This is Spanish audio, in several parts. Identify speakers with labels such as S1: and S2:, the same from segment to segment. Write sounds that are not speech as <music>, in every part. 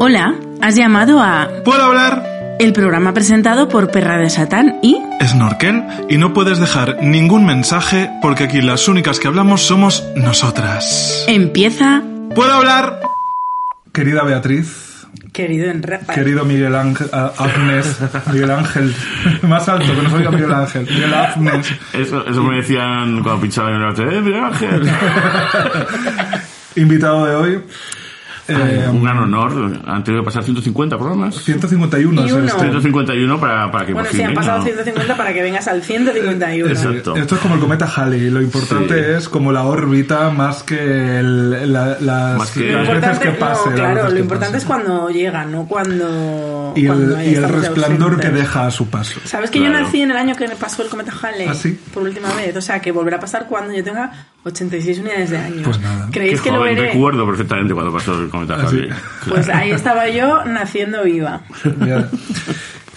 S1: Hola, has llamado a
S2: ¿Puedo hablar?
S1: el programa presentado por Perra de Satán y
S2: Snorkel y no puedes dejar ningún mensaje porque aquí las únicas que hablamos somos nosotras.
S1: empieza
S2: ¿Puedo hablar? Querida Beatriz,
S1: querido Enrafa.
S2: querido Miguel Ángel, Agnes, Miguel Ángel, <laughs> más alto, que no soy Miguel Ángel, Miguel Agnes,
S3: Eso, eso me decían cuando pinchaba en el arte. ¡Eh, Miguel Ángel! <laughs>
S2: invitado de hoy. Eh,
S3: Un gran honor. Han tenido que pasar 150 programas.
S2: 151
S1: Y
S2: es
S1: uno.
S2: este.
S3: 151 para, para que
S1: Bueno,
S3: fin
S1: han pasado
S3: venga.
S1: 150 para que vengas al 151.
S3: Exacto. Exacto.
S2: Esto es como el cometa Halley. Lo importante
S3: Sí.
S2: es como la órbita más que el- la- las,
S3: Más que-
S2: las
S1: Lo
S2: veces que pase.
S1: no, claro, lo importante es
S2: pase.
S1: cuando llega, no cuando.
S2: Y
S1: cuando
S2: el,
S1: ya
S2: y el resplandor que deja a su paso.
S1: ¿Sabes que
S3: Claro.
S1: yo nací en el año que pasó el cometa Halley?
S2: ¿Ah, sí?
S1: Por última vez. O sea, que volverá a pasar cuando yo tenga 86 unidades de año.
S2: Pues nada.
S1: ¿Creéis
S3: Qué
S1: que lo
S3: joven,
S1: veré?
S3: recuerdo perfectamente cuando pasó el cometa
S2: sí.
S3: Halley.
S1: Pues ahí estaba yo naciendo viva.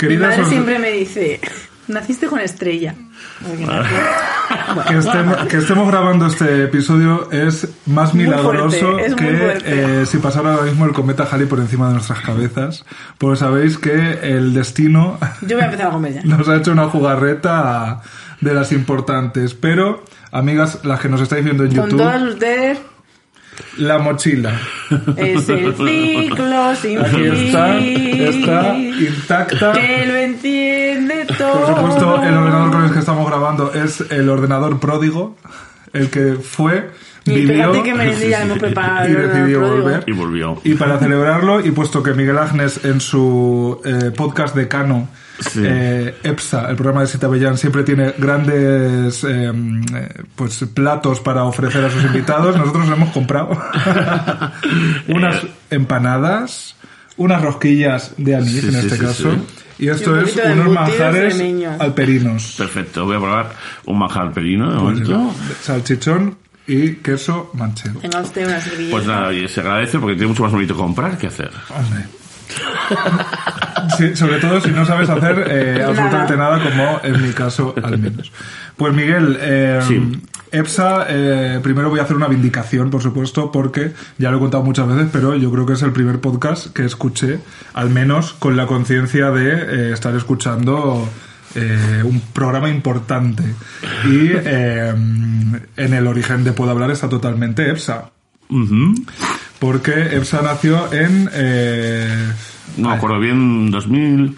S1: Mi madre siempre me dice, naciste con estrella.
S2: Que, estemos, que estemos grabando este episodio es más milagroso
S1: fuerte, es
S2: que eh, si pasara ahora mismo el cometa Halley por encima de nuestras cabezas. Pues sabéis que el destino
S1: Yo voy a empezar a comer ya. <laughs>
S2: nos ha hecho una jugarreta de las importantes. Pero, amigas, las que nos estáis viendo en
S1: Con
S2: YouTube,
S1: todos ustedes
S2: la mochila.
S1: es el ciclo sin
S2: Aquí está,
S1: fin.
S2: está intacta.
S1: Que lo entiende todo.
S2: Por supuesto, el ordenador con el que estamos grabando es el ordenador pródigo, el que fue,
S1: Y
S2: vivió
S1: fíjate que merendilla <laughs> hemos preparado.
S2: y decidió volver.
S3: Y volvió.
S2: Y para celebrarlo, y puesto que Miguel Agnes en su eh, podcast de Cano,
S3: Sí.
S2: eh, EPSA, el programa de Sita Bellán, siempre tiene grandes eh, pues platos para ofrecer a sus invitados, nosotros hemos comprado <laughs> unas empanadas, unas rosquillas de anís
S3: Sí,
S2: en
S3: sí,
S2: este
S3: sí,
S2: caso,
S3: sí.
S2: y esto
S1: Y un
S2: es unos manjares alperinos.
S3: Perfecto. Voy a probar un manjar perino de
S2: Pues
S3: momento.
S2: salchichón y queso manchego.
S1: Tenga usted una servilleta.
S3: Pues nada, y se agradece porque tiene mucho más bonito comprar que hacer.
S2: Hombre. Sí, sobre todo si no sabes hacer eh, absolutamente nada, como en mi caso al menos. Pues Miguel, eh,
S3: Sí.
S2: EPSA, eh, primero voy a hacer una vindicación, por supuesto, porque ya lo he contado muchas veces, pero yo creo que es el primer podcast que escuché, al menos con la conciencia de eh, estar escuchando eh, un programa importante. Y eh, en el origen de Puedo Hablar está totalmente EPSA. Porque EPSA nació en... eh,
S3: No me acuerdo bien, 2000...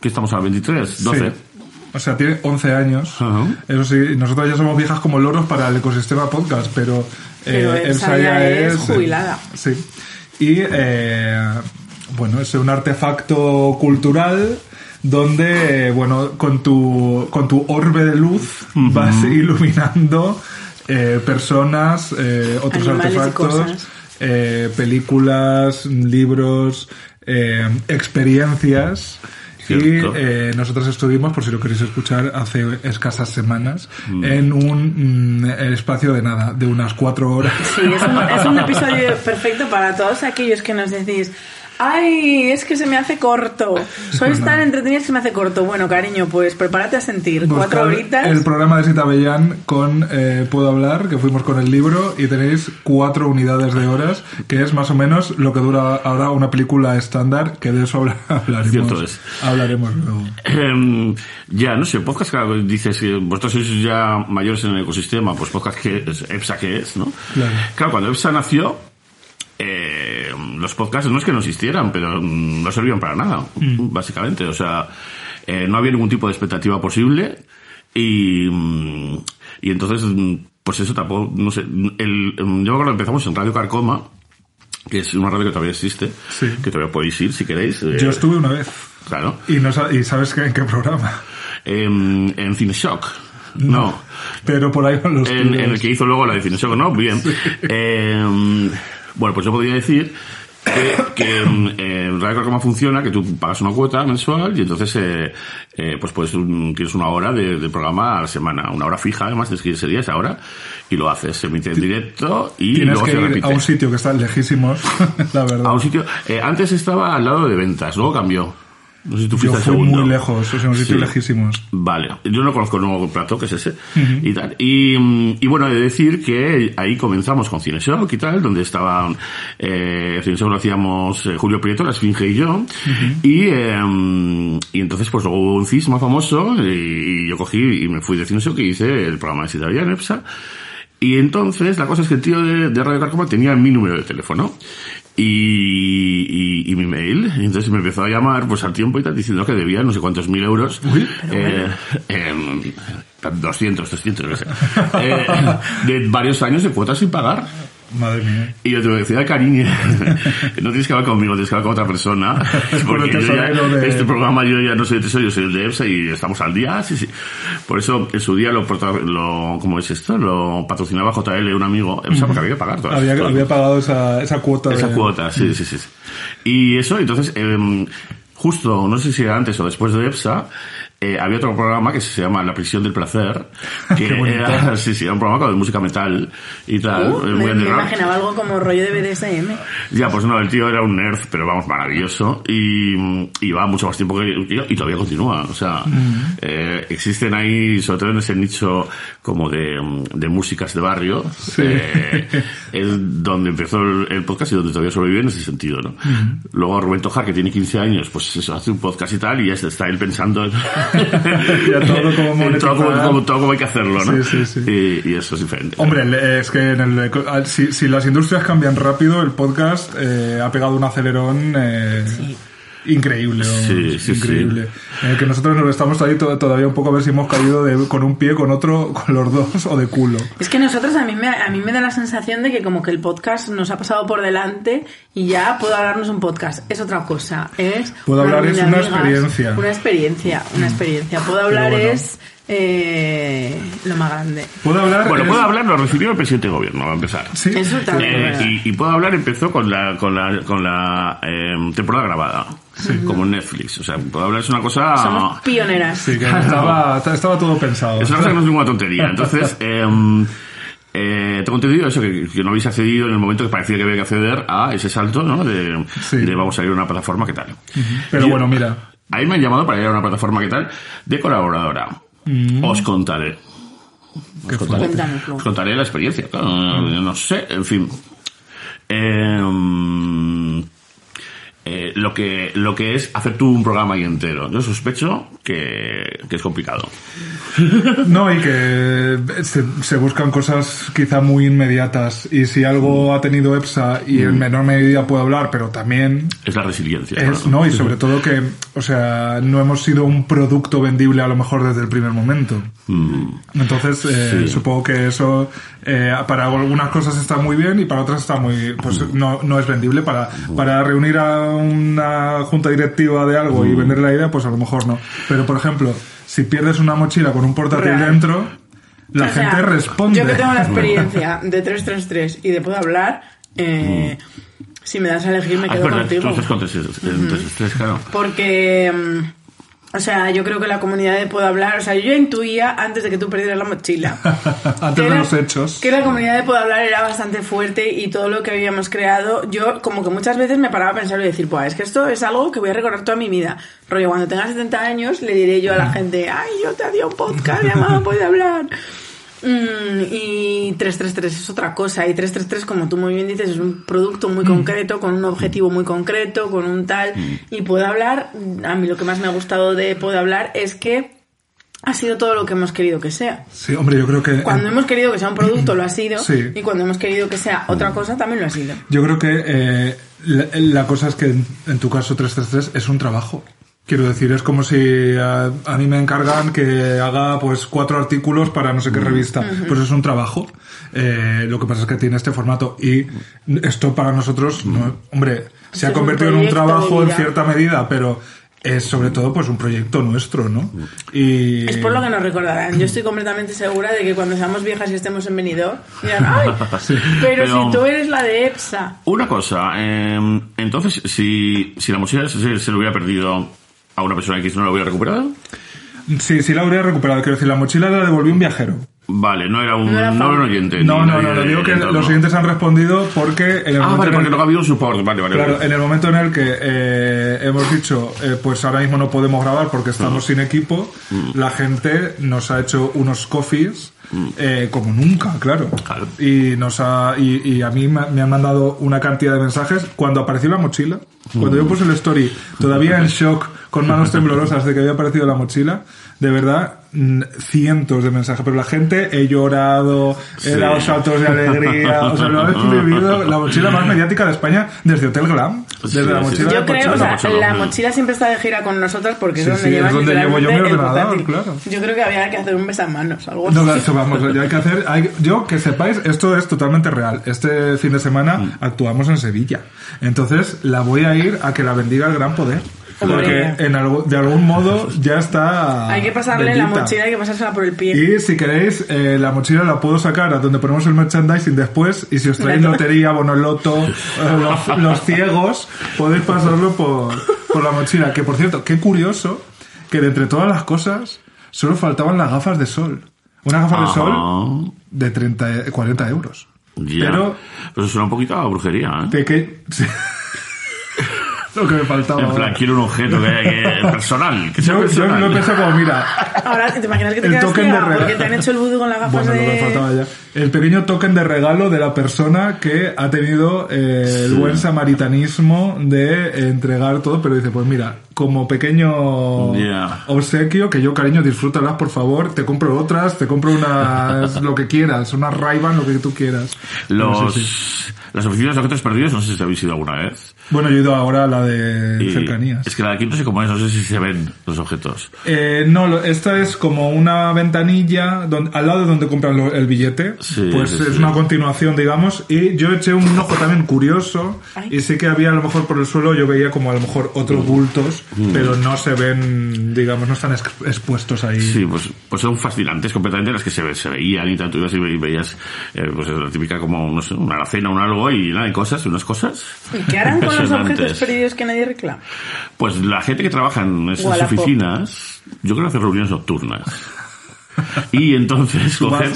S3: ¿Qué estamos a 23? 12.
S2: Sí. O sea, tiene 11 años. Eso sí, nosotros ya somos viejas como loros para el ecosistema podcast, pero,
S1: Pero
S2: eh,
S1: Elsa ya es jubilada.
S2: sí. Y, eh, bueno, es un artefacto cultural donde, eh, bueno, con tu, con tu orbe de luz vas iluminando eh, personas, eh, otros
S1: Animales y
S2: artefactos,
S1: cosas.
S2: Eh, películas, libros, eh, experiencias.
S3: Cierto.
S2: Y eh, nosotros estuvimos, por si lo queréis escuchar, hace escasas semanas,
S3: Mm.
S2: en un mm, espacio de nada, de unas cuatro horas.
S1: Sí, es un, es un <laughs> episodio perfecto para todos aquellos que nos decís, ay, es que se me hace corto, sois tan entretenidos que se me hace corto. Bueno, cariño, pues prepárate a sentir cuatro horitas.
S2: El programa de Sita Bellán con eh, Puedo Hablar, que fuimos con el libro, y tenéis cuatro unidades de horas, que es más o menos lo que dura ahora una película estándar, que de eso habla- <laughs> hablaremos.
S3: Cierto es.
S2: Hablaremos luego.
S3: Em, ya, no sé, podcast, claro, dices que vosotros sois ya mayores en el ecosistema, pues podcast que es, EPSA que es, ¿no?
S2: Claro.
S3: cuando EPSA nació, eh, los podcasts no es que no existieran, pero mm, no servían para nada, básicamente. O sea, eh, no había ningún tipo de expectativa posible y, mm, y entonces, mm, pues eso tampoco, no sé, el, mm, yo me acuerdo que empezamos en Radio Carcoma, que es una radio que todavía existe,
S2: Sí.
S3: que todavía podéis ir si queréis. eh,
S2: Yo estuve una vez.
S3: Claro.
S2: Y, no, y sabes qué- en qué programa.
S3: En, en Cineshock. No.
S2: Pero por ahí van los
S3: En, en el que hizo luego la de Cineshock, ¿no? Bien. Eh, bueno, pues yo podría decir que, que mm, en Radio funciona, que tú pagas una cuota mensual y entonces eh, eh, pues pues mm, tienes una hora de, de programa a la semana, una hora fija además, tienes que ir ese día, esa hora, y lo haces, se emite en directo y
S2: Tienes
S3: luego
S2: que
S3: se
S2: ir
S3: repite.
S2: a un sitio que está lejísimos, <laughs> la verdad.
S3: A un sitio. eh, antes estaba al lado de ventas, luego cambió. No sé si tú
S2: Yo
S3: fuiste el
S2: fui
S3: segundo.
S2: muy lejos, o sea,
S3: Sí.
S2: lejísimos.
S3: Vale, yo no conozco el nuevo plato, que es ese, y tal. Y, y bueno, he de decir que ahí comenzamos con Cineshock y tal, donde estaban, eh, Cineshock lo hacíamos eh, Julio Prieto, La Esfinge y yo, y, eh, y entonces pues luego hubo un cisma famoso, y, y yo cogí y me fui de Cineshock y hice el programa de Sidavia en EPSA, y entonces la cosa es que el tío de, de Radio Carcoma tenía mi número de teléfono y, y, y mi mail. Y entonces me empezó a llamar pues al tiempo y tal diciendo que debía no sé cuántos mil euros. eh, em, 200, 300, no sé. <laughs> Eh, de varios años de cuotas sin pagar.
S2: Madre mía.
S3: Y yo te decía, cariño, <laughs> no tienes que hablar conmigo, tienes que hablar con otra persona. <laughs> Porque
S2: el
S3: yo ya,
S2: de-
S3: este programa yo ya no soy tesoro, yo soy el de EPSA y estamos al día. Ah, Sí, sí. Por eso en su día lo, lo ¿cómo es esto? Lo patrocinaba JL, un amigo, EPSA, porque había que pagar todas
S2: Había,
S3: todas-
S2: había pagado esa, esa cuota.
S3: esa
S2: de-
S3: cuota, sí, sí, sí. Y eso, entonces, em, justo, no sé si era antes o después de EPSA, eh, había otro programa que se llama La prisión del placer, que
S2: Qué bonito.
S3: era, <laughs> sí, sí, era un programa de música metal y tal,
S1: Uh, me,
S3: muy
S1: me imaginaba algo como rollo de BDSM.
S3: Ya, pues no, el tío era un nerd, pero vamos, maravilloso. Y, y llevaba mucho más tiempo que que yo, y todavía continúa. O sea,
S2: Mm.
S3: eh, existen ahí, sobre todo en ese nicho como de, de músicas de barrio, eh, es donde empezó el, el podcast y donde todavía sobrevive en ese sentido, ¿no? Luego Rubén Tojar, que tiene 15 años, pues eso, hace un podcast y tal, y ya se está él pensando en, <laughs>
S2: todo como
S3: en <laughs> todo, como, todo como hay que hacerlo, ¿no?
S2: Sí, sí, sí.
S3: Y, y eso es diferente.
S2: Hombre, es que en el- si, si las industrias cambian rápido, el podcast eh, ha pegado un acelerón eh, increíble.
S3: Sí, sí,
S2: increíble. En el que nosotros nos estamos ahí to- todavía un poco a ver si hemos caído de- con un pie, con otro, con los dos o de culo.
S1: Es que nosotros a mí, me, a mí me da la sensación de que como que el podcast nos ha pasado por delante y ya puedo hablarnos un podcast. Es otra cosa. Es
S2: Puedo hablar es una
S1: amigas,
S2: experiencia.
S1: Una experiencia, una experiencia. Puedo hablar
S2: bueno.
S1: es eh, lo más grande.
S2: ¿Puedo hablar?
S3: Bueno, puedo hablar, lo recibió el presidente de gobierno, va a empezar.
S2: Sí.
S1: Eso también.
S3: Eh, y puedo hablar empezó con la con la con la eh, temporada grabada como Netflix o sea puedo hablar es una cosa
S1: Somos pioneras.
S2: Sí, que estaba, estaba todo pensado.
S3: es una cosa que no es ninguna tontería entonces <laughs> eh, eh, tengo entendido eso que, que no habéis accedido en el momento que parecía que había que acceder a ese salto no de,
S2: Sí.
S3: de vamos a ir a una plataforma que tal
S2: Pero
S3: Yo-
S2: bueno, mira.
S3: ahí me han llamado para ir a una plataforma que tal de colaboradora os contaré
S2: Qué
S3: os contaré, os contaré la experiencia. claro, no sé, en fin. Eh, eh, lo que lo que es hacer tú un programa ahí entero. Yo sospecho que, que es complicado. <laughs>
S2: No, y que se, se buscan cosas quizá muy inmediatas. Y si algo ha tenido EPSA y en menor medida puedo hablar, pero también
S3: Es la resiliencia.
S2: es,
S3: ¿no?
S2: ¿no? Y sobre todo que, o sea, no hemos sido un producto vendible a lo mejor desde el primer momento.
S3: Mm,
S2: Entonces, eh,
S3: Sí.
S2: supongo que eso eh, para algunas cosas está muy bien y para otras está muy, pues no, no es vendible. Para, para reunir a una junta directiva de algo y vender la idea, pues a lo mejor no. Pero, por ejemplo, si pierdes una mochila con un portátil
S1: Real.
S2: dentro, la
S1: O sea,
S2: gente responde.
S1: Yo que tengo la <laughs> experiencia de 333 y de puedo hablar, eh, si me das a elegir me
S3: Ah,
S1: quedo
S3: verdad,
S1: contigo.
S3: estás con tres- tres- tres, claro.
S1: Porque, mm, o sea, yo creo que la comunidad de Puedo Hablar, o sea, yo intuía antes de que tú perdieras la mochila. <laughs>
S2: Antes de los hechos.
S1: Que la comunidad de Puedo Hablar era bastante fuerte y todo lo que habíamos creado, yo como que muchas veces me paraba a pensar y decir, pues es que esto es algo que voy a recordar toda mi vida. Rollo, cuando tenga 70 años le diré yo a la gente, ay, yo te hacía un podcast llamado Puede Hablar. Mm, y 333 es otra cosa. Y 333, como tú muy bien dices, es un producto muy concreto, con un objetivo muy concreto, con un tal. Y puedo hablar, a mí lo que más me ha gustado de Puedo hablar es que ha sido todo lo que hemos querido que sea.
S2: Sí, hombre, yo creo que...
S1: Cuando hemos querido que sea un producto, lo ha sido.
S2: Sí.
S1: Y cuando hemos querido que sea otra cosa, también lo ha sido.
S2: Yo creo que eh, la, la cosa es que en, en tu caso 333 es un trabajo. Quiero decir, es como si a, a mí me encargan que haga pues cuatro artículos para no sé qué revista. Pues es un trabajo. Eh, lo que pasa es que tiene este formato y esto para nosotros, no, hombre, se ha convertido en un trabajo en cierta medida, pero es sobre todo pues un proyecto nuestro, ¿no? Y
S1: Es por lo que nos recordarán. Yo estoy completamente segura de que cuando seamos viejas y estemos en Benidorm, dirán, ¡ay! <laughs> Pero,
S3: Pero-
S1: si tú eres la de EPSA.
S3: Una cosa, eh, entonces, si, si la mochila se, se lo hubiera perdido a una persona X, ¿no la hubiera recuperado?
S2: Sí, sí la habría recuperado. Quiero decir, la mochila la devolvió un viajero.
S3: Vale, no era un,
S1: No era
S3: no era un oyente.
S2: No, no, no, digo que los oyentes han respondido porque en el
S3: Ah,
S2: momento
S3: vale,
S2: en
S3: porque no ha habido un support. Vale, vale.
S2: Claro,
S3: vale.
S2: en el momento en el que eh, hemos dicho, eh, pues ahora mismo no podemos grabar porque estamos sin equipo, la gente nos ha hecho unos coffees eh, como nunca, claro.
S3: Claro.
S2: Y nos ha, y, y a mí me, me han mandado una cantidad de mensajes cuando apareció la mochila. Cuando yo puse el story, todavía en shock, con manos <laughs> temblorosas de que había aparecido la mochila, de verdad, mm, cientos de mensajes. Pero la gente, he llorado, he
S3: Sí.
S2: dado saltos de alegría, o sea, lo he <laughs> vivido la mochila más mediática de España desde Hotel Glam, desde
S3: Sí,
S2: la mochila
S3: sí.
S2: de
S1: Yo creo, o sea, la mochila siempre está de gira con nosotros porque es donde
S2: sí, es
S1: llevas
S2: donde llevo yo mi ordenador, claro.
S1: Yo creo que habría que hacer un besamanos, algo
S2: No,
S1: así.
S2: eso vamos, ya hay que hacer. hay- yo, que sepáis, esto es totalmente real. Este fin de semana
S3: Mm.
S2: actuamos en Sevilla. Entonces, la voy a ir a que la bendiga el gran poder.
S1: Hombre.
S2: Porque en algo, de algún modo ya está.
S1: Hay que pasarle la mochila, hay que pasársela por el pie.
S2: Y si queréis, eh, la mochila la puedo sacar a donde ponemos el merchandising después. Y si os traéis lotería, bonoloto, eh, los, los ciegos, podéis pasarlo por, por la mochila. Que por cierto, qué curioso que de entre todas las cosas, solo faltaban las gafas de sol. Una gafa de
S3: Ajá.
S2: sol de 30, 40 euros.
S3: Ya.
S2: Pero,
S3: Pero eso suena un poquito a brujería, ¿eh?
S2: de que. <laughs> Lo que me faltaba.
S3: En plan, quiero un objeto que, que- <laughs> personal. Que sea
S2: Yo, yo
S3: personal.
S2: lo he pensado como, mira,
S1: Ahora, ¿te imaginas que te
S2: El
S1: quedas
S2: token de
S1: ciega
S2: regalo.
S1: porque te han hecho el vudú con las gafas
S2: Bueno, lo que me
S1: de...
S2: faltaba ya. El pequeño token de regalo de la persona que ha tenido eh, el buen samaritanismo de entregar todo, pero dice, pues mira, como pequeño obsequio, que yo, cariño, disfrútalas, por favor, te compro otras, te compro unas, lo que quieras, unas ray lo que tú quieras.
S3: Los,
S2: sí, sí.
S3: Las oficinas de objetos perdidos, no sé si habéis ido alguna vez.
S2: Bueno, yo he ido ahora a la de
S3: Y
S2: cercanías.
S3: Es que la de aquí no sé cómo es, no sé si se ven los objetos.
S2: Eh, no, esta es como una ventanilla donde, al lado de donde compran lo- el billete.
S3: Sí,
S2: pues
S3: sí,
S2: es
S3: sí.
S2: una continuación, digamos. Y yo eché un ojo también curioso.
S1: Ay.
S2: Y sí que había a lo mejor por el suelo, yo veía como a lo mejor otros bultos,
S3: Mm.
S2: pero no se ven, digamos, no están ex- expuestos ahí.
S3: Sí, pues, pues son fascinantes completamente las que se, ve- se veían y tanto ibas y veías, eh, pues la típica como, no sé, una alacena, un algo y nada, y cosas, unas cosas.
S1: ¿Y qué harán con <laughs> objetos perdidos que nadie reclama?
S3: Pues la gente que trabaja en esas oficinas, yo creo que hace reuniones nocturnas. <laughs> Y entonces cogen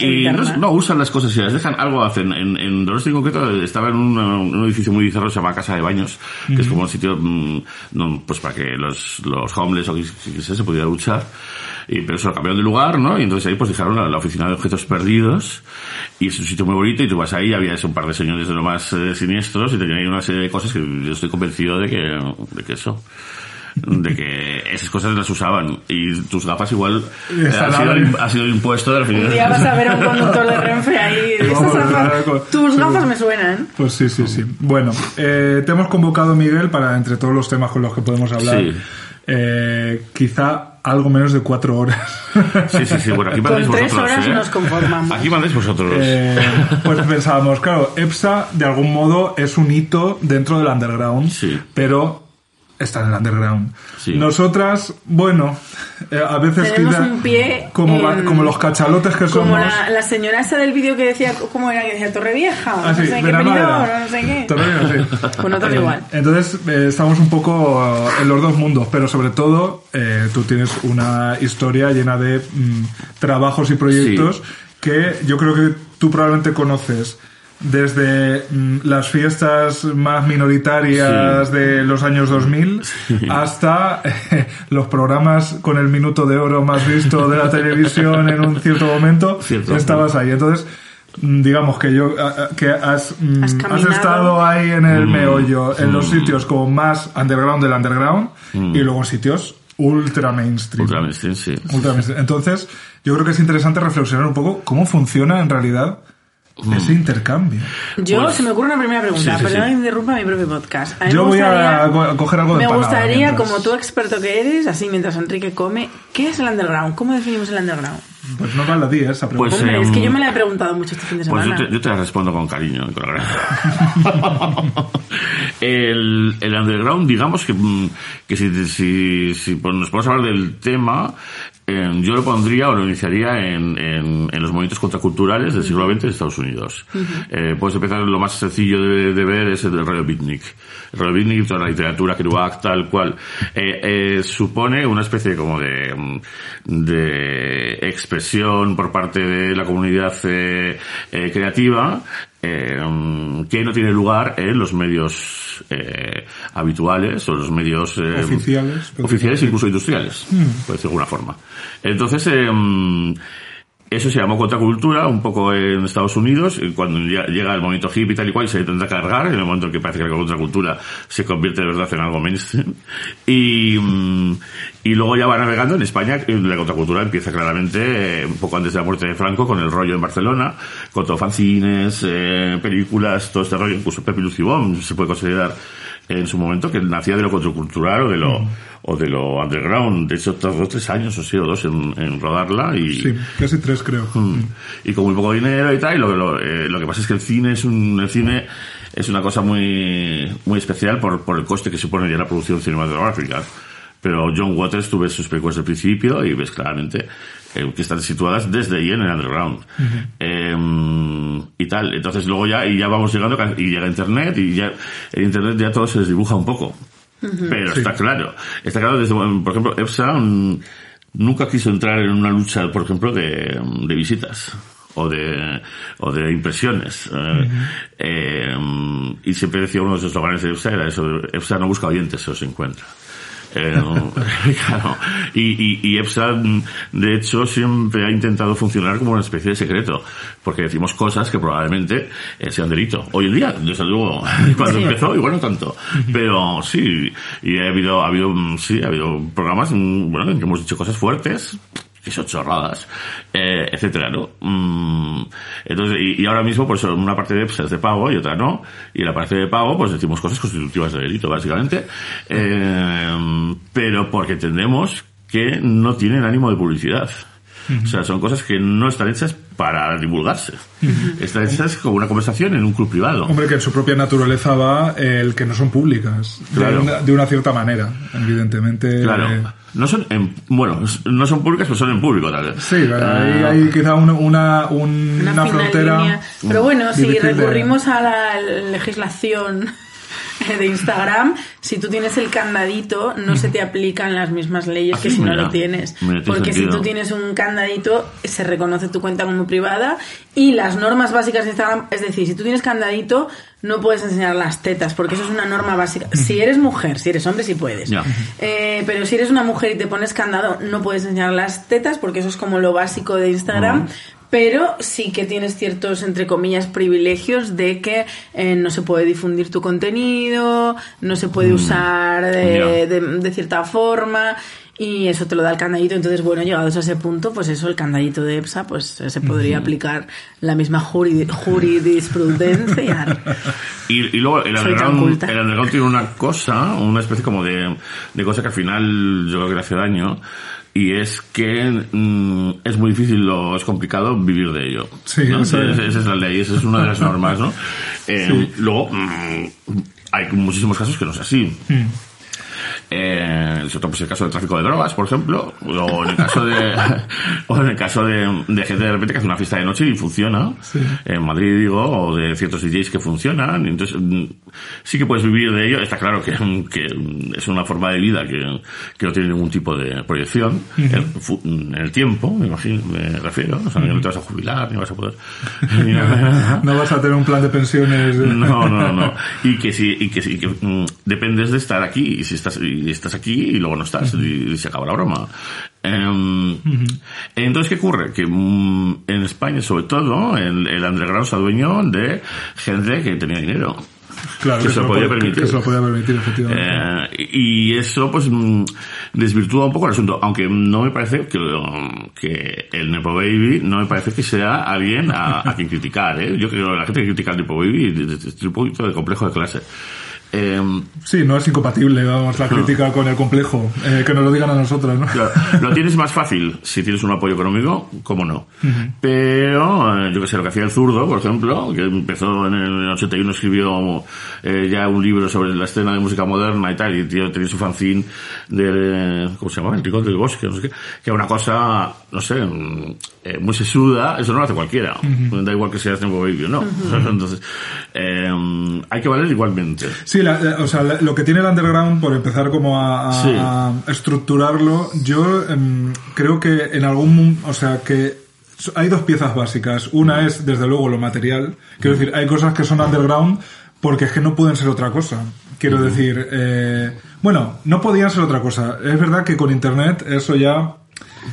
S3: y, y no, no, usan las cosas y las dejan, algo hacen. En, en Donosti en concreto estaba en un, un edificio muy bizarro, se llama Casa de Baños, que es como un sitio, mm, no, pues para que los, los homeless o que, que sea, se pudiera duchar. Y, pero eso lo cambiaron de lugar, ¿no? Y entonces ahí pues dejaron la, la oficina de objetos perdidos. Y es un sitio muy bonito y tú vas ahí, había eso, un par de señores de lo más eh, siniestros y tenían ahí una serie de cosas que yo estoy convencido de que, de que eso de que esas cosas las usaban y tus gafas igual eh, ha, sido, ha sido impuesto de la
S1: Un día vas a ver a un conductor de <laughs> Renfe ahí. gafas-
S2: con-
S1: tus
S2: sí.
S1: gafas me suenan.
S2: Pues sí, sí, sí. Bueno, eh, te hemos convocado, Miguel, para entre todos los temas con los que podemos hablar,
S3: Sí.
S2: eh, quizá algo menos de cuatro horas.
S3: Sí, sí, sí. Bueno, aquí
S1: Con
S3: mandéis
S1: tres
S3: vosotros.
S1: horas
S3: ¿eh?
S1: nos conformamos.
S3: Aquí mandéis vosotros.
S2: Eh, pues pensábamos, claro, EPSA de algún modo es un hito dentro del underground,
S3: Sí.
S2: pero está en el underground.
S3: Sí.
S2: Nosotras, bueno, eh, a veces
S1: Tenemos
S2: quizá-
S1: un pie
S2: como, como los cachalotes que
S1: Como
S2: somos.
S1: la, la señora esa del vídeo que decía, ¿cómo era? Que decía Torrevieja,
S2: Ah,
S1: no
S2: sí,
S1: sé no sé qué.
S2: Torrevieja, sí. <laughs>
S1: Pues nosotros igual.
S2: Entonces eh, estamos un poco eh, en los dos mundos, pero sobre todo eh, tú tienes una historia llena de mm, trabajos y proyectos que yo creo que tú probablemente conoces desde mm, las fiestas más minoritarias
S3: Sí.
S2: de los años 2000 hasta eh, los programas con el minuto de oro más visto de la televisión en un cierto momento.
S3: Cierto.
S2: Estabas ahí. Entonces, mm, digamos que yo que has, mm,
S1: Has
S2: estado ahí en
S3: Mm.
S2: el meollo, en los sitios como más underground del underground y luego en sitios ultra mainstream.
S3: Ultra mainstream, sí.
S2: Ultra mainstream. Entonces, yo creo que es interesante reflexionar un poco cómo funciona en realidad ese intercambio.
S1: Yo
S3: Pues-
S1: se me ocurre una primera pregunta,
S3: Sí, sí,
S1: perdón
S3: sí.
S1: que interrumpa mi propio podcast. A mí
S2: Yo
S1: me
S2: voy a
S1: gustaría-
S2: co- a coger algo de
S1: Me gustaría,
S2: mientras.
S1: como tú experto que eres, así mientras Enrique come, ¿qué es el underground? ¿Cómo definimos el underground?
S2: Pues no vale la di esa pregunta.
S3: Pues,
S1: Hombre,
S3: em,
S1: es que yo me la he preguntado mucho este fin de
S3: Pues
S1: semana.
S3: yo te, yo te la respondo con cariño. y Con agrado. <laughs> el, el underground, digamos que, mm, que si, si, si pues nos podemos hablar del tema, eh, yo lo pondría o lo iniciaría en, en, en los movimientos contraculturales del siglo XX de Estados Unidos. Eh, puedes empezar, lo más sencillo de, de ver es el del rollo beatnik. El rollo beatnik, toda la literatura Kerouac, tal cual, eh, eh, supone una especie como de, de expresión por parte de la comunidad creativa eh, mm, que no tiene lugar en los medios eh, habituales o los medios eh,
S2: Oficiales,
S3: oficiales incluso industriales, por decirlo de alguna forma. Entonces, mm, eso se llamó contracultura un poco en Estados Unidos, cuando llega el movimiento hippie y tal y cual, se intenta cargar, en el momento en que parece que la contracultura se convierte de verdad en algo mainstream. <laughs> Y, mm, y luego ya va navegando en España, la contracultura empieza claramente, eh, un poco antes de la muerte de Franco, con el rollo en Barcelona, con todo fanzines, eh, películas, todo este rollo, incluso Pepe Lucibón se puede considerar en su momento que nacía de lo contracultural o de lo, o de lo underground. De hecho, tardó tres años o sí, o dos en, en rodarla y,
S2: Sí, casi tres creo.
S3: Mm. y con muy poco dinero y tal. Y lo, que- lo, eh, lo que pasa es que el cine es un, el cine es una cosa muy, muy especial por, por el coste que supone ya la producción cinematográfica. Pero John Waters, tú ves sus películas del principio y ves claramente eh, que están situadas desde ahí en el underground. Eh, y tal. Entonces luego ya, y ya vamos llegando, y llega internet, y ya, el internet ya todo se desdibuja un poco. Pero está claro. Está claro desde, por ejemplo, EPSA mm, nunca quiso entrar en una lucha, por ejemplo, de, de visitas o de, o de impresiones. Eh, eh, y siempre decía uno de sus eslóganes de EPSA era eso, EPSA no busca oyentes, se los encuentra. Eh, <laughs> claro. Y, y, y EPSA, mm, de hecho, siempre ha intentado funcionar como una especie de secreto, porque decimos cosas que probablemente eh, sean delito. Hoy en día, desde luego, <laughs> cuando
S1: Sí.
S3: empezó, igual no tanto. Pero sí, y ha habido, ha habido, mm, sí, ha habido programas, mm, bueno, en que hemos dicho cosas fuertes, que son chorradas, eh, etcétera, ¿no? Mm, entonces, y, y ahora mismo, pues una parte de EPSA es de pago y otra no, y en la parte de pago, pues decimos cosas constitutivas de delito, básicamente, eh, pero porque entendemos que no tienen ánimo de publicidad. O sea, son cosas que no están hechas para divulgarse. Están hechas como una conversación en un club privado.
S2: Hombre, que en su propia naturaleza va el que no son públicas. de
S3: Claro.
S2: una- De, una, cierta manera, evidentemente.
S3: Claro.
S2: eh,
S3: No son en, bueno, no son públicas, pero son en público tal vez.
S2: Sí, ahí
S3: Ah,
S2: hay quizá una, una, un-
S1: una,
S2: una
S1: fina
S2: frontera.
S1: línea. Pero bueno, si
S2: de-
S1: recurrimos a la legislación de Instagram, si tú tienes el candadito, no se te aplican las mismas leyes
S3: Ah,
S1: que si no lo tienes.
S3: Mira, tiene
S1: Porque si tú tienes un candadito, se reconoce tu cuenta como privada y las normas básicas de Instagram, es decir, si tú tienes candadito, no puedes enseñar las tetas, porque eso es una norma básica. Si eres mujer, si eres hombre, sí puedes. Eh, pero si eres una mujer y te pones candado, no puedes enseñar las tetas, porque eso es como lo básico de Instagram. Pero sí que tienes ciertos, entre comillas, privilegios de que eh, no se puede difundir tu contenido, no se puede usar de, de- de cierta forma. Y eso te lo da el candadito. Entonces, bueno, llegados a ese punto, pues eso, el candadito de EPSA, pues eh, se podría aplicar la misma jurisprudencia. <laughs>
S3: Y, y luego underground, el underground tiene una cosa, una especie como de, de cosa que al final yo creo que le hace daño. Y es que mm, es muy difícil o es complicado vivir de ello.
S2: Sí, sea-
S3: Esa es la ley, esa es una de las <laughs> normas, ¿no? Eh, Luego, mm, hay muchísimos casos que no es así. Eh, pues el caso del tráfico de drogas, por ejemplo, o en el caso de, <laughs> o en el caso de, de gente de repente que hace una fiesta de noche y funciona, en Madrid digo, o de ciertos DJs que funcionan, entonces mm, sí que puedes vivir de ello, está claro que, <laughs> que es una forma de vida que, que no tiene ningún tipo de proyección. En, fu- en el tiempo, me imagino, me refiero, o sea, que no te vas a jubilar, ni vas a poder, <laughs> ni nada.
S2: No vas a tener un plan de pensiones.
S3: No, no, no. Y que si, y que, si- que, mm, dependes de estar aquí, y si estás, y estás aquí y luego no estás, y, y se acaba la broma. Em, Entonces, ¿qué ocurre? Que mm, en España, sobre todo, el, el underground se adueñó de gente que tenía dinero.
S2: Claro,
S3: que se lo podía permitir.
S2: Que se lo podía permitir, efectivamente.
S3: Eh, y eso pues mm, desvirtúa un poco el asunto, aunque no me parece que, que el Nepo Baby no me parece que sea alguien a, a quien criticar, ¿eh? Yo creo que la gente que critica al Nepo Baby tiene un poquito de complejo de clase. Eh,
S2: Sí, no es incompatible, vamos, la crítica con el complejo. Eh, que nos lo digan a nosotros, ¿no?
S3: Claro, lo tienes más fácil si tienes un apoyo económico, cómo no. Pero, eh, yo que sé, lo que hacía el zurdo, por ejemplo, que empezó en el 81, escribió eh, ya un libro sobre la escena de música moderna y tal, y tío tenía su fanzine de, ¿cómo se llamaba? El Rincón del Bosque, no sé qué, que era una cosa, no sé, mm, eh, muy sesuda, eso no lo hace cualquiera. Da igual que seas Tempo Baby o no. <laughs> Entonces, eh, hay que valer igualmente.
S2: Sí, la- la- o sea, la- lo que tiene el underground, por empezar como a, a-
S3: Sí.
S2: a estructurarlo, yo em, creo que en algún, o sea, que hay dos piezas básicas. Una es, desde luego, lo material. Quiero decir, hay cosas que son underground porque es que no pueden ser otra cosa. Quiero decir, eh, bueno, no podían ser otra cosa. Es verdad que con internet eso ya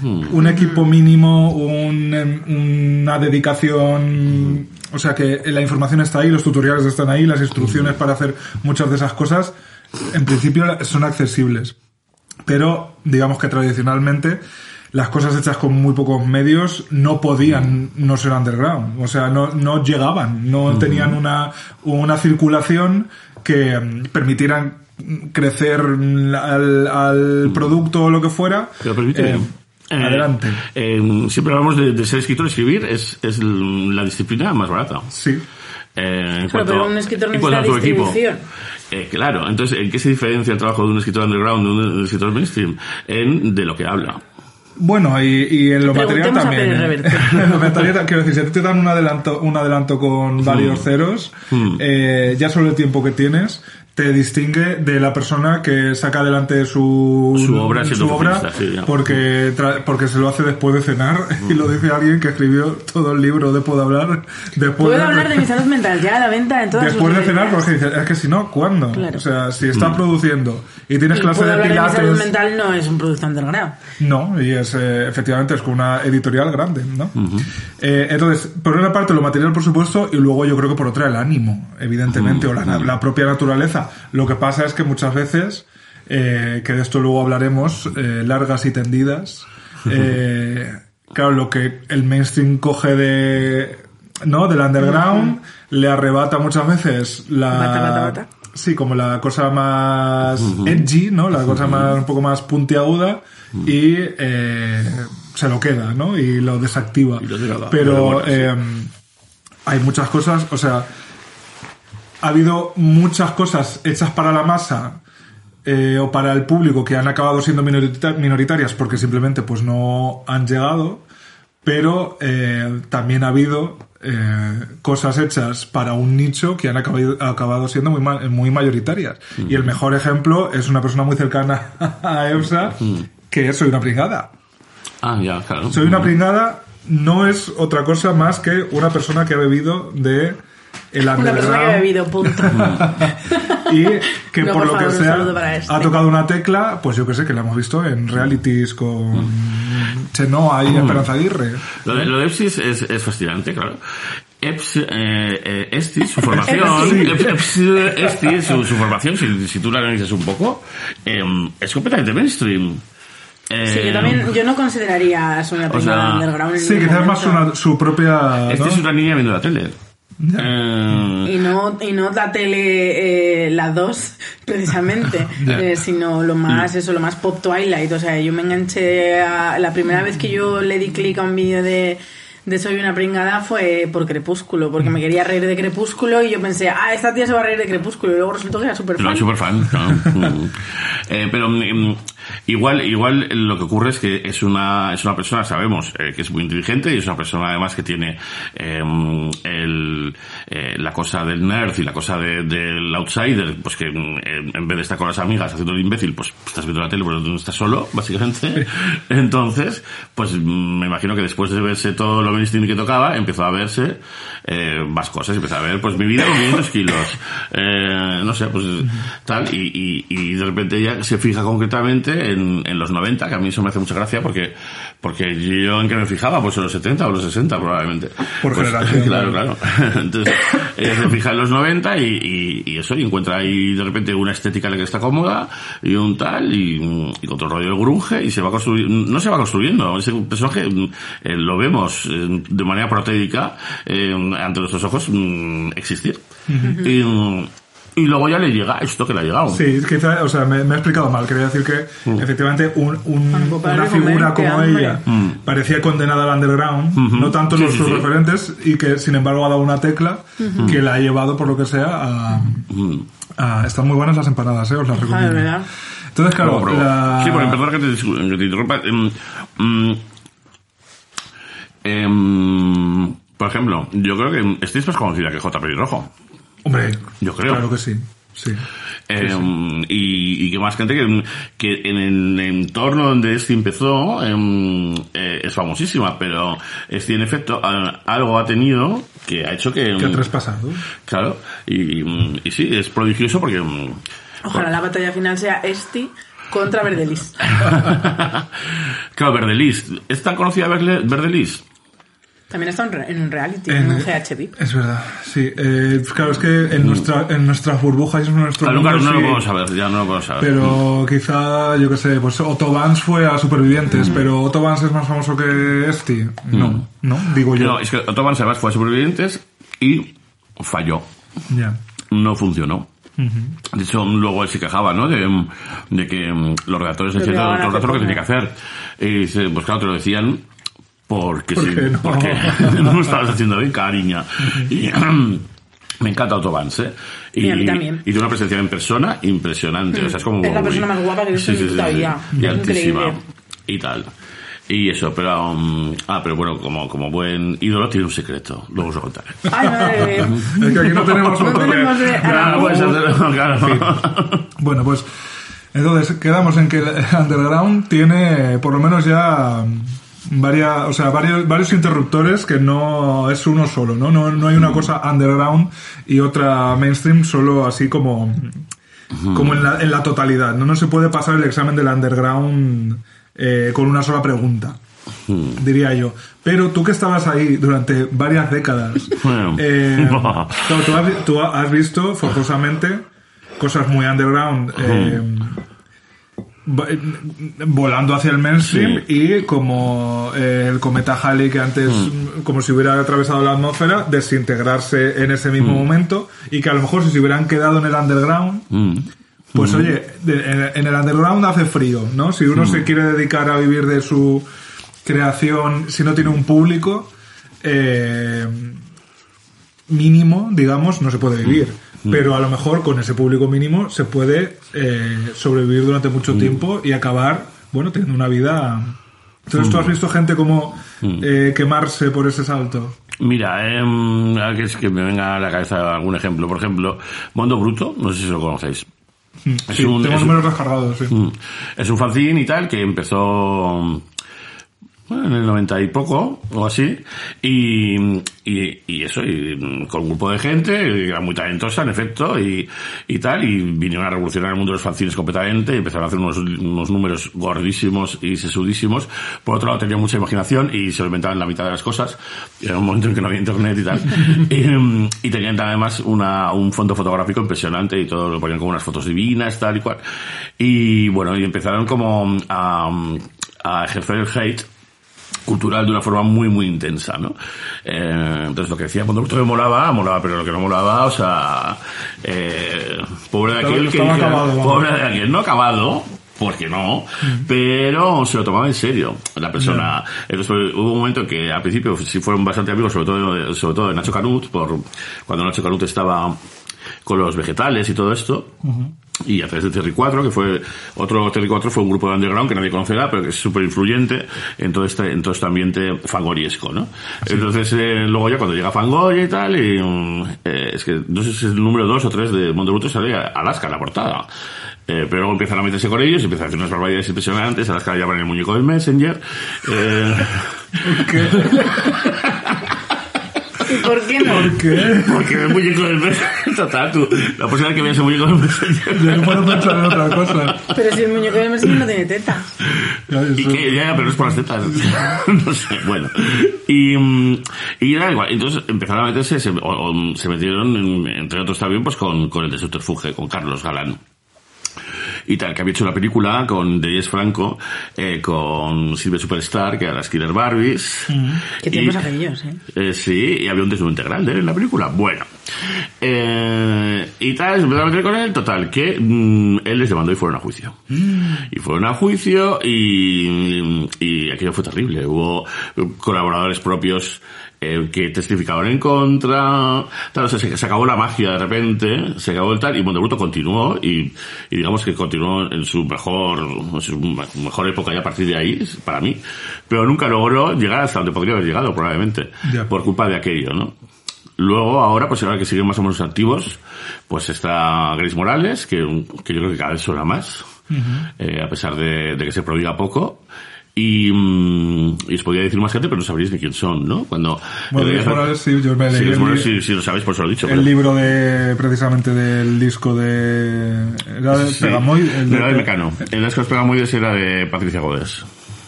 S2: un equipo mínimo, un, em, una dedicación, o sea que la información está ahí, los tutoriales están ahí, las instrucciones para hacer muchas de esas cosas, en principio son accesibles. Pero digamos que tradicionalmente las cosas hechas con muy pocos medios no podían no ser underground, o sea, no, no llegaban, no tenían una, una circulación que mm, permitieran crecer al, al producto o lo que fuera. Eh,
S3: Eh,
S2: adelante.
S3: eh, siempre hablamos de, de ser escritor, escribir es, es la disciplina más barata.
S2: Sí.
S3: Eh, en
S1: Claro, pero un escritor
S3: cuanto
S1: necesita
S3: a tu equipo. Eh, claro, entonces, ¿en qué se diferencia el trabajo de un escritor underground de un escritor mainstream? En de lo que habla.
S2: Bueno, y, y en lo material también. ¿eh? <laughs> En lo material, quiero decir, si te dan un adelanto, un adelanto con varios ceros, eh, ya solo el tiempo que tienes te distingue de la persona que saca adelante su,
S3: Su obra
S2: su obra
S3: sí,
S2: porque, tra- porque se lo hace después de cenar <laughs> y lo dice alguien que escribió todo el libro de Puedo hablar después
S1: Puedo hablar de mi salud mental ya a la venta en todas
S2: Después
S1: sus
S2: de cenar, porque dice, es que si no, ¿cuándo?
S1: Claro.
S2: O sea, si estás produciendo y tienes
S1: Y
S2: clase
S1: puedo
S2: de
S1: hablar de mi salud
S2: pilates...
S1: mental no es un producto underground.
S2: No, y es eh, efectivamente es con una editorial grande, ¿no? Eh, entonces, por una parte lo material, por supuesto, y luego yo creo que por otra el ánimo, evidentemente, o la, la propia naturaleza. Lo que pasa es que muchas veces, eh, que de esto luego hablaremos, eh, largas y tendidas, <laughs> eh, claro, lo que el mainstream coge de, ¿no? Del underground, le arrebata muchas veces la...
S1: Bata, bata, bata.
S2: Sí, como la cosa más edgy, ¿no? La cosa más un poco más puntiaguda y eh, se lo queda, ¿no? Y lo desactiva.
S3: Y lo degrada.
S2: Pero
S3: Pero bueno, sí.
S2: eh, hay muchas cosas, o sea, ha habido muchas cosas hechas para la masa eh, o para el público que han acabado siendo minorita- minoritarias porque simplemente pues no han llegado, pero eh, también ha habido eh, cosas hechas para un nicho que han acabado, acabado siendo muy, ma- muy mayoritarias. Y el mejor ejemplo es una persona muy cercana <laughs> a EUSA, que es Soy una pringada.
S3: Ah, ya, claro.
S2: Soy una pringada no es otra cosa más que una persona que ha bebido de el
S1: Una persona que ha
S2: underground
S1: bebido, punto. <laughs>
S2: y que
S1: No,
S2: por
S1: por
S2: lo
S1: favor,
S2: que sea
S1: este.
S2: ha tocado una tecla, pues yo que sé, que la hemos visto en realities con Chenoa y Esperanza Aguirre.
S3: Lo de, lo de Epsi es, es, fascinante, claro. Eps, eh, eh, Esti, su formación,
S2: Esti.
S3: Eps- Eps- Esti, su, su formación, si, si tú la analizas un poco, eh, es completamente mainstream.
S1: Sí, yo también, yo no consideraría a Sonia
S3: O
S1: Pringada
S3: sea,
S1: underground en
S2: Sí, quizás más una- su propia...
S3: Esta
S2: ¿no?
S3: es una niña viendo la tele. Eh,
S1: Y no, y no la tele, eh, la 2, <laughs> precisamente, <laughs> eh, sino lo más, eso, lo más pop Twilight. O sea, yo me enganché a, la primera vez que yo le di clic a un vídeo de, de Soy una pringada fue por Crepúsculo, porque me quería reír de Crepúsculo y yo pensé, ah, esta tía se va a reír de Crepúsculo y luego resultó que era súper
S3: No,
S1: fan.
S3: claro. Mm. Eh, pero mm, igual, igual lo que ocurre es que es una, es una persona, sabemos, eh, que es muy inteligente y es una persona además que tiene eh, el, la cosa del nerd y la cosa de- del outsider, pues que mm, en en vez de estar con las amigas haciendo el imbécil, pues estás viendo la tele, pero no estás solo, básicamente. <laughs> Entonces, pues mm, me imagino que después de verse todo lo que tocaba, empezó a verse eh, más cosas, empezó a ver, pues mi vida con 500 <laughs> kilos, eh, no sé, pues tal, y, y, y de repente ella se fija concretamente en, en los 90, que a mí eso me hace mucha gracia porque porque yo en qué me fijaba, pues en los 70 o los 60 probablemente.
S2: Por
S3: Pues,
S2: generación, <laughs>
S3: Claro,
S2: claro.
S3: Entonces, ella se fija en los 90 y, y, eso, y encuentra ahí de repente una estética en la que está cómoda y un tal, y, y otro rollo del grunge, y se va construyendo, no se va construyendo, ese personaje mm, eh, lo vemos eh, de manera proteica eh, ante nuestros ojos mm, existir. Y, mm, Y luego ya le llega esto que le ha llegado.
S2: Sí, quizá, o sea, me, me he explicado mal. Quería decir que
S3: Mm.
S2: efectivamente un- un-
S1: pues
S2: una figura como
S1: hambre.
S2: ella
S3: Mm.
S2: parecía condenada al underground, no tanto
S3: Sí,
S2: los
S3: sí,
S2: sus
S3: sí.
S2: referentes, y que sin embargo ha dado una tecla que la ha llevado, por lo que sea, a,
S3: Mm.
S2: a- están muy buenas las empanadas, ¿eh? os las
S1: Ah, de
S2: recomiendo.
S1: verdad.
S2: Entonces, claro,
S3: pruebo.
S2: la-
S3: Sí, porque perdona que te, que te interrumpa. em, em, por ejemplo, yo creo que Steve es más conocida que J. Pelirrojo.
S2: Hombre,
S3: Yo creo.
S2: Claro que sí, sí.
S3: Em, y, y que más gente que, que en el entorno donde este empezó em, eh, es famosísima, pero este en efecto a- algo ha tenido que ha hecho que...
S2: Que ha traspasado.
S3: Claro, y, y- y sí, es prodigioso porque...
S1: Ojalá la batalla final sea Esti contra Verdelis. <laughs>
S3: claro, Verdelis. ¿Es tan conocida Verdelis?
S1: También está en un reality,
S2: En-
S1: en un GHB.
S2: Es verdad, sí. Eh, claro, es que en, nuestra, en nuestras burbujas y en nuestro mundo,
S3: no lo
S2: sí.
S3: podemos saber, ya no lo podemos saber.
S2: Pero quizá, yo qué sé, pues Otto Vance fue a Supervivientes, pero Otto Vance es más famoso que este. No, no, digo yo.
S3: No, es que Otto Van Sebas fue a Supervivientes y falló.
S2: Ya.
S3: No funcionó. De hecho, luego él se quejaba, ¿no? De, de que mm, los redactores decían todo el rato lo que
S1: hacer
S3: tenía que hacer. Y dice, pues claro, te lo decían porque
S2: ¿Por
S3: sí,
S2: no?
S3: porque <laughs> no lo estabas haciendo bien, cariña. Y <clears throat> me encanta Otto Vance, ¿eh? Y,
S1: Y a mí también.
S3: y tiene una presencia en persona impresionante. O sea, es como...
S1: Es la persona más guapa que he visto mi puta vida.
S3: Y
S1: Es
S3: altísima.
S1: increíble.
S3: Y tal. Y eso, pero... um, ah, pero bueno, como, como buen ídolo tiene un secreto. Luego os lo contaré.
S1: Ay, madre mía. <laughs>
S2: Es que aquí no tenemos
S1: No
S2: otro
S1: tenemos de-
S3: Claro, pues, claro.
S2: Bueno, pues entonces quedamos en que el Underground tiene por lo menos ya varias, o sea, varios, varios interruptores que no es uno solo, ¿no? No, no hay una cosa underground y otra mainstream solo así como, como en la, en la totalidad, ¿no? No se puede pasar el examen del underground eh, con una sola pregunta. Diría yo. Pero tú que estabas ahí durante varias décadas, <laughs> eh, <laughs> tú, has, tú has visto forzosamente cosas muy underground eh, volando hacia el mainstream y como eh, el cometa Halley que antes como si hubiera atravesado la atmósfera desintegrarse en ese mismo momento y que a lo mejor si se hubieran quedado en el underground
S3: Mm.
S2: pues oye, de- en el underground hace frío, ¿no? Si uno se quiere dedicar a vivir de su creación, si no tiene un público eh, mínimo, digamos, no se puede vivir. Pero a lo mejor con ese público mínimo se puede eh, sobrevivir durante mucho tiempo y acabar, bueno, teniendo una vida... Entonces, ¿tú has visto gente como eh, quemarse por ese salto?
S3: Mira, eh, es que me venga a la cabeza algún ejemplo. Por ejemplo, Mondo Bruto, no sé si lo conocéis. Es
S2: sí,
S3: un-
S2: tengo
S3: es un-
S2: números descargados, sí.
S3: Mm. Es un fanzine y tal que empezó bueno, en el 90 y poco o así y, y, y eso y mm, con un grupo de gente era muy talentosa en efecto y, y tal y vinieron a revolucionar el mundo de los fanzines completamente y empezaron a hacer unos, unos números gordísimos y sesudísimos. Por otro lado tenían mucha imaginación y se inventaban la mitad de las cosas. Era un momento en que no había internet y tal. <laughs> Y, mm, y tenían además una, un fondo fotográfico impresionante y todo lo ponían como unas fotos divinas tal y cual. Y bueno y empezaron como a, a ejercer el hate cultural de una forma muy muy intensa, ¿no? Eh, entonces lo que decía cuando me molaba, molaba, pero lo que no molaba, o sea, eh, pobre de aquel que
S2: acabado,
S3: pobre de aquel, no acabado, porque no, pero se lo tomaba en serio la persona. Entonces hubo un momento en que al principio sí fueron bastante amigos, sobre todo, sobre todo de Nacho Canut, por cuando Nacho Canut estaba con los vegetales y todo esto. Y a través de Terry 4, que fue otro Terry 4 fue un grupo de underground que nadie conocerá, pero que es súper influyente en todo este, en todo este ambiente fangoriesco, ¿no? Entonces, eh, luego ya cuando llega Fangoria y tal, y, mm, eh, es que no sé si es el número 2 o 3 de Mundo Bruto sale Alaska en la portada. Eh, pero luego empiezan a meterse con ellos y empiezan a hacer unas barbaridades impresionantes. Alaska llaman el muñeco del Messenger. Eh, <laughs> <laughs>
S1: ¿Y por qué no?
S2: ¿Qué?
S3: porque el muñeco del Messenger, total, tú, la posibilidad que veas el muñeco del Messenger.
S2: Yo no puedo pensar en otra cosa.
S1: Pero si el muñeco de Messi no tiene tetas.
S2: Ya,
S3: Y
S2: eso-
S3: que, ya, ya, pero no es por las tetas. <laughs> no sé, bueno. Y, mm, y era igual. Entonces empezaron a meterse, se, o- o se metieron, en- entre otros también, pues con, con el de subterfuge, con Carlos Galán. Y tal, que había hecho la película con Deyes Franco, eh, con Silvia Superstar, que era las Killer Barbies.
S1: Qué
S3: Y-
S1: tiempos aquellos, ¿eh?
S3: eh, sí, y había un desnudo integral de él en la película. Bueno. Eh, y tal, se empezó a meter con él, total, que mm, él les demandó y fueron a juicio. Y fueron a juicio y, y aquello fue terrible. Hubo colaboradores propios eh, que testificaban en contra, tal, o sea, se, se acabó la magia de repente, se acabó el tal, y Montebruto continuó, y, y digamos que continuó en su mejor, en su mejor época ya a partir de ahí, para mí, pero nunca logró llegar hasta donde podría haber llegado, probablemente, por culpa de aquello, ¿no? Luego, ahora, pues ahora que siguen más o menos activos, pues está Grace Morales, que, que yo creo que cada vez suena más, eh, a pesar de, de que se prodiga poco. Y, mm, y os podría decir más gente, pero no sabréis ni quién son, ¿no? Cuando...
S2: Bueno,
S3: eh,
S2: Morales, sí, yo me leí el
S3: Morales,
S2: li-
S3: sí, sí lo sabéis, por eso lo he dicho.
S2: El
S3: pero-
S2: libro de precisamente del disco de era de
S3: Sí,
S2: Pegamoy, el
S3: era de Mecano. Pega muy de era de Patricia Godes.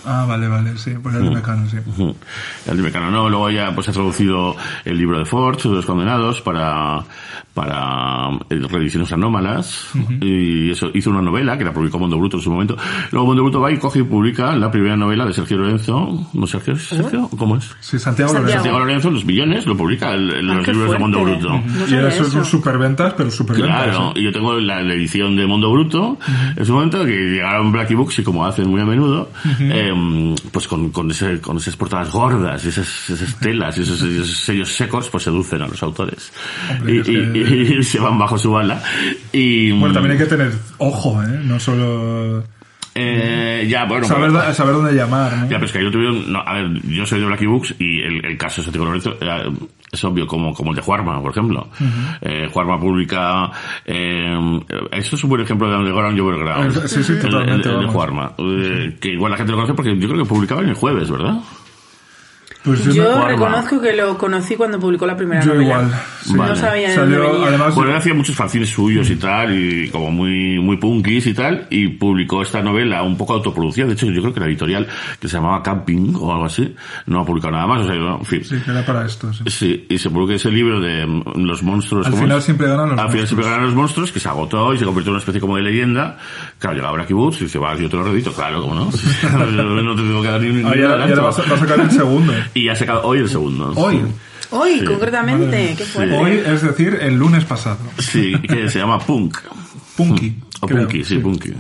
S2: Ah, vale, vale, sí, pues el de Mecano, sí.
S3: El de Mecano no, luego ya pues ha traducido el libro de Forge, de los condenados, para, para eh, reediciones anómalas, y eso, hizo una novela que la publicó Mondo Bruto en su momento. Luego Mondo Bruto va y coge y publica la primera novela de Sergio Lorenzo, ¿no Sergio? ¿Sergio? ¿Cómo es?
S2: Sí, Santiago,
S1: Santiago.
S2: Lorenzo.
S3: Santiago Lorenzo, Los Millones, lo publica en
S1: Ah,
S3: los libros de Mondo. Bruto.
S1: No
S2: y eso es un superventas, pero superventas.
S3: Claro,
S2: ¿eh?
S3: y yo tengo la, la edición de Mundo Bruto, en su momento que llegaron Blacky Books y como hacen muy a menudo, em, pues con, con, ese, con esas portadas gordas, y esas, esas telas y esos, esos sellos secos, pues seducen a los autores.
S2: Hombre,
S3: y, y- <laughs> se van bajo su bala. Y,
S2: Bueno, también hay que tener ojo, ¿eh? No solo
S3: eh, ya, bueno,
S2: saber,
S3: pero-
S2: saber dónde llamar, ¿no?
S3: ya, pero es que yo tuvieron, no, a ver, yo soy de Blacky Books y el, el caso de Santiago Lorenzo eh, es obvio, como, como el de Juarma, por ejemplo. Eh, Juarma publica, eh, esto es un buen ejemplo de underground y overground.
S2: Sí, sí, totalmente,
S3: El, el de. Juarma. Eh, que igual la gente lo conoce porque yo creo que publicaba en el jueves, ¿verdad?
S2: Pues
S1: Yo reconozco que lo conocí cuando publicó la primera
S2: Yo
S1: novela.
S2: igual, sí.
S1: No
S3: Vale.
S1: sabía de
S2: Salió,
S1: dónde venía.
S2: además,
S3: Bueno, él hacía muchos fanzines suyos y tal, y como muy, muy punkis y tal, y publicó esta novela un poco autoproducida. De hecho, yo creo que la editorial, que se llamaba Camping o algo así, no ha publicado nada más, o sea, no, en fin.
S2: sí, que era para esto, sí.
S3: Sí, y se publicó ese libro de mm, los monstruos.
S2: Al
S3: ¿cómo
S2: final
S3: es?
S2: siempre ganan los
S3: Al final
S2: monstruos.
S3: siempre ganan los monstruos, que se agotó y se convirtió en una especie como de leyenda. Claro, llegaba Bracky Boots y dice, va, yo te lo redito, claro, ¿cómo no? <laughs> no te tengo que dar ni un
S2: Ah, ya, ya va, a, sa- va a sacar el segundo. <laughs>
S3: Y ha sacado hoy el segundo.
S2: Hoy.
S1: Hoy,
S3: Sí.
S1: concretamente, qué fuerte.
S2: Hoy, es decir, el lunes pasado.
S3: Sí, que se llama Punk.
S2: Punky.
S3: O
S2: creo,
S3: Punky, sí, Punky.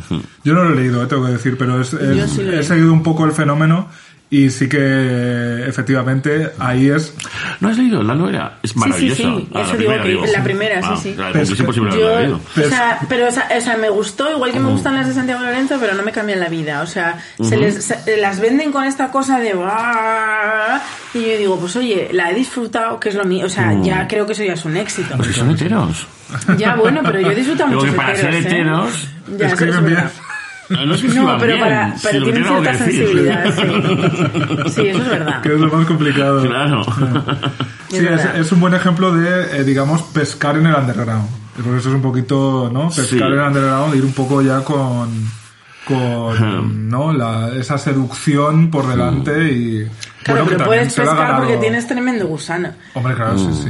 S2: Yo no lo he leído, eh, tengo que decir, pero es, es-
S1: sí he
S2: seguido un poco el fenómeno y sí que efectivamente ahí es...
S3: ¿No has leído la novela? Es
S1: Sí, sí,
S3: maravillosa.
S1: sí,
S3: Ah, la
S1: eso
S3: primera,
S1: digo que la primera, sí,
S3: Ah,
S1: sí.
S3: La
S2: es que
S3: imposible no haberla
S1: Yo,
S3: leído.
S1: o sea, pero o sea, o sea, me gustó, igual que me gustan las de Santiago Lorenzo, pero no me cambian la vida. O sea, se les, se- las venden con esta cosa de y yo digo, pues oye, la he disfrutado, que es lo mío. O sea, ya creo que eso ya es un éxito.
S3: Pues que son heteros.
S1: Ya, bueno, pero yo he disfrutado
S3: Digo
S1: mucho
S3: que para ser heteros,
S1: Ya, eso es verdad.
S3: No, no
S1: pero,
S3: bien,
S1: para,
S3: que
S1: tienen cierta sensibilidad, sí. <laughs> Sí, eso es verdad.
S2: que es lo más complicado.
S3: Claro.
S2: Sí, <laughs> es, un buen ejemplo de, eh, digamos, pescar en el underground. Por eso es un poquito, ¿no? Pescar
S3: Sí.
S2: en el underground, ir un poco ya con, con, ¿no? La, esa seducción por delante y...
S1: Claro,
S2: bueno, que
S1: pero puedes pescar porque tienes tremendo gusano.
S2: Hombre, claro, sí, sí.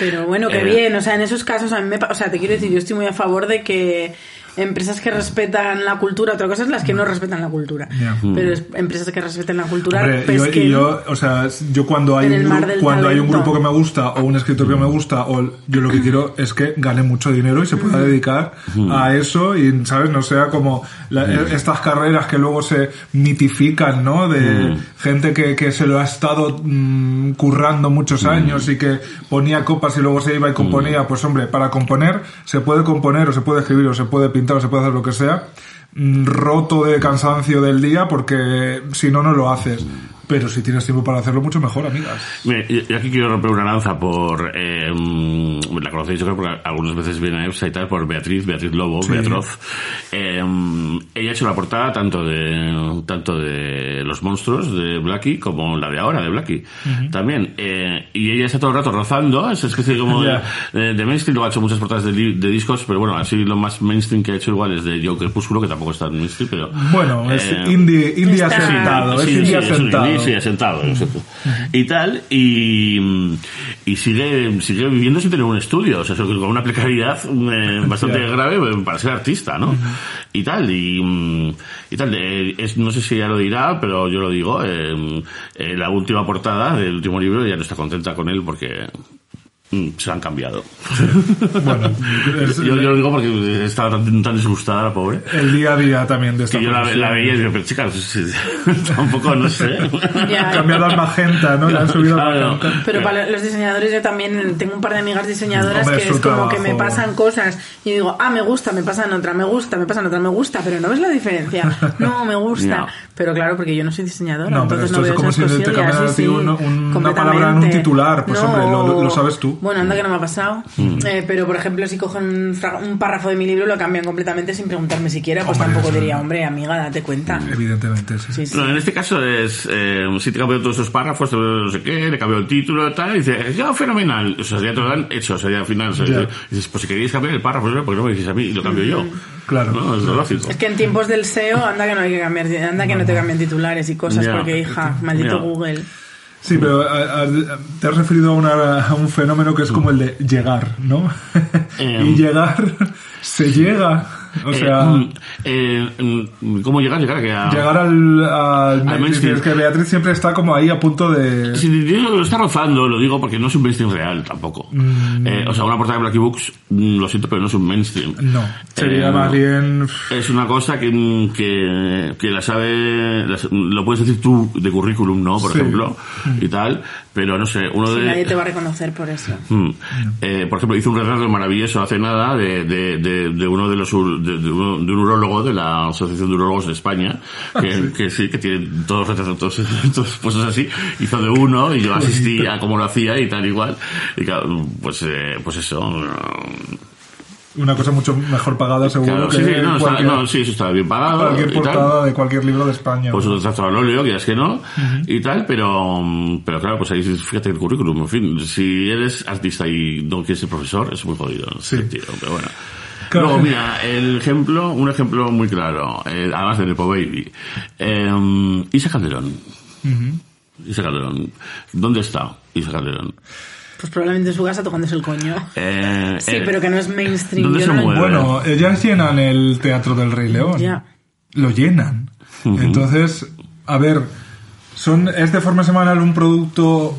S1: Pero bueno, qué
S3: Eh.
S1: bien. O sea, en esos casos a mí me... pa- O sea, te quiero decir, yo estoy muy a favor de que empresas que respetan la cultura, otra cosa es las que no respetan la cultura.
S2: Ya.
S1: Pero es- empresas que respeten la cultura,
S2: Hombre,
S1: pues
S2: yo,
S1: que...
S2: yo, o sea, yo cuando hay un cuando hay un grupo que me gusta o un escritor que me gusta o yo lo que quiero es que gane mucho dinero y se pueda dedicar a eso y sabes no sea como la- estas carreras que luego se mitifican, ¿no? De gente que, que se lo ha estado mm, currando muchos años y que ponía copas y luego se iba y componía, pues hombre, para componer se puede componer o se puede escribir o se puede pintar se puede hacer lo que sea mm, roto de cansancio del día porque si no, no lo haces. Pero si tienes tiempo para hacerlo, mucho mejor, amigas.
S3: Mire, y- y aquí quiero romper una lanza por, eh, mm, la conocéis yo creo porque algunas veces viene a EFSA y tal, por Beatriz, Beatriz Lobo, Beatroz. Eh, mm, ella ha hecho la portada tanto de, tanto de los monstruos de Blackie como la de ahora de Blackie. También. Eh, y ella está todo el rato rozando, es especie como <laughs> de,
S2: Ya.
S3: de, de mainstream, luego ha hecho muchas portadas de, discos, pero bueno, así lo más mainstream que ha hecho igual es de Joe Crepúsculo, que tampoco está en mainstream, pero...
S2: Bueno, es indie, indie
S1: Está-
S2: asentado,
S3: sí,
S2: es
S3: sí,
S2: indie asentado.
S3: Sí, sí, sentado, exacto. Y tal, y, y sigue, sigue viviendo sin tener un estudio, o sea, con una precariedad eh, <laughs> bastante
S2: Ya.
S3: grave para ser artista, ¿no? Y tal, y, mm, y tal, eh, es, no sé si ella lo dirá, pero yo lo digo, eh, eh, la última portada del último libro ya no está contenta con él porque mm, se han cambiado. <laughs>
S2: Bueno, es
S3: yo, yo lo digo porque estaba tan, tan disgustada la pobre.
S2: el día a día también de esta
S3: Que yo la, la veía y digo, pero chicas, sí, <laughs> tampoco no sé. <laughs>
S1: Ya.
S2: Han cambiado al magenta, ¿no? Le han subido al
S3: Claro.
S2: magenta.
S1: Pero para los diseñadores yo también tengo un par de amigas diseñadoras
S2: Hombre,
S1: que
S2: es
S1: es como que me pasan cosas y digo, ah, me gusta, me pasan otra, me gusta, me pasan otra, me gusta, pero no ves la diferencia. No, me gusta.
S3: No.
S1: Pero claro, porque yo no soy diseñadora,
S2: No, pero
S1: entonces
S2: esto
S1: no
S2: es
S1: veo
S2: como
S1: esas
S2: si te cambiaran
S1: sí,
S2: una- palabra en un titular. Pues, hombre, lo- lo- lo sabes tú.
S1: Bueno, anda que no me ha pasado.
S2: Mm.
S1: Eh, pero, por ejemplo, si cogen un, fra- un párrafo de mi libro, lo cambian completamente sin preguntarme siquiera, pues
S2: Hombre,
S1: tampoco diría, hombre, amiga, date cuenta.
S2: Evidentemente, sí.
S1: Sí, sí.
S3: No, en este caso es, eh, si te cambio todos esos párrafos, no sé qué, le cambio el título y tal, y dice, ya, fenomenal. O sea, ya te lo han hecho, o sea, ya al final, o sea,
S2: Ya.
S3: dices, pues si queréis cambiar el párrafo, ¿por qué no me decís a mí y lo cambio yo?
S2: Claro.
S3: No, es lo lógico.
S1: Es que en tiempos del SEO anda que no hay que cambiar, anda que no te cambian titulares y cosas,
S3: Ya.
S1: porque hija, maldito
S3: Ya.
S1: Google.
S2: Sí, pero a- a- te has referido a, una- a un fenómeno que es como el de llegar, ¿no? <laughs>
S3: Eh,
S2: y llegar, <laughs> se llega. O
S3: Eh,
S2: sea,
S3: mm, eh, mm, ¿Cómo llegar? Llegar a
S2: llegar al, al mainstream.
S3: mainstream.
S2: Es que Beatriz siempre está como ahí a punto de...
S3: Si lo está rozando, lo digo porque no es un mainstream real tampoco.
S2: Mm.
S3: Eh, o sea, una portada de Blacky Books, lo siento, pero no es un mainstream.
S2: No, sería más bien...
S3: Es una cosa que, que, que la sabe, lo puedes decir tú de currículum, ¿no? Por
S2: Sí.
S3: ejemplo, y tal, pero no sé, uno de...
S1: nadie te va a reconocer por eso. <laughs>
S3: Mm. Eh, por ejemplo, hizo un retrato maravilloso hace nada de, de, de, de uno de los de, de uno- de un urólogo de la Asociación de Urólogos de España, que, que sí, que tiene todos los retratos todos, puestos así, hizo de uno y yo asistí a cómo lo hacía y tal igual. Y claro, pues, eh, pues eso.
S2: Una cosa mucho mejor pagada, seguro,
S3: Claro,
S2: que
S3: sí, no, está-
S2: cualquier,
S3: no, sí, eso está bien pagado.
S2: cualquier
S3: tal.
S2: portada de cualquier libro de España.
S3: Pues un retrato al óleo, que es que no, y tal, pero, pero claro, pues ahí fíjate el currículum, en fin, si eres artista y no quieres ser profesor, es muy jodido, en ese
S2: Sí.
S3: sentido, pero bueno.
S2: Claro.
S3: Luego, mira, el ejemplo, un ejemplo muy claro, eh, además de Nepo Baby, eh, Isa Calderón. Isa Calderón. ¿Dónde está Isa Calderón?
S1: Pues probablemente en su casa tocándose el coño.
S3: Eh, <laughs>
S1: Sí,
S3: eh,
S1: pero que no es mainstream.
S3: ¿dónde se
S1: no
S3: mueve?
S2: Bueno, ellas llenan el Teatro del Rey León.
S1: Ya.
S2: Lo llenan. Entonces, a ver, son es de forma semanal un producto...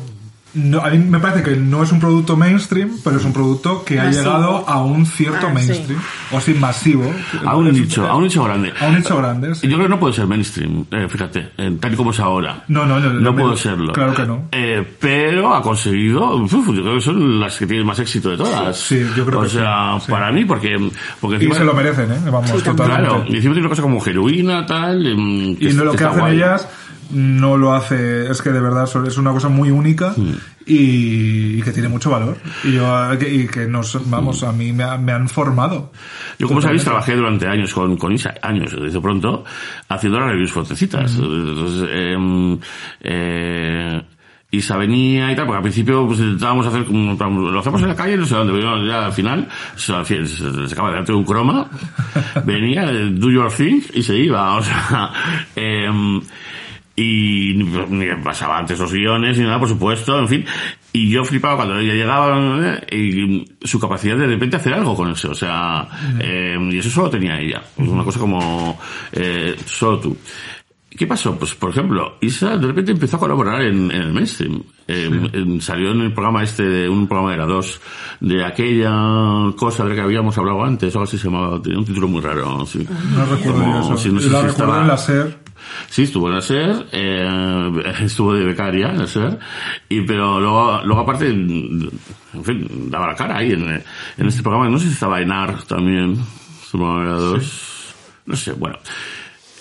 S2: No, a mí me parece que no es un producto mainstream, pero es un producto que ha llegado a un cierto
S1: Ah,
S2: mainstream. O sí, masivo.
S3: A un nicho, a un nicho grande.
S2: A un nicho grande, sí.
S3: Yo creo que no puede ser mainstream, eh, fíjate, eh, tal y como es ahora.
S2: No, no, no, no,
S3: puede
S2: no,
S3: serlo.
S2: claro que no.
S3: Eh, pero ha conseguido, uf, yo creo que son las que tienen más éxito de todas.
S2: Sí, yo creo
S3: o
S2: que sí,
S3: sea,
S2: sí.
S3: para mí, porque, porque
S2: Y se lo merecen, ¿eh? Vamos, totalmente.
S3: claro, y encima tiene una cosa como heroína, tal, em,
S2: Y
S3: es-
S2: no lo que hacen
S3: guay.
S2: ellas no lo hace, es que de verdad es una cosa muy única
S3: Mm.
S2: y, y que tiene mucho valor. Y, yo, y que nos, vamos, a mí me, ha- me han formado.
S3: Yo, como sabéis, trabajé durante años con, con Isa, años, desde pronto, haciendo las reviews fuertecitas. Entonces, em, eh, Isa venía y tal, porque al principio pues, intentábamos hacer, como- lo hacemos en la calle, no sé dónde, pero ya al final, se, sacaba delante de un croma, <laughs> venía, eh, do your thing, y se iba, o sea, <laughs> em, y ni, ni pasaba antes los guiones ni nada, por supuesto, en fin. Y yo flipaba cuando ella llegaba eh, y su capacidad de de repente hacer algo con eso, o sea, eh, y eso solo tenía ella, una cosa como eh, solo tú. ¿Qué pasó? Pues, por ejemplo, Isa de repente empezó a colaborar en, en el mainstream. Eh, en- salió en el programa este, de un programa de la 2, de aquella cosa de la que habíamos hablado antes, algo así se llamaba, tenía un título muy raro. sí.
S2: No recuerdo
S3: Como-
S2: eso.
S3: sí, no sé
S2: la
S3: si estaba-
S2: en la SER.
S3: Sí, estuvo en la SER, eh, <laughs> estuvo de becaria en la SER, y, pero luego, luego aparte, en fin, daba la cara ahí en, en este programa, no sé si estaba en AR también, su programa de la dos, no sé, bueno.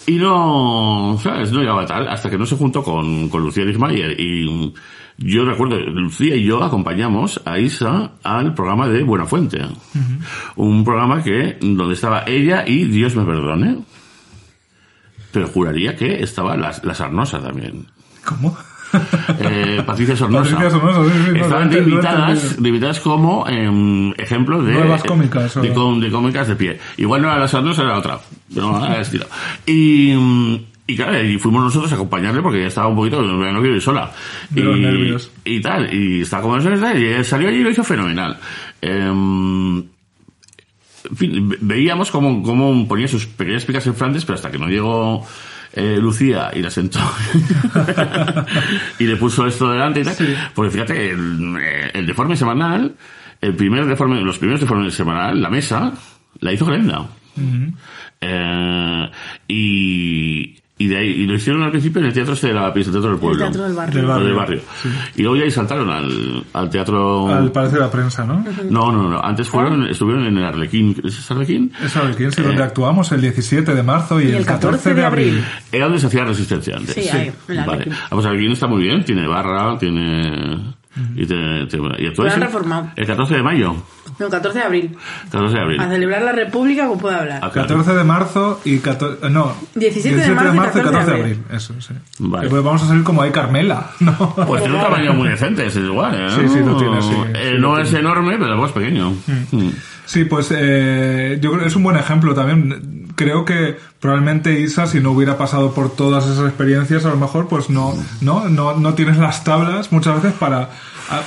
S3: Y no, ¿sabes? No llegaba tal, hasta que no se juntó con, con Lucía Ligmayer y yo recuerdo, Lucía y yo acompañamos a Isa al programa de Buenafuente. Un programa que, donde estaba ella y Dios me perdone. Pero juraría que estaba la, la Sarnosa también.
S2: ¿Cómo?
S3: Eh, Patricia Sornosa.
S2: Patricia Sornosa, sí, sí, no,
S3: Estaban
S2: he
S3: invitadas, de invitadas como em, ejemplos de...
S2: Nuevas cómicas,
S3: De, cómicas de pie. Igual no era la Sornosa, era otra. No, era estilo. Y, y claro, y fuimos nosotros a acompañarle porque ya estaba un poquito, no quiero ir sola.
S2: De
S3: y,
S2: los nervios.
S3: Y tal, y estaba como eso y salió allí y lo hizo fenomenal. Em, en fin, ve- veíamos cómo, cómo ponía sus pequeñas picas en Flandes, pero hasta que no llegó eh, Lucía y la sentó <laughs> y le puso esto delante y tal. Porque fíjate, el, eh, el deforme semanal, el primer deforme, los primeros deformes semanal, la mesa, la hizo Glenda. Eh, y, y de ahí, y lo hicieron al principio en el teatro este de la el teatro del pueblo.
S1: Teatro del Barrio.
S2: Del barrio.
S3: del barrio. Y luego ya ahí saltaron al, al teatro.
S2: Al Palacio de la Prensa, ¿no?
S3: No, no, no. Antes fueron, estuvieron en el Arlequín. ¿Es Arlequín?
S2: Es Arlequín, sí,
S3: Eh,
S2: donde actuamos el 17 de marzo y,
S1: Y el 14 de abril.
S3: Era donde se hacía resistencia antes.
S1: Sí, ahí, en el
S3: Vale. Ah, pues Arlequín está muy bien, tiene barra, tiene... Y, te, te- y actúa
S1: Lo han reformado.
S3: El 14 de mayo.
S1: No, 14 de abril.
S3: 14 de abril.
S1: A celebrar la República, como puedo hablar.
S3: Ah, claro.
S2: 14 de marzo y 14... No,
S1: 17 de marzo y
S2: y
S1: 14 de
S2: 14 de
S1: abril.
S2: Eso, sí.
S3: Vale.
S2: Eh, pues vamos a salir como ahí Carmela, <laughs> ¿no?
S3: Pues tiene un tamaño muy decente, es igual, ¿eh?
S2: Sí, sí, lo tiene, sí,
S3: Eh,
S2: sí,
S3: no
S2: lo
S3: es enorme, pero es pequeño. Mm.
S2: Sí, pues eh, yo creo que es un buen ejemplo también. Creo que probablemente Isa, si no hubiera pasado por todas esas experiencias, a lo mejor pues no, no, no, no tienes las tablas muchas veces para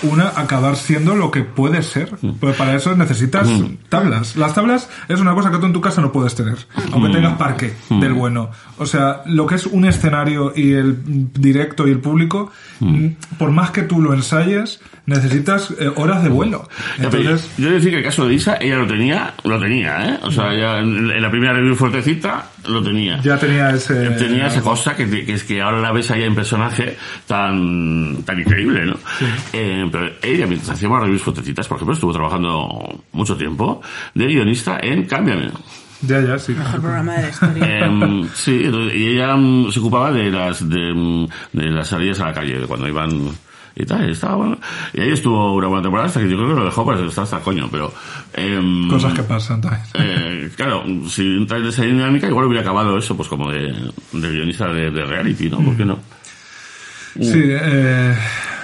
S2: una acabar siendo lo que puede ser. Pues para eso necesitas tablas. Las tablas es una cosa que tú en tu casa no puedes tener, aunque tengas parque del bueno. O sea, lo que es un escenario y el directo y el público, mm, por más que tú lo ensayes, necesitas eh, horas de vuelo. Entonces,
S3: yo de decir que el caso de Isa, ella lo tenía, lo tenía, ¿eh? O sea, ya en, en la primera review fuertecita, lo tenía.
S2: ya tenía ese...
S3: Tenía esa cosa que, que es que ahora la ves allá en personaje tan, tan increíble, ¿no? Eh, pero ella, mientras hacíamos reviews fuertecitas, por ejemplo, estuvo trabajando mucho tiempo de guionista en Cámbiame.
S2: Ya, ya, sí.
S1: Mejor programa de la historia.
S3: Em, sí, entonces, y ella mm, se ocupaba de las de, mm, de las salidas a la calle, de cuando iban y tal, y estaba bueno. Y ahí estuvo una buena temporada hasta que yo creo que lo dejó, pero está hasta el coño, pero... em,
S2: Cosas que pasan también.
S3: eh, claro, si entra en esa dinámica, igual hubiera acabado eso, pues como de, de guionista de, de reality, ¿no? ¿Por qué no?
S2: Sí, eh,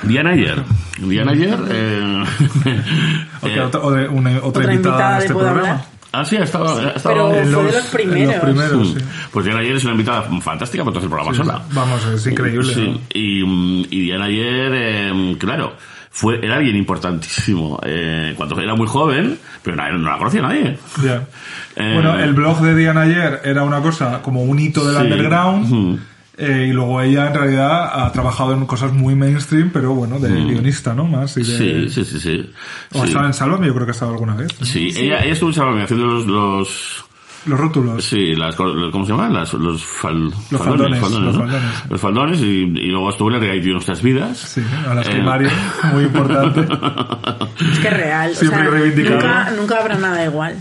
S3: Diana ayer. Diana ayer. Eh, <laughs>
S2: otra,
S3: eh,
S2: otra, o de- una- otra,
S1: Otra
S2: invitada, a
S1: de
S2: este programa.
S1: Hablar.
S3: ah, sí, ha estado. ha estado-
S1: Pero
S2: En
S1: fue de
S2: los-
S1: los
S2: en
S1: primeros.
S2: los primeros,
S3: Mm.
S2: sí.
S3: Pues Diana ayer es una invitada fantástica para todo el programa sola.
S2: Vamos, es increíble.
S3: Sí,
S2: ¿no?
S3: y, mm, y Diana ayer, eh, claro, fue, era alguien importantísimo. Eh, cuando era muy joven, pero no, no la conocía nadie.
S2: Ya.
S3: Eh,
S2: bueno, el blog de Diana ayer era una cosa como un hito del
S3: Sí.
S2: underground. Eh, y luego ella en realidad ha trabajado en cosas muy mainstream, pero bueno, de guionista, ¿no? Más y de...
S3: Mm. Sí, sí, sí, sí.
S2: O ha
S3: Sí.
S2: estado en Sálvame, yo creo que ha estado alguna vez. ¿no?
S3: Sí, Ella, ella estuvo en Salvador haciendo los, los
S2: Los rótulos.
S3: sí, las, ¿cómo se llaman? Las, los fal-
S2: Los faldones, los
S3: ¿no?
S2: faldones.
S3: Los faldones y, y luego estuvo en el reality de nuestras vidas.
S2: Sí, a las
S3: Eh,
S2: primarias, muy importante. <laughs>
S1: Es que es real.
S2: Siempre
S1: o sea,
S2: reivindicado.
S1: nunca, nunca habrá nada igual.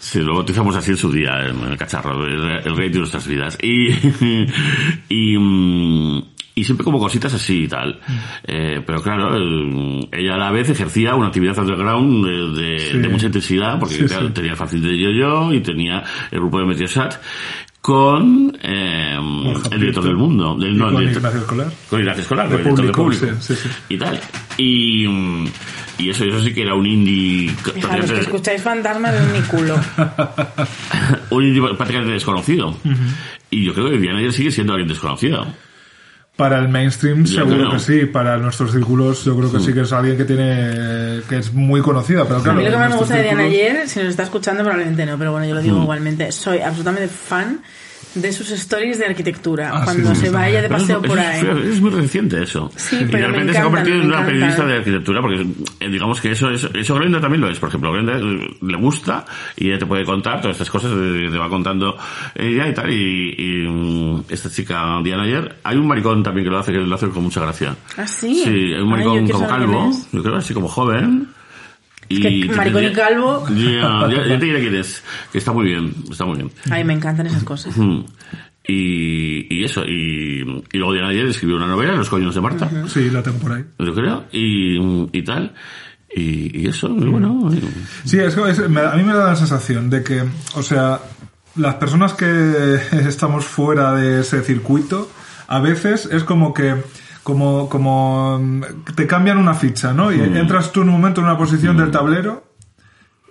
S3: Sí, lo bautizamos así en su día, en el cacharro, el, el rey de nuestras vidas. Y, <laughs> y, mm, y siempre como cositas así y tal. Eh, pero claro, el- ella a la vez ejercía una actividad underground de, de-
S2: Sí.
S3: de mucha intensidad, porque
S2: Sí,
S3: claro,
S2: sí.
S3: tenía el fácil de yo-yo y tenía el grupo de Meteosat con eh, el director del mundo. Del, no, el
S2: con
S3: director-
S2: Ignacio Escolar.
S3: con Ignacio Escolar,
S2: De
S3: con el director de
S2: público,
S3: público.
S2: sí, sí, sí.
S3: Y tal. Y, mm, y eso, eso sí que era un indie...
S1: Fijaros que escucháis fantasmas de mi culo. <laughs>
S3: un indie prácticamente desconocido. Y yo creo que Diana ayer sigue siendo alguien desconocido.
S2: Para el mainstream
S3: Yo
S2: seguro que sí, para nuestros círculos yo creo que sí que es alguien que tiene que es muy conocida, pero
S1: A
S2: claro.
S1: mí lo que más me gusta de Diana
S2: círculos-
S1: ayer, si nos está escuchando probablemente no, pero bueno, yo lo
S3: Mm.
S1: digo igualmente, soy absolutamente fan de sus stories de arquitectura.
S2: Ah,
S1: cuando
S2: sí,
S1: se vaya de paseo
S3: es,
S1: por
S3: es-
S1: ahí.
S3: es muy reciente eso.
S1: Sí,
S3: y
S1: pero me
S3: repente se ha convertido en una periodista de arquitectura, porque eh, digamos que eso, eso, eso Glenda también lo es. Por ejemplo, Glenda eh, le gusta y ella te puede contar todas estas cosas, te va contando ella y tal. Y, y, mm, esta chica Diana ayer, hay un maricón también que lo hace, que lo hace con mucha gracia.
S1: ¿Ah, sí?
S3: Sí, hay un
S1: Ay,
S3: maricón
S1: quiero
S3: como calvo,
S1: es.
S3: yo creo así como joven. Y
S1: que maricón y calvo.
S3: Ya, ya, ya te diré quién es, que está muy bien, está muy bien.
S1: Ay, me encantan esas cosas.
S3: Y, y eso, y, y luego Diana ayer escribió una novela, Los coños de Marta,
S2: Sí, la tengo por ahí.
S3: yo creo, y, y tal. Y, y eso, muy bueno. y-
S2: Sí, es, es- me- a mí me da la sensación de que, o sea, las personas que <laughs> estamos fuera de ese circuito, a veces es como que como, como mm, te cambian una ficha, ¿no? Y entras tú en un momento en una posición del tablero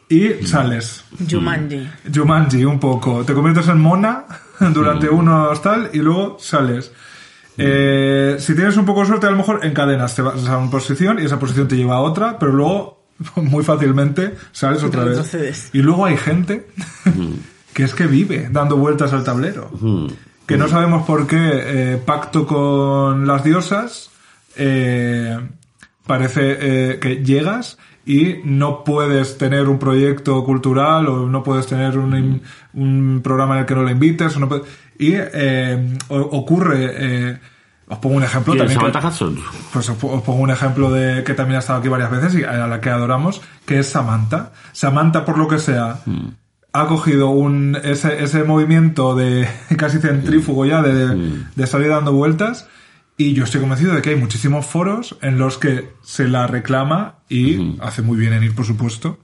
S2: y sales.
S1: Jumanji.
S2: Jumanji, un poco. Te conviertes en mona <laughs> durante unos tal y luego sales. Eh, si tienes un poco de suerte, a lo mejor encadenas, te vas a una posición y esa posición te lleva a otra, pero luego <laughs> muy fácilmente sales otra vez. Y luego hay gente <laughs> que es que vive dando vueltas al tablero.
S3: Mm.
S2: Que no sabemos por qué eh, pacto con las diosas eh, parece eh, que llegas y no puedes tener un proyecto cultural o no puedes tener un, un programa en el que no le invites. o no y eh, ocurre... os pongo un ejemplo también. que- pues os os pongo un ejemplo de que también ha estado aquí varias veces y a la que adoramos, que es Samantha. Samantha, por lo que sea, ha cogido un, ese, ese movimiento de <laughs> casi centrífugo ya de, de salir dando vueltas y yo estoy convencido de que hay muchísimos foros en los que se la reclama y hace muy bien en ir, por supuesto.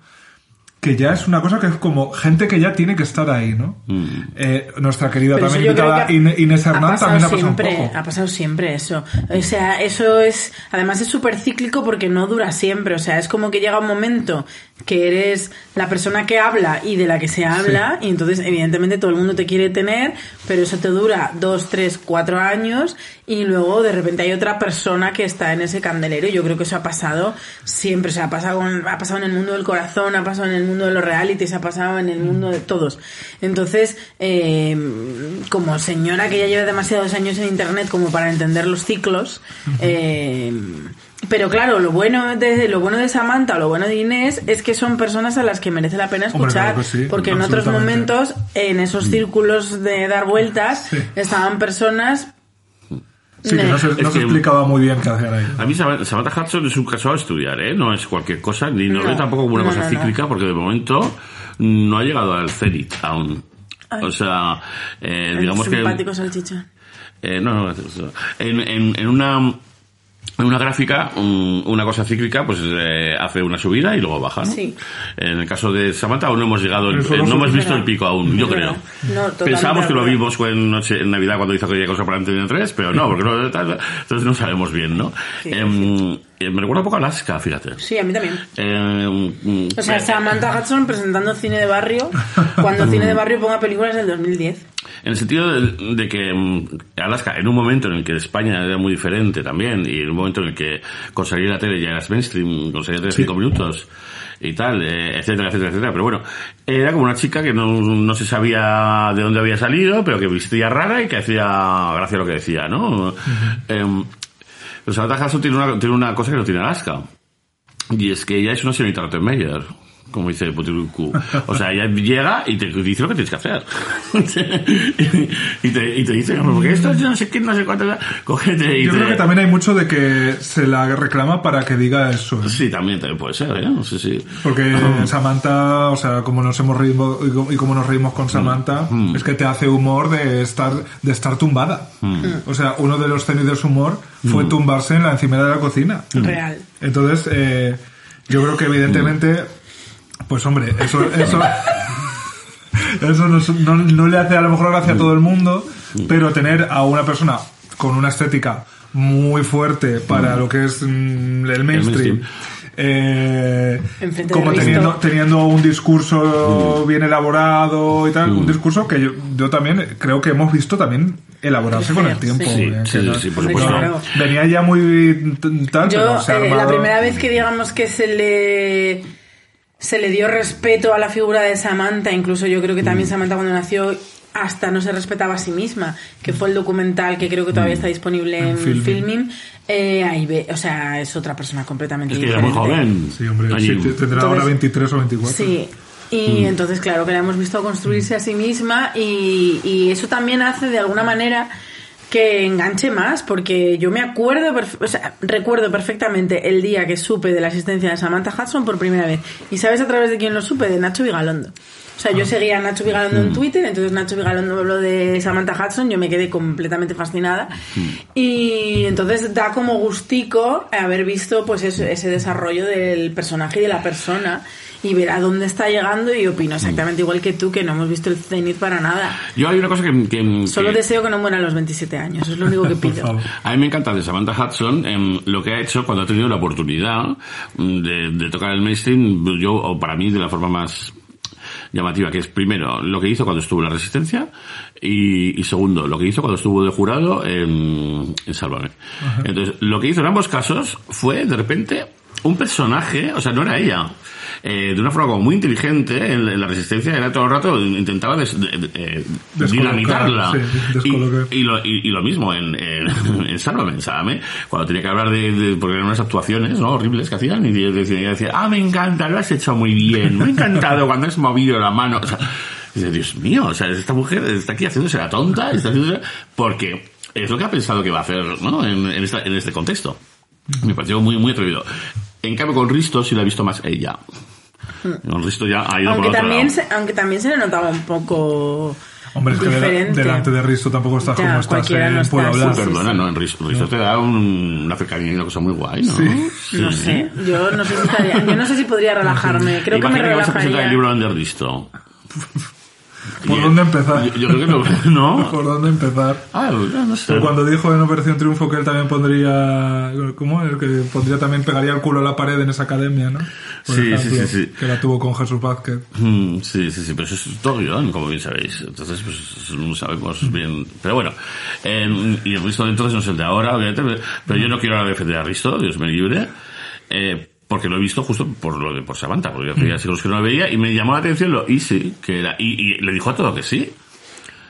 S2: Que ya es una cosa que es como gente que ya tiene que estar ahí, ¿no? Eh, nuestra querida
S1: Pero
S2: también invitada
S1: que
S2: Inés
S1: ha
S2: Hernán
S1: pasado
S2: también ha pasado un
S1: siempre,
S2: poco.
S1: Ha pasado siempre eso. O sea, eso es. Además, es súper cíclico porque no dura siempre. O sea, es como que llega un momento que eres la persona que habla y de la que se habla, y entonces, evidentemente, todo el mundo te quiere tener, pero eso te dura dos, tres, cuatro años, y luego de repente hay otra persona que está en ese candelero. Y yo creo que eso ha pasado siempre. O sea, ha pasado, con- ha pasado en el mundo del corazón, ha pasado en el mundo de los realities, ha pasado en el mundo de todos. Entonces, eh, como señora que ya lleva demasiados años en internet como para entender los ciclos, eh, pero claro, lo bueno de lo bueno de Samantha, lo bueno de Inés es que son personas a las que merece la pena
S2: Hombre,
S1: escuchar,
S2: claro que sí,
S1: porque en otros momentos, en esos círculos de dar vueltas,
S2: Sí.
S1: estaban personas
S2: Sí, que no se, no
S3: Es
S2: se
S3: que-
S2: explicaba muy bien qué hacían ahí.
S3: A mí Sam- Samantha Hudson es un caso a estudiar, ¿eh? No es cualquier cosa, ni no,
S1: No.
S3: veo tampoco como una
S1: No,
S3: cosa
S1: no, no.
S3: cíclica, porque de momento no ha llegado al cenit aún.
S1: Ay.
S3: O sea, eh, digamos que...
S1: simpático salchichón.
S3: Eh, no, no, en, en, en una una gráfica, un- una cosa cíclica, pues eh, hace una subida y luego baja, ¿no?
S1: Sí.
S3: En el caso de Samantha aún no hemos llegado, el- eh,
S2: no
S3: no hemos visto el pico aún, yo creo.
S1: No,
S3: Pensábamos que lo vimos en, noche, en Navidad cuando hizo aquella cosa para Antena 3, pero no, porque no, entonces no sabemos bien, ¿no?
S1: Sí,
S3: Em, eh, me recuerda un poco a Alaska, fíjate.
S1: Sí, a mí también.
S3: Eh,
S1: O sea,
S3: eh,
S1: Samantha Hudson presentando cine de barrio cuando cine de barrio ponga películas del 2010.
S3: En el sentido de, de que mm, Alaska, en un momento en el que España era muy diferente también, y en un momento en el que con salir a la tele ya eras mainstream, con salir a la tele cinco minutos y tal, eh, etcétera, etcétera, etcétera. Pero bueno, era como una chica que no, no se sabía de dónde había salido, pero que vestía rara y que hacía gracia lo que decía, ¿no? Em, pero Samantha Hudson tiene una, tiene una cosa que no tiene Alaska. Y es que ella es una señorita Rottenmeier, como dice Putiruku. O sea, ella llega y te dice lo que tienes que hacer. <laughs> y, te, y te dice, "No, porque esto es no sé qué, no sé cuánto, cógete y
S2: Yo
S3: te...
S2: creo que también hay mucho de que se la reclama para que diga eso. ¿eh?
S3: Sí, también, también puede ser, ¿eh? No sé si...
S2: Porque Samantha, o sea, como nos hemos reído y co- y como nos reímos con Samantha, es que te hace humor de estar de estar tumbada. O sea, uno de los tenis de su humor fue tumbarse en la encimera de la cocina.
S1: Real.
S2: Entonces, eh, yo creo que evidentemente, pues hombre, eso, eso, eso no, no- no le hace a lo mejor gracia a todo el mundo, pero tener a una persona con una estética muy fuerte para lo que es mm, el mainstream.
S3: mainstream.
S2: eh, como teniendo, teniendo un discurso bien elaborado y tal, un discurso que yo, yo también creo que hemos visto también elaborarse con el tiempo.
S1: Sí.
S2: eh,
S3: Sí,
S2: que
S3: sí,
S2: no-
S3: sí, por supuesto.
S1: Claro.
S2: Venía ya muy tal,
S1: Yo,
S2: pero se ha
S1: eh, la primera vez que digamos que se le se le dio respeto a la figura de Samantha, incluso yo creo que
S2: Mm.
S1: también Samantha cuando nació hasta no se respetaba a sí misma, que fue el documental que creo que todavía está disponible en,
S2: Mm. En Filmin.
S1: Filmin. Eh, ahí ve, o sea, es otra persona completamente
S3: Es que era muy
S1: diferente.
S3: joven.
S2: Sí, hombre, sí, tendrá
S1: Entonces-
S2: ahora 23 o 24.
S1: Sí.
S2: Mm.
S1: Y entonces, claro, que la hemos visto construirse a sí misma y, y eso también hace de alguna manera que enganche más, porque yo me acuerdo, o sea, recuerdo perfectamente el día que supe de la existencia de Samantha Hudson por primera vez. ¿Y sabes a través de quién lo supe? De Nacho Vigalondo. O sea,
S2: Ah.
S1: yo seguía a Nacho Vigalondo
S2: Mm.
S1: en Twitter, entonces Nacho Vigalondo habló de Samantha Hudson, yo me quedé completamente fascinada.
S2: Mm.
S1: Y entonces da como gustico haber visto pues ese desarrollo del personaje y de la persona y ver a dónde está llegando y opino exactamente igual que tú, que no hemos visto el cenit para nada.
S3: Yo hay una cosa que... que-
S1: Solo
S3: que-
S1: deseo que no muera a los 27 años, es lo único que <laughs> pido.
S3: A mí me encanta de Samantha Hudson em, lo que ha hecho cuando ha tenido la oportunidad mm, de, de tocar el mainstream, yo, o para mí, de la forma más llamativa, que es primero lo que hizo cuando estuvo en la Resistencia y, y segundo lo que hizo cuando estuvo de jurado en, en Sálvame. Entonces, lo que hizo en ambos casos fue de repente un personaje, o sea, no era ella. Eh, de una forma como muy inteligente en, en la resistencia era todo el rato intentaba des- de- de- eh, dinamitarla
S2: sí,
S3: y, y lo, y, y lo mismo en, en, <laughs> en Sálvame, cuando tenía que hablar de, de- porque eran unas actuaciones ¿no? horribles que hacían y decía, ah me encanta, lo has hecho muy bien me ha encantado cuando has movido la mano o sea, dice, Dios mío, o sea, esta mujer está aquí haciéndose la tonta está haciéndose porque es lo que ha pensado que va a hacer ¿no? en, en, esta- en este contexto me pareció muy, muy atrevido. En cambio, con Risto sí la he visto más ella. Con Risto ya ha ido
S1: Aunque
S3: por otro
S1: también,
S3: lado.
S1: se, aunque también se le notaba un poco
S2: Hombre, es que
S1: diferente.
S2: delante de Risto tampoco estás
S1: Ya,
S2: como estás en
S1: no
S2: Puedo
S1: está,
S2: hablar.
S1: sí, sí.
S3: Perdona, no, en Risto, Risto te da un- una cercanía y una cosa muy guay, ¿no?
S2: Sí.
S1: No sé, yo no sé si estaría- yo no sé si podría <laughs> relajarme. Creo que me
S3: Imagina vas a presentar
S1: relajaría.
S3: el libro de Risto. <laughs>
S2: ¿Por dónde empezar?
S3: Yo, yo creo que no, <laughs> ¿no? <laughs>
S2: ¿Por dónde empezar?
S3: Ah, no sé.
S2: Cuando dijo en Operación Triunfo que él también pondría, ¿cómo? es? Que pondría también, pegaría el culo a la pared en esa academia, ¿no? Por
S3: Sí, sí, sí, sí.
S2: Que la tuvo con Jesús Vázquez.
S3: Mm, Sí, sí, sí, pero eso es todo guion, como bien sabéis. Entonces, pues no sabemos bien. Pero bueno, eh, y el Risto de entonces no es el de ahora, obviamente, pero yo no quiero defender a Risto, Dios me libre, eh, porque lo he visto justo por lo de por Samantha, porque yo hacía siglos que no lo veía y me llamó la atención lo easy que era. Y, y le dijo a todo que sí.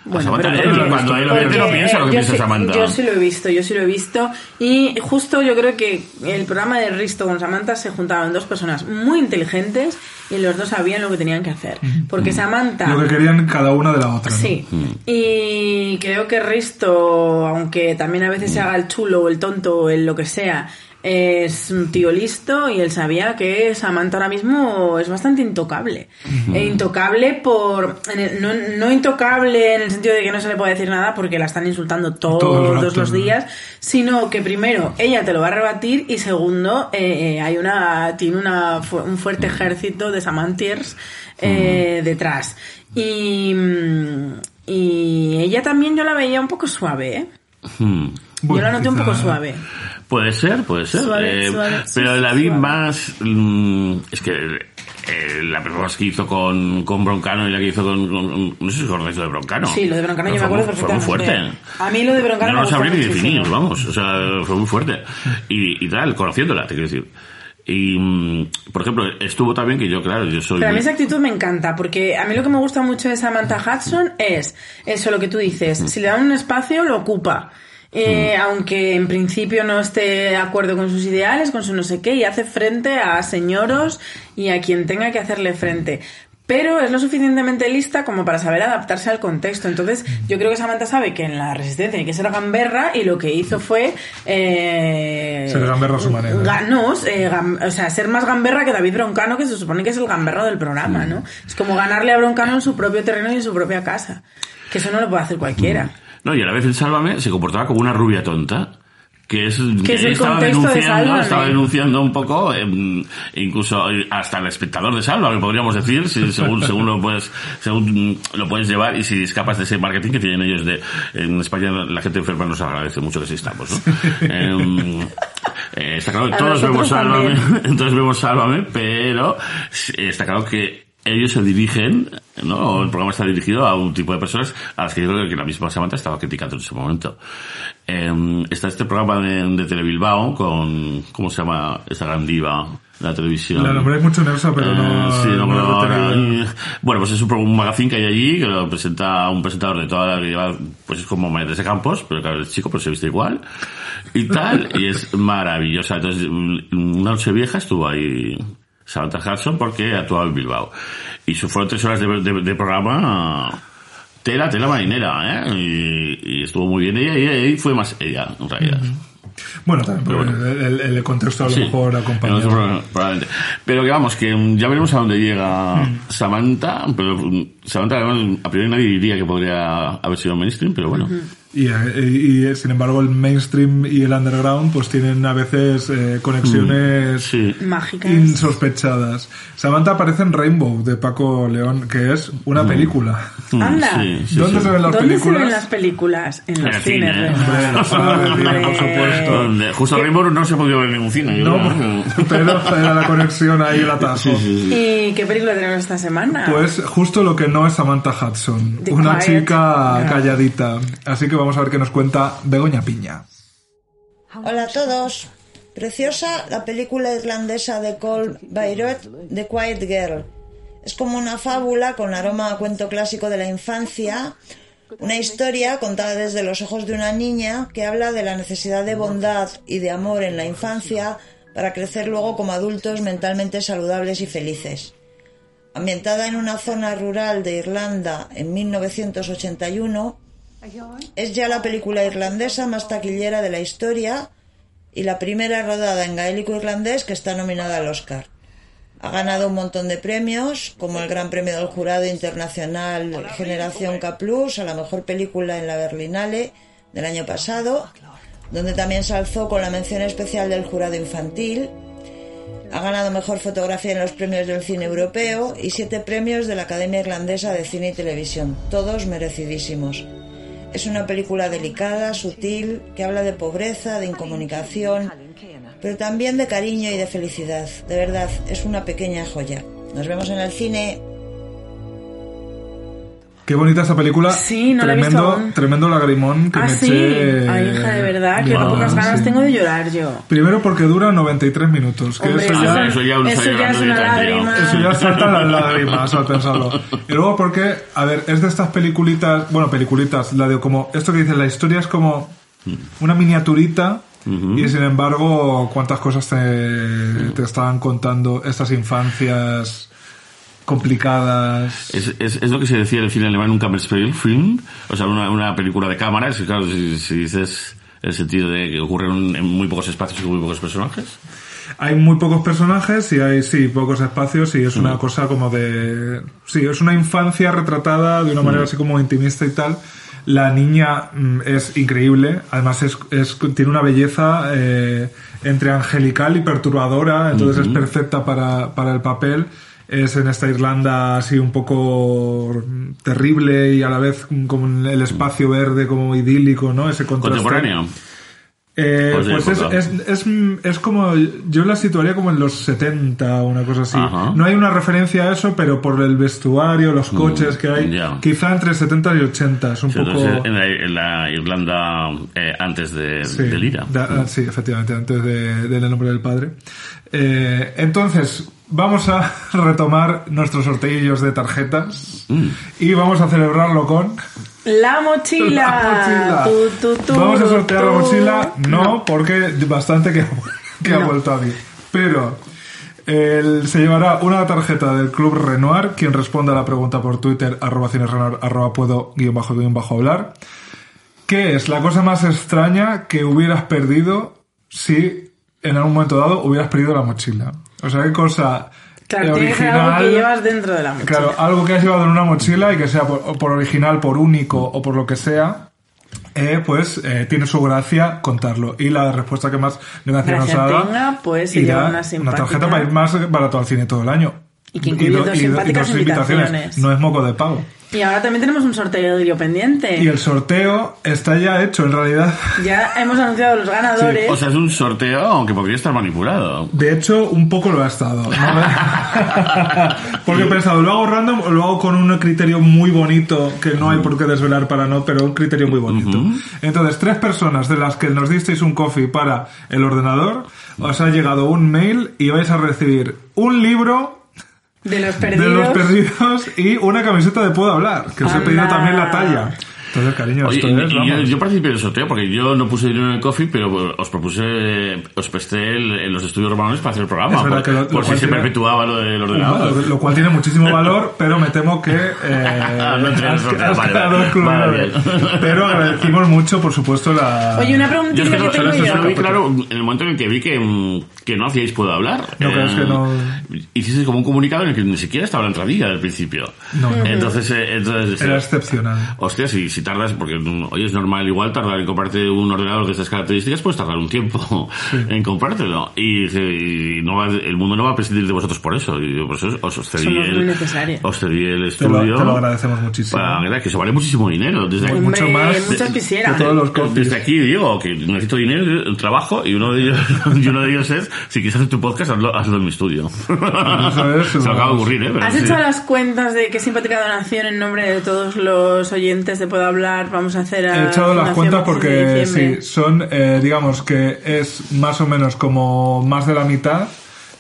S1: Bueno,
S3: Samantha,
S1: pero
S3: él,
S1: porque-
S3: cuando él obviamente no
S1: porque,
S3: piensa lo que
S1: yo
S3: piensa
S1: sí-
S3: Samantha.
S1: Yo sí lo he visto, yo sí lo he visto. Y justo yo creo que el programa de Risto con Samantha se juntaban dos personas muy inteligentes y los dos sabían lo que tenían que hacer. Porque Samantha...
S2: Lo que querían cada una de la otra. ¿no?
S1: Sí, y creo que Risto, aunque también a veces se haga el chulo o el tonto o el lo que sea, es un tío listo y él sabía que Samantha ahora mismo es bastante intocable. E intocable por... no, no intocable en el sentido de que no se le puede decir nada porque la están insultando todos los días, sino que primero ella te lo va a rebatir y segundo eh, eh, hay una tiene una, un fuerte ejército de Samantiers eh, detrás. Y, y ella también yo la veía un poco suave, ¿eh?
S3: Hmm.
S2: Bueno,
S1: yo la noté un poco suave.
S3: Puede ser, puede ser.
S1: Suave,
S3: eh,
S1: suave,
S3: pero la vi más. mm, es que eh, la performance que hizo con, con Broncano y la que hizo con. con- no sé si recordáis lo de Broncano.
S1: Sí, lo de Broncano yo me acuerdo
S3: muy- Fue muy fuerte.
S1: A mí lo de Broncano
S3: no lo sabría ni definir,
S1: muchísimo.
S3: vamos. O sea, fue muy fuerte. Y, y tal, conociéndola, te quiero decir. Y, mm, por ejemplo, estuvo también que yo, claro, yo soy.
S1: Pero a mí esa actitud me encanta, porque a mí lo que me gusta mucho de Samantha Hudson es eso, lo que tú dices. Si le dan un espacio, lo ocupa. Eh, Aunque en principio no esté de acuerdo con sus ideales, con su no sé qué, y hace frente a señoros y a quien tenga que hacerle frente. Pero es lo suficientemente lista como para saber adaptarse al contexto. Entonces, yo creo que Samantha sabe que en la resistencia hay que ser gamberra y lo que hizo fue. Eh,
S2: Ser gamberra a su manera.
S1: no, eh, o sea, ser más gamberra que David Broncano, que se supone que es el gamberro del programa, ¿no? Es como ganarle a Broncano en su propio terreno y en su propia casa. Que eso no lo puede hacer cualquiera.
S3: No, y a la vez en Sálvame se comportaba como una rubia tonta. Que es,
S1: Que es el
S3: estaba
S1: de
S3: denunciando, estaba denunciando un poco, eh, incluso hasta el espectador de Sálvame, podríamos decir, si, según, <laughs> según lo puedes, según lo puedes llevar y si escapas de ese marketing que tienen ellos de, en España la gente enferma nos agradece mucho que existamos, ¿no? Em, eh, está claro que todos vemos Sálvame, <laughs> todos vemos Sálvame, pero está claro que ellos se dirigen, ¿no? El programa está dirigido a un tipo de personas a las que yo creo que la misma Samantha estaba criticando en ese momento. Eh, está este programa de, de Telebilbao con, ¿cómo se llama esa gran diva la televisión?
S2: La nombráis mucho en pero no.
S3: Eh, sí, no me
S2: no
S3: lo-
S2: retengo.
S3: Bueno, pues es un, un magazine que hay allí que lo presenta un presentador de toda la que lleva, pues es como Maite de Campos, pero claro, es chico, pero se viste igual. Y tal, y es <laughs> maravillosa. Entonces, una noche vieja estuvo ahí Samantha Hudson porque actuaba en Bilbao. Y su- fueron tres horas de, de- de programa tela, tela marinera, ¿eh? Y, y estuvo muy bien ella y ahí fue más ella, en realidad.
S2: Bueno, también, pero El, el contexto a lo
S3: Sí,
S2: mejor acompaña.
S3: probablemente. Pero que vamos, que mm, ya veremos a dónde llega
S2: Mm.
S3: Samantha, pero mm, Samantha además, a priori nadie diría que podría haber sido mainstream, pero bueno.
S2: Y, y, sin embargo el mainstream y el underground pues tienen a veces eh, conexiones
S3: Sí.
S1: Mágicas.
S2: insospechadas. Samantha aparece en Rainbow de Paco León, que es una película.
S3: Mm,
S1: Anda.
S3: sí, sí,
S2: ¿Dónde
S3: sí.
S2: se ven las
S1: ¿Dónde se
S2: películas?
S1: ven las películas? En los cines.
S2: en la sala de cine, por supuesto.
S3: Donde- justo Rainbow no se podido ver en ningún cine.
S2: No, <laughs> pero era la conexión ahí, el atajo.
S3: Sí, sí, sí.
S1: ¿Y qué película tenemos esta semana?
S2: Pues justo lo que no es Samantha Hudson,
S1: The
S2: una
S1: Quiet
S2: chica calladita. Así que vamos a ver qué nos cuenta Begoña Piña.
S4: Hola a todos. Preciosa la película irlandesa de Cole Bayreuth, The Quiet Girl. Es como una fábula con aroma a cuento clásico de la infancia, una historia contada desde los ojos de una niña que habla de la necesidad de bondad y de amor en la infancia para crecer luego como adultos mentalmente saludables y felices. Ambientada en una zona rural de Irlanda en 1981, es ya la película irlandesa más taquillera de la historia y la primera rodada en gaélico irlandés que está nominada al Oscar. Ha ganado un montón de premios, como el Gran Premio del Jurado Internacional Generación K Plus a la mejor película en la Berlinale del año pasado, donde también se alzó con la mención especial del jurado infantil. Ha ganado mejor fotografía en los premios del cine europeo y siete premios de la Academia Irlandesa de Cine y Televisión, todos merecidísimos. Es una película delicada, sutil, que habla de pobreza, de incomunicación, pero también de cariño y de felicidad. De verdad, es una pequeña joya. Nos vemos en el cine.
S2: Qué bonita esta película.
S1: Sí, no la he visto
S2: tremendo, tremendo lagrimón que
S1: Ah,
S2: me
S1: sí.
S2: eché.
S1: Ay, hija, de verdad, que
S2: Wow,
S1: pocas ganas
S2: sí.
S1: tengo de llorar yo.
S2: Primero porque dura 93 minutos, que
S1: Hombre,
S2: eso ya...
S3: Ah, eso ya
S1: eso ya es una lágrima.
S2: Eso ya saltan las lágrimas al pensarlo. Y luego porque, a ver, es de estas peliculitas, bueno, peliculitas, la de como, esto que dice, la historia es como una miniaturita y sin embargo, cuántas cosas te, te estaban contando estas infancias complicadas.
S3: Es, es, es lo que se decía en el cine alemán, un Kammerspielfilm, o sea, una, una película de cámara, es que claro, si, si dices el sentido de que ocurre en, muy pocos espacios y muy pocos personajes.
S2: Hay muy pocos personajes y hay, sí, pocos espacios y es una cosa como de... Sí, es una infancia retratada de una manera así como intimista y tal. La niña mm, es increíble, además es, es- tiene una belleza eh, entre angelical y perturbadora, entonces es perfecta para, para el papel. Es en esta Irlanda así un poco terrible y a la vez como el espacio verde como idílico, ¿no? Ese contraste.
S3: Contemporáneo.
S2: Eh,
S3: Pues
S2: pues es, es, es, es como, yo la situaría como en los 70 o una cosa así.
S3: Ajá.
S2: No hay una referencia a eso, pero por el vestuario, los coches que hay,
S3: Mm,
S2: quizá entre 70 y 80, es un
S3: Sí,
S2: poco...
S3: en, la, en la Irlanda eh, antes de,
S2: Sí,
S3: del IRA.
S2: da- ah, sí, efectivamente, antes de, del nombre del padre. Eh, entonces, vamos a <laughs> retomar nuestros sorteillos de tarjetas
S3: Mm.
S2: y vamos a celebrarlo con...
S1: La mochila. <laughs>
S2: La mochila. Vamos a sortear la mochila, no, porque bastante que, que ha vuelto a mí. Pero él se llevará una tarjeta del Club Renoir, quien responda a la pregunta por Twitter, arroba cinesrenoir, arroba puedo, guion bajo, guion bajo hablar. ¿Qué es la cosa más extraña que hubieras perdido si en algún momento dado hubieras perdido la mochila? O sea, qué cosa
S1: Claro,
S2: eh,
S1: que ser algo que llevas dentro de la mochila.
S2: Claro, algo que has llevado en una mochila y que sea por, original, por único o por lo que sea, eh, pues eh, tiene su gracia contarlo. Y la respuesta que más gracia nos haga
S1: tenga, pues,
S2: irá
S1: una simpática.
S2: tarjeta para ir más barato al cine todo el año.
S1: Y que incluye
S2: do-
S1: dos
S2: do-
S1: simpáticas
S2: dos
S1: invitaciones.
S2: No es moco de pago.
S1: Y ahora también tenemos un sorteo de pendiente.
S2: Y el sorteo está ya hecho, en realidad.
S1: Ya hemos anunciado los ganadores.
S3: O sea, es un sorteo aunque podría estar manipulado.
S2: De hecho, un poco lo ha estado. ¿no? <laughs> Porque he pensado, lo hago random o lo hago con un criterio muy bonito que no hay por qué desvelar para no, pero un criterio muy bonito. Entonces, tres personas de las que nos disteis un coffee para el ordenador, os ha llegado un mail y vais a recibir un libro
S1: de los
S2: de
S1: perdidos.
S2: los perdidos y una camiseta de Puedo Hablar, que os he pedido también la talla. Entonces, cariño,
S3: Oye,
S2: esto
S3: y- yo, yo participé del sorteo porque yo no puse dinero en el coffee, pero os propuse, os presté el- en los estudios romanos para hacer el programa.
S2: Es
S3: por
S2: que lo- lo
S3: por si
S2: cual
S3: se
S2: tiene-
S3: perpetuaba lo del
S2: Lo,
S3: ordenador.
S2: lo cual tiene muchísimo valor, <laughs> pero me temo que <laughs> eh,
S3: el.
S2: Pero agradecimos mucho, por supuesto, la...
S1: Oye, una
S3: Yo es que
S1: que tengo yo.
S3: vi claro en el momento en el que vi que, mm, que no hacíais puedo hablar.
S2: No, pero es que no-
S3: Hiciste como un comunicado en el que ni siquiera estaba la entradilla del principio.
S2: No, no.
S3: Entonces, eh, entonces
S2: Era excepcional.
S3: Hostia, si, si tardas, porque mm, hoy es normal igual tardar en comprarte un ordenador de estas características, puedes tardar un tiempo <laughs> en comprártelo. Y, y no va- el mundo no va a prescindir de vosotros por eso. Y yo por eso os, os cedí el, os cedí el
S2: Te lo,
S3: estudio.
S2: te lo agradecemos muchísimo.
S3: para verdad que eso vale muchísimo dinero. Desde aquí,
S2: Mucho más de- de todos los copies.
S3: desde aquí digo que necesito dinero, trabajo, y uno de ellos, <laughs> y uno de ellos es, si quieres hacer tu podcast, hazlo, hazlo en mi estudio. <laughs> Se acaba de ocurrir, ¿eh? Pero
S1: ¿Has
S3: sí.
S1: hecho las cuentas de qué simpática donación en nombre de todos los oyentes de Puedo Hablar vamos a hacer a
S2: He echado las cuentas
S1: 26 de
S2: porque
S1: diciembre?
S2: sí, son, eh, digamos que es más o menos como más de la mitad.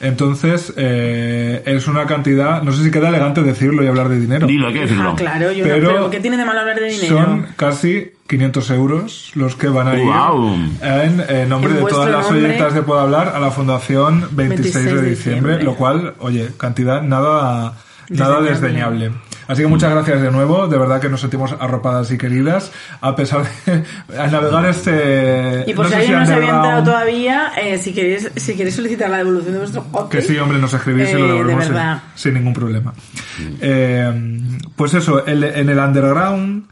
S2: Entonces, eh, es una cantidad, no sé si queda elegante decirlo y hablar de dinero.
S3: Dilo, hay que decirlo.
S1: Ah, claro, yo
S2: Pero-
S1: no, pero ¿qué tiene de malo hablar de dinero?
S2: Son casi 500 euros los que van a ir
S3: Guau.
S2: en eh, nombre
S1: En
S2: de todas las oyentas de Puedo Hablar a la Fundación 26,
S1: 26
S2: de
S1: de
S2: diciembre,
S1: diciembre.
S2: lo cual, oye, cantidad nada, nada
S1: Desdeñable.
S2: Así que muchas gracias de nuevo, de verdad que nos sentimos arropadas y queridas, a pesar de <laughs> al navegar este...
S1: Y por
S2: no
S1: si alguien no se había enterado todavía, eh, si queréis si queréis solicitar la devolución de vuestro podcast,
S2: Que sí, hombre, nos escribís y lo
S1: eh, de
S2: devolvemos sin,
S1: verdad.
S2: sin ningún problema. Eh, pues eso, el- en el underground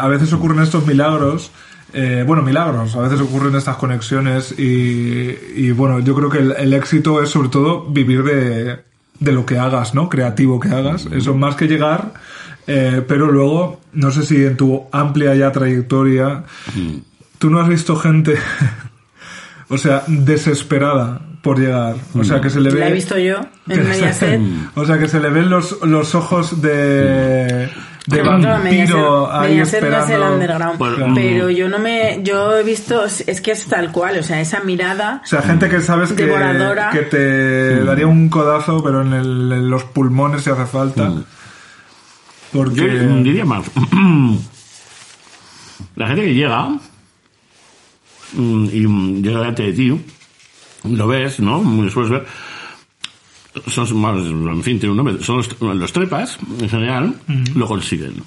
S2: a veces ocurren estos milagros. eh, bueno, milagros, a veces ocurren estas conexiones y, y, bueno, yo creo que el, el éxito es sobre todo vivir de, de lo que hagas, ¿no? Creativo que hagas. Eso más que llegar, eh, pero luego, no sé si en tu amplia ya trayectoria, tú no has visto gente, <laughs> o sea, desesperada por llegar. O sea, que se le ve...
S1: la he visto yo en <laughs> Mediaset. <laughs>
S2: O sea, que se le ven los, los ojos de, de vampiro
S1: Mediaset-
S2: ahí
S1: Mediaset no es
S2: esperando.
S1: el underground,
S3: Pues,
S1: pero yo no me, yo he visto, es que es tal cual, o sea, esa mirada,
S2: O sea, gente que sabes que,
S1: Devoradora.
S2: que te daría un codazo, pero en, el- en los pulmones si hace falta. Porque...
S3: Yo diría más. <clears throat> La gente que llega mm, y mm, llega delante de ti, lo ves, ¿no? Lo sueles ver. Son más, en fin, tiene un nombre. Son los, los trepas, en general, lo consiguen.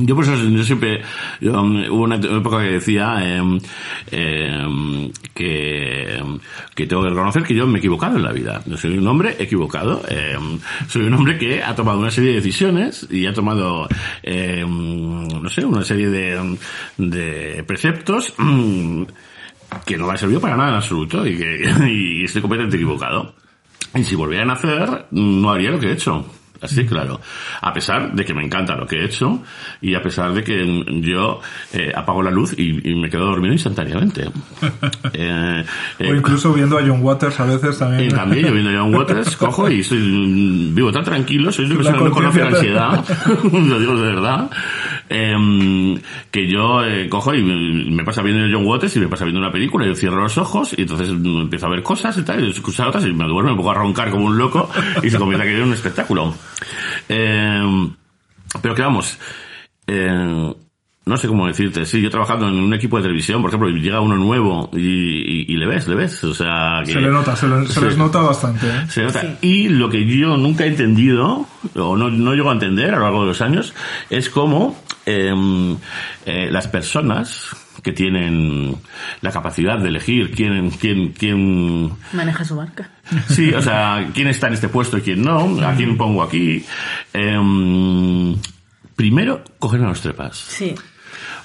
S3: Yo por eso yo siempre yo, um, hubo una época que decía em, em, que, que tengo que reconocer que yo me he equivocado en la vida. Yo soy un hombre equivocado. em, soy un hombre que ha tomado una serie de decisiones y ha tomado no sé una serie de, de preceptos mm, que no me ha servido para nada en absoluto y que <laughs> y estoy completamente equivocado. Y si volviera a nacer, no haría lo que he hecho. Así, claro. A pesar de que me encanta lo que he hecho y a pesar de que yo eh, apago la luz y, y me quedo dormido instantáneamente. <laughs> Eh, eh,
S2: O incluso viendo a John Waters a veces también.
S3: también yo viendo a John Waters, <laughs> cojo y estoy, mm, vivo tan tranquilo, soy una persona que no conoce la ansiedad, <laughs> lo digo de verdad, em, que yo eh, cojo y me pasa viendo John Waters y me pasa viendo una película yo cierro los ojos y entonces empiezo a ver cosas y tal, y escuchar otras y me duermo, me pongo a roncar como un loco y se convierte aquello en un espectáculo. Em, pero que vamos, eh, no sé cómo decirte, sí, yo trabajando en un equipo de televisión, por ejemplo, y llega uno nuevo y, y- y le ves, le ves, o sea... Que,
S2: Se le nota, se, le- se les
S3: Sí.
S2: nota bastante. ¿eh?
S3: Se nota. Y lo que yo nunca he entendido, o no, no llego a entender a lo largo de los años, es cómo em, eh, las personas que tienen la capacidad de elegir quién, quién, quién,
S1: maneja su marca.
S3: sí, o sea, quién está en este puesto y quién no, a quién pongo aquí, em, primero cogen a los trepas.
S1: Sí.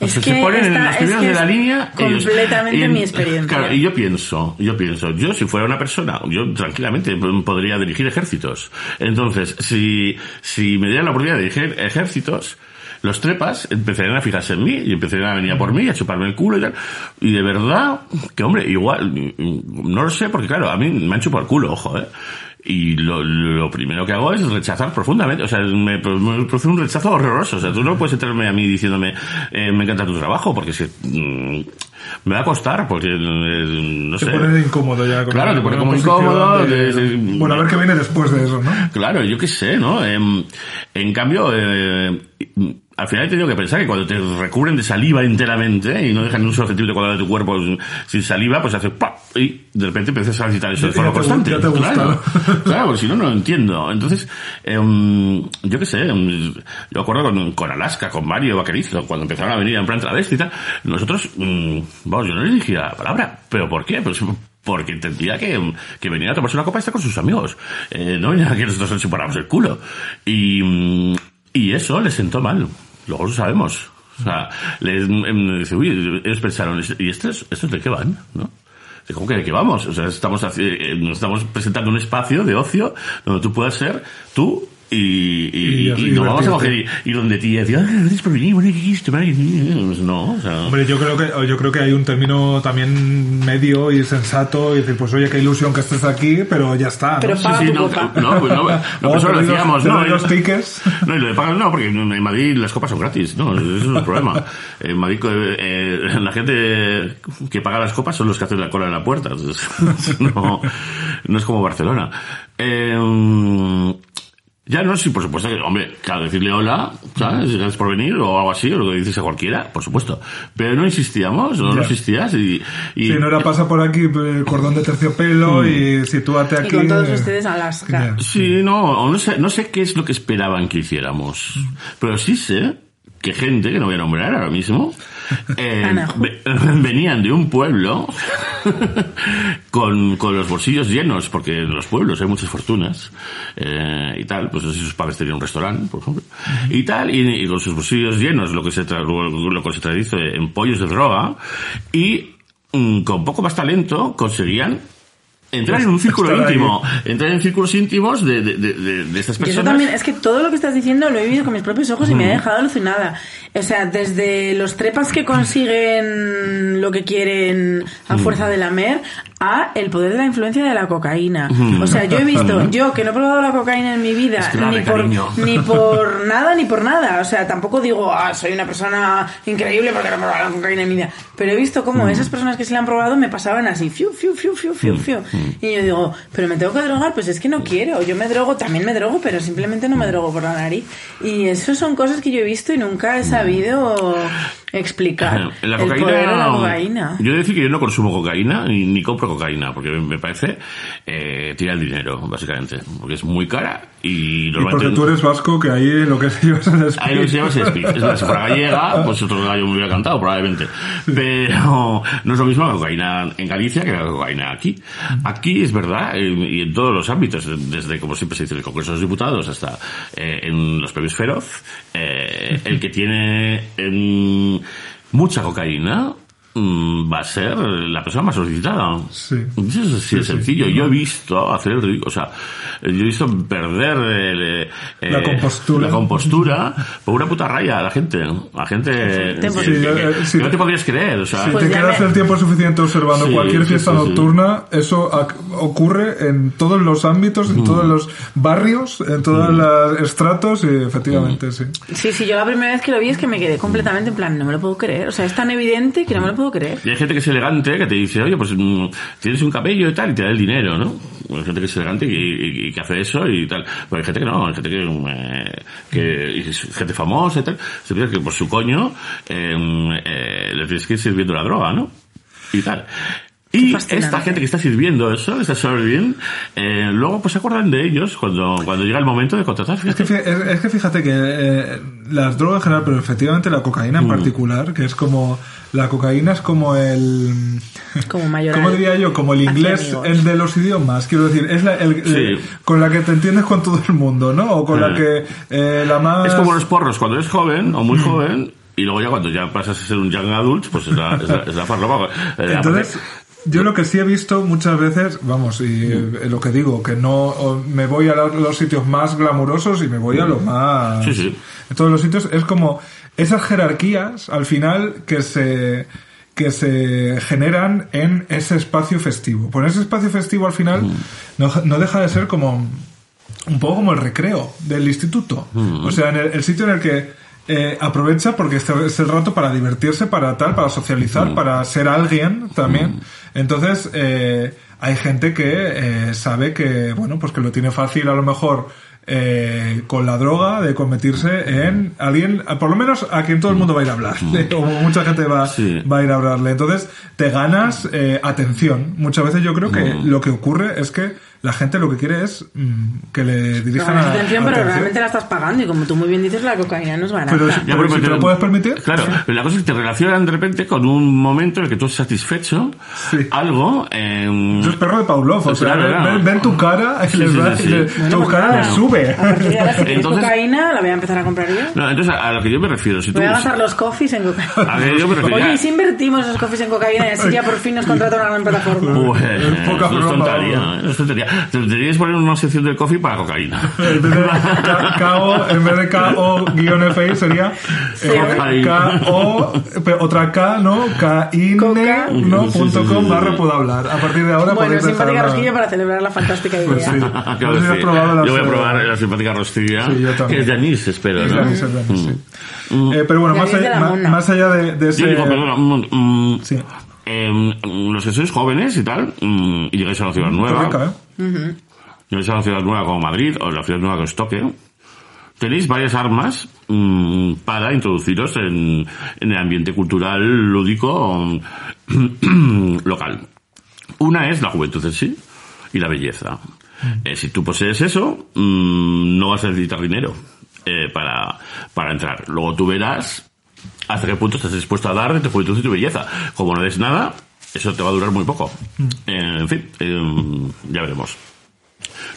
S1: Es que
S3: se ponen en los
S1: es
S3: primeros de la línea. ellos.
S1: completamente
S3: Y-
S1: mi experiencia.
S3: Claro, y yo pienso, yo pienso, yo si fuera una persona, yo tranquilamente podría dirigir ejércitos. Entonces, si, si me dieran la oportunidad de dirigir ejércitos, los trepas empezarían a fijarse en mí y empezarían a venir a por mí, a chuparme el culo y tal. Y de verdad, que hombre, igual, no lo sé, porque claro, a mí me han chupado el culo, ojo, eh. Y lo, lo primero que hago es rechazar profundamente. O sea, me, me produce un rechazo horroroso. O sea, tú no puedes entrarme a mí diciéndome, eh, me encanta tu trabajo, porque si, mm, me va a costar, porque, eh, no sé.
S2: pone incómodo ya. con
S3: Claro,
S2: la-
S3: te pone como incómodo,
S2: de-
S3: de- de-
S2: Bueno, a ver qué viene después de eso, ¿no?
S3: Claro, yo qué sé, ¿no? Em, en cambio, eh, al final he tenido que pensar que cuando te recubren de saliva enteramente y no dejan ni un solo centímetro cuadrado de tu cuerpo sin saliva, pues haces ¡pap! y de repente empiezas a necesitar eso de forma constante.
S2: te
S3: claro, <laughs> claro, porque si no, no lo entiendo. Entonces, em, yo qué sé, em, yo acuerdo con, con Alaska, con Mario Vaquerizo, cuando empezaron a venir en plan travesti y tal, nosotros, mm, vamos, yo no les dije la palabra, ¿pero por qué? Pues porque entendía que, que venía a tomarse una copa y estar con sus amigos. Eh, no venía a que nosotros nos chupáramos el culo. Y, mm, y eso les sentó mal. Luego lo sabemos. O sea, les, em, dice, uy, ellos pensaron, ¿y estos, estos de qué van? ¿No? ¿Cómo que de qué vamos? O sea, estamos, eh, estamos presentando un espacio de ocio donde tú puedas ser tú y, y,
S2: Y-
S3: y
S2: y
S3: nos vamos a coger y, donde tía decía, ah, gracias por venir, bueno, ¿qué? Vale, Pues no, o sea...
S2: Hombre, yo creo que yo creo que hay un término también medio y sensato y decir, pues oye, qué ilusión que estés aquí, pero ya está. ¿no?
S1: Pero paga
S3: Sí, sí,
S1: tu
S3: no,
S1: copa.
S3: no, pues no, no, <laughs> eso lo decíamos, no,
S2: los tickets. <laughs>
S3: No, y lo de pagar no, porque en Madrid las copas son gratis, no, eso es el problema. <laughs> En Madrid eh, la gente que paga las copas son los que hacen la cola en la puerta, entonces, no, no es como Barcelona. Eh, ya no, sí, por supuesto que, hombre, claro, decirle hola, ¿sabes? Gracias por venir, o algo así, o lo que dices a cualquiera, por supuesto. Pero no insistíamos, no, insistías y... y
S2: Si no era pasa por aquí el cordón de terciopelo y sitúate aquí.
S1: Y con todos
S2: eh,
S1: ustedes Alaska.
S2: ya.
S3: Sí, no, o no sé, no sé qué es lo que esperaban que hiciéramos. Pero sí sé que gente, que no voy a nombrar ahora mismo, <laughs> eh, ve- <laughs> venían de un pueblo <laughs> con, con los bolsillos llenos, porque en los pueblos hay muchas fortunas eh, y tal, pues no sé si sus padres tenían un restaurante, por ejemplo, y tal, y, y con sus bolsillos llenos, lo que se, tra- lo, lo que se traduce en pollos de droga, y mm, con poco más talento conseguían entrar en un círculo íntimo, entrar en círculos íntimos de, de, de, de- de estas
S1: Y eso
S3: personas.
S1: también, es que todo lo que estás diciendo lo he vivido con mis propios ojos y me ha dejado alucinada. O sea, desde los trepas que consiguen lo que quieren a fuerza de lamer a el poder de la influencia de la cocaína. O sea, yo he <laughs> visto, yo que no he probado la cocaína en mi vida,
S3: Es
S1: ni, por,
S3: cariño.
S1: ni <laughs> por nada ni por nada. O sea, tampoco digo, ah, soy una persona increíble porque no he probado la cocaína en mi vida. Pero he visto cómo esas personas que se la han probado me pasaban así, fiu, fiu, fiu, fiu, fiu, fiu. Y yo digo, pero me tengo que drogar, pues es que no quiero. Yo me drogo, también me drogo, pero simplemente no me drogo por la nariz. Y eso son cosas que yo he visto y nunca he sabido explicar.
S3: La
S1: el
S3: cocaína,
S1: poder de la cocaína.
S3: Yo he de decir que yo no consumo cocaína ni, ni compro cocaína, porque me parece eh, tirar el dinero, básicamente. Porque es muy cara y
S2: Y
S3: normalmente.
S2: porque tú eres vasco, que ahí lo que <laughs> se lleva es el
S3: Ahí lo que se llama es speed. Es si fuera gallega, pues otro gallo me hubiera cantado, probablemente. Pero no es lo mismo la cocaína en Galicia que la cocaína aquí. Aquí es verdad, eh, y en todos los ámbitos, desde, como siempre se dice, el Congreso de los Diputados hasta eh, en los premios Feroz, eh, el que tiene em, mucha cocaína va a ser la persona más solicitada.
S2: Sí.
S3: Eso es así de
S2: Sí, sí.
S3: sencillo. Yo he visto hacer el ridículo, o sea, yo he visto perder el, eh,
S2: La compostura.
S3: la compostura por una puta raya a la gente. La gente
S1: Te
S3: que,
S1: hemos-
S2: Sí,
S3: que-
S2: eh,
S3: que
S2: sí.
S3: no te podrías creer. O sea,
S2: Si
S1: Pues
S2: te
S1: ya
S2: quedas
S1: me-
S2: el tiempo suficiente observando
S3: Sí,
S2: cualquier
S3: sí,
S2: fiesta
S3: sí, sí.
S2: nocturna, eso ocurre en todos los ámbitos,
S3: Mm.
S2: en todos los barrios, en todos los estratos, y efectivamente,
S3: Mm.
S2: sí.
S1: Sí, sí, yo la primera vez que lo vi es que me quedé completamente en plan, no me lo puedo creer. O sea, es tan evidente que no me lo puedo creer.
S3: y hay gente que es elegante, que te dice, oye, pues mm, tienes un cabello y tal, y te da el dinero, ¿no? Hay gente que es elegante y, que hace eso y tal. Pero hay gente que no, hay gente que, eh, que gente famosa y tal. Se piensa que por su coño eh, eh, le tienes que ir sirviendo la droga, ¿no? Y tal. Y esta gente que está sirviendo eso, está serving, eh, luego pues se acuerdan de ellos cuando, cuando llega el momento de contratar.
S2: Es que,
S3: Fíjate.
S2: fí- es, es que fíjate que eh, las drogas en general, pero efectivamente la cocaína
S3: Mm.
S2: en particular, que es como. La cocaína es como el.
S1: Como mayor.
S2: ¿Cómo diría yo? Como el inglés, el de los idiomas. Quiero decir, es la, el-
S3: Sí.
S2: el- con la que te entiendes con todo el mundo, ¿no? O con la
S3: Ah.
S2: que eh, la más.
S3: Es como los porros cuando eres joven o muy
S2: Mm.
S3: joven y luego ya cuando ya pasas a ser un young adult, pues es la, es la, es la farlopa. Eh,
S2: Entonces, yo lo que sí he visto muchas veces, vamos, y eh, lo que digo, que no me voy a los, sitios más glamurosos y me voy a los más...
S3: Sí, sí.
S2: En todos los sitios es como esas jerarquías al final que se que se generan en ese espacio festivo. Por ese espacio festivo al final no, no deja de ser como un poco como el recreo del instituto. O sea, en el, el sitio en el que eh, aprovecha porque este es el rato para divertirse, para tal, para socializar, para ser alguien también. Entonces, eh, hay gente que eh, sabe que, bueno, pues que lo tiene fácil a lo mejor eh, con la droga de convertirse en alguien, por lo menos a quien todo el mundo va a ir a hablar, <laughs> o mucha gente va,
S3: Sí.
S2: va a ir a hablarle. Entonces, te ganas eh, atención. Muchas veces yo creo que lo que ocurre es que la gente lo que quiere es mm, que le
S1: No,
S2: dirijan a,
S1: atención, pero
S2: atención.
S1: realmente la estás pagando y como tú muy bien dices, la cocaína no es barata.
S2: Pero, si-
S3: Ya,
S2: pero
S3: pero-
S2: si te lo puedes permitir,
S3: Claro, pero la cosa es que te relacionan de repente con un momento en el que tú has satisfecho
S2: Sí.
S3: algo. eh,
S2: eso es perro de Pavlov. O sea,
S3: Claro,
S2: ven,
S3: claro.
S2: ven- ven tu cara y
S3: Sí,
S2: les
S3: sí,
S2: le-.
S1: Bueno,
S2: tu
S1: pues
S2: cara
S1: nada.
S2: les sube.
S1: A partir de ahora, si quieres
S3: Entonces-
S1: cocaína, la voy a empezar a comprar yo.
S3: no, entonces a lo que yo me refiero, si tú...
S1: Voy a gastar los coffees en
S3: A
S1: cocaína.
S3: ver, yo me refiero...
S1: Oye, ¿y si invertimos esos coffees en cocaína y así ya por fin nos contrata una gran plataforma?
S3: Pues,
S2: Es poca
S3: eso es
S2: broma,
S3: tontería. ¿eh? es tontería. Te Deberías poner una sección del coffee para cocaína.
S2: En vez de K- KO, en vez de KO-FI sería eh, KO, pe- otra K, ¿no? KINE,
S1: Coca.
S2: ¿no?
S3: Sí, sí,
S2: Punto
S3: sí,
S2: com
S3: sí.
S2: barra puedo hablar. A partir de ahora
S1: Bueno,
S2: podéis dejar
S1: simpática
S2: una-
S1: rosquilla para celebrar la fantástica idea.
S2: Pues las,
S3: yo voy a
S2: eh,
S3: probar la simpática rostilla,
S2: Sí, yo también.
S3: que es de anís, espero,
S2: Es
S3: ¿no?
S2: de anís, es de anís, sí. Eh, pero bueno, más allá, de, de ese...
S3: Yo digo, perdona, mm, mm, em, los que sois jóvenes y tal, mm, y llegáis a una ciudad
S2: Qué
S3: nueva,
S2: rica, ¿eh?
S3: llegáis a una ciudad nueva como Madrid, o la ciudad nueva que os toque, tenéis varias armas mm, para introduciros en, en el ambiente cultural lúdico mm, <clears throat> local. Una es la juventud en sí y la belleza. Eh, si tú posees eso, mm, no vas a necesitar dinero eh, para, para entrar. Luego tú verás hasta qué punto estás dispuesto a dar de tu juventud y tu belleza. Como no des nada, eso te va a durar muy poco. Eh, en fin, eh, ya veremos.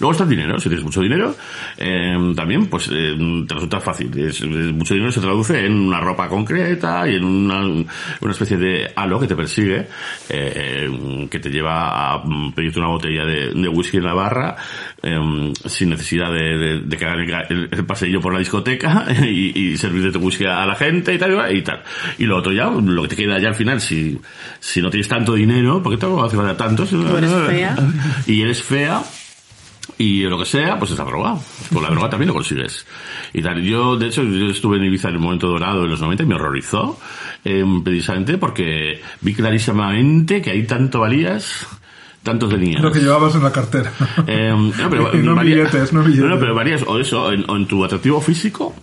S3: Luego está el dinero, si tienes mucho dinero, eh, también pues eh, te resulta fácil. Es- es- mucho dinero se traduce en una ropa concreta y en una, una especie de halo que te persigue, eh, que te lleva a pedirte una botella de, de whisky en la barra, eh, sin necesidad de, de- de que hagan el, el- el paseillo por la discoteca <laughs> y, y servirte tu whisky a la gente y tal y tal. Y lo otro ya, lo que te queda ya al final, si, si no tienes tanto dinero, porque tampoco hace falta tanto, si no-
S1: eres fea.
S3: y eres fea, y lo que sea, pues es la droga. Con la droga también lo consigues. Y tal. Yo, de hecho, yo estuve en Ibiza en el momento dorado de los 90 y me horrorizó, eh, precisamente porque vi clarísimamente que hay tanto valías, tanto tenías.
S2: Lo que llevabas en la cartera.
S3: Eh, no, pero <laughs>
S2: Y no
S3: varía-
S2: billetes, no billetes.
S3: No, pero varías o eso, en, o en tu atractivo físico.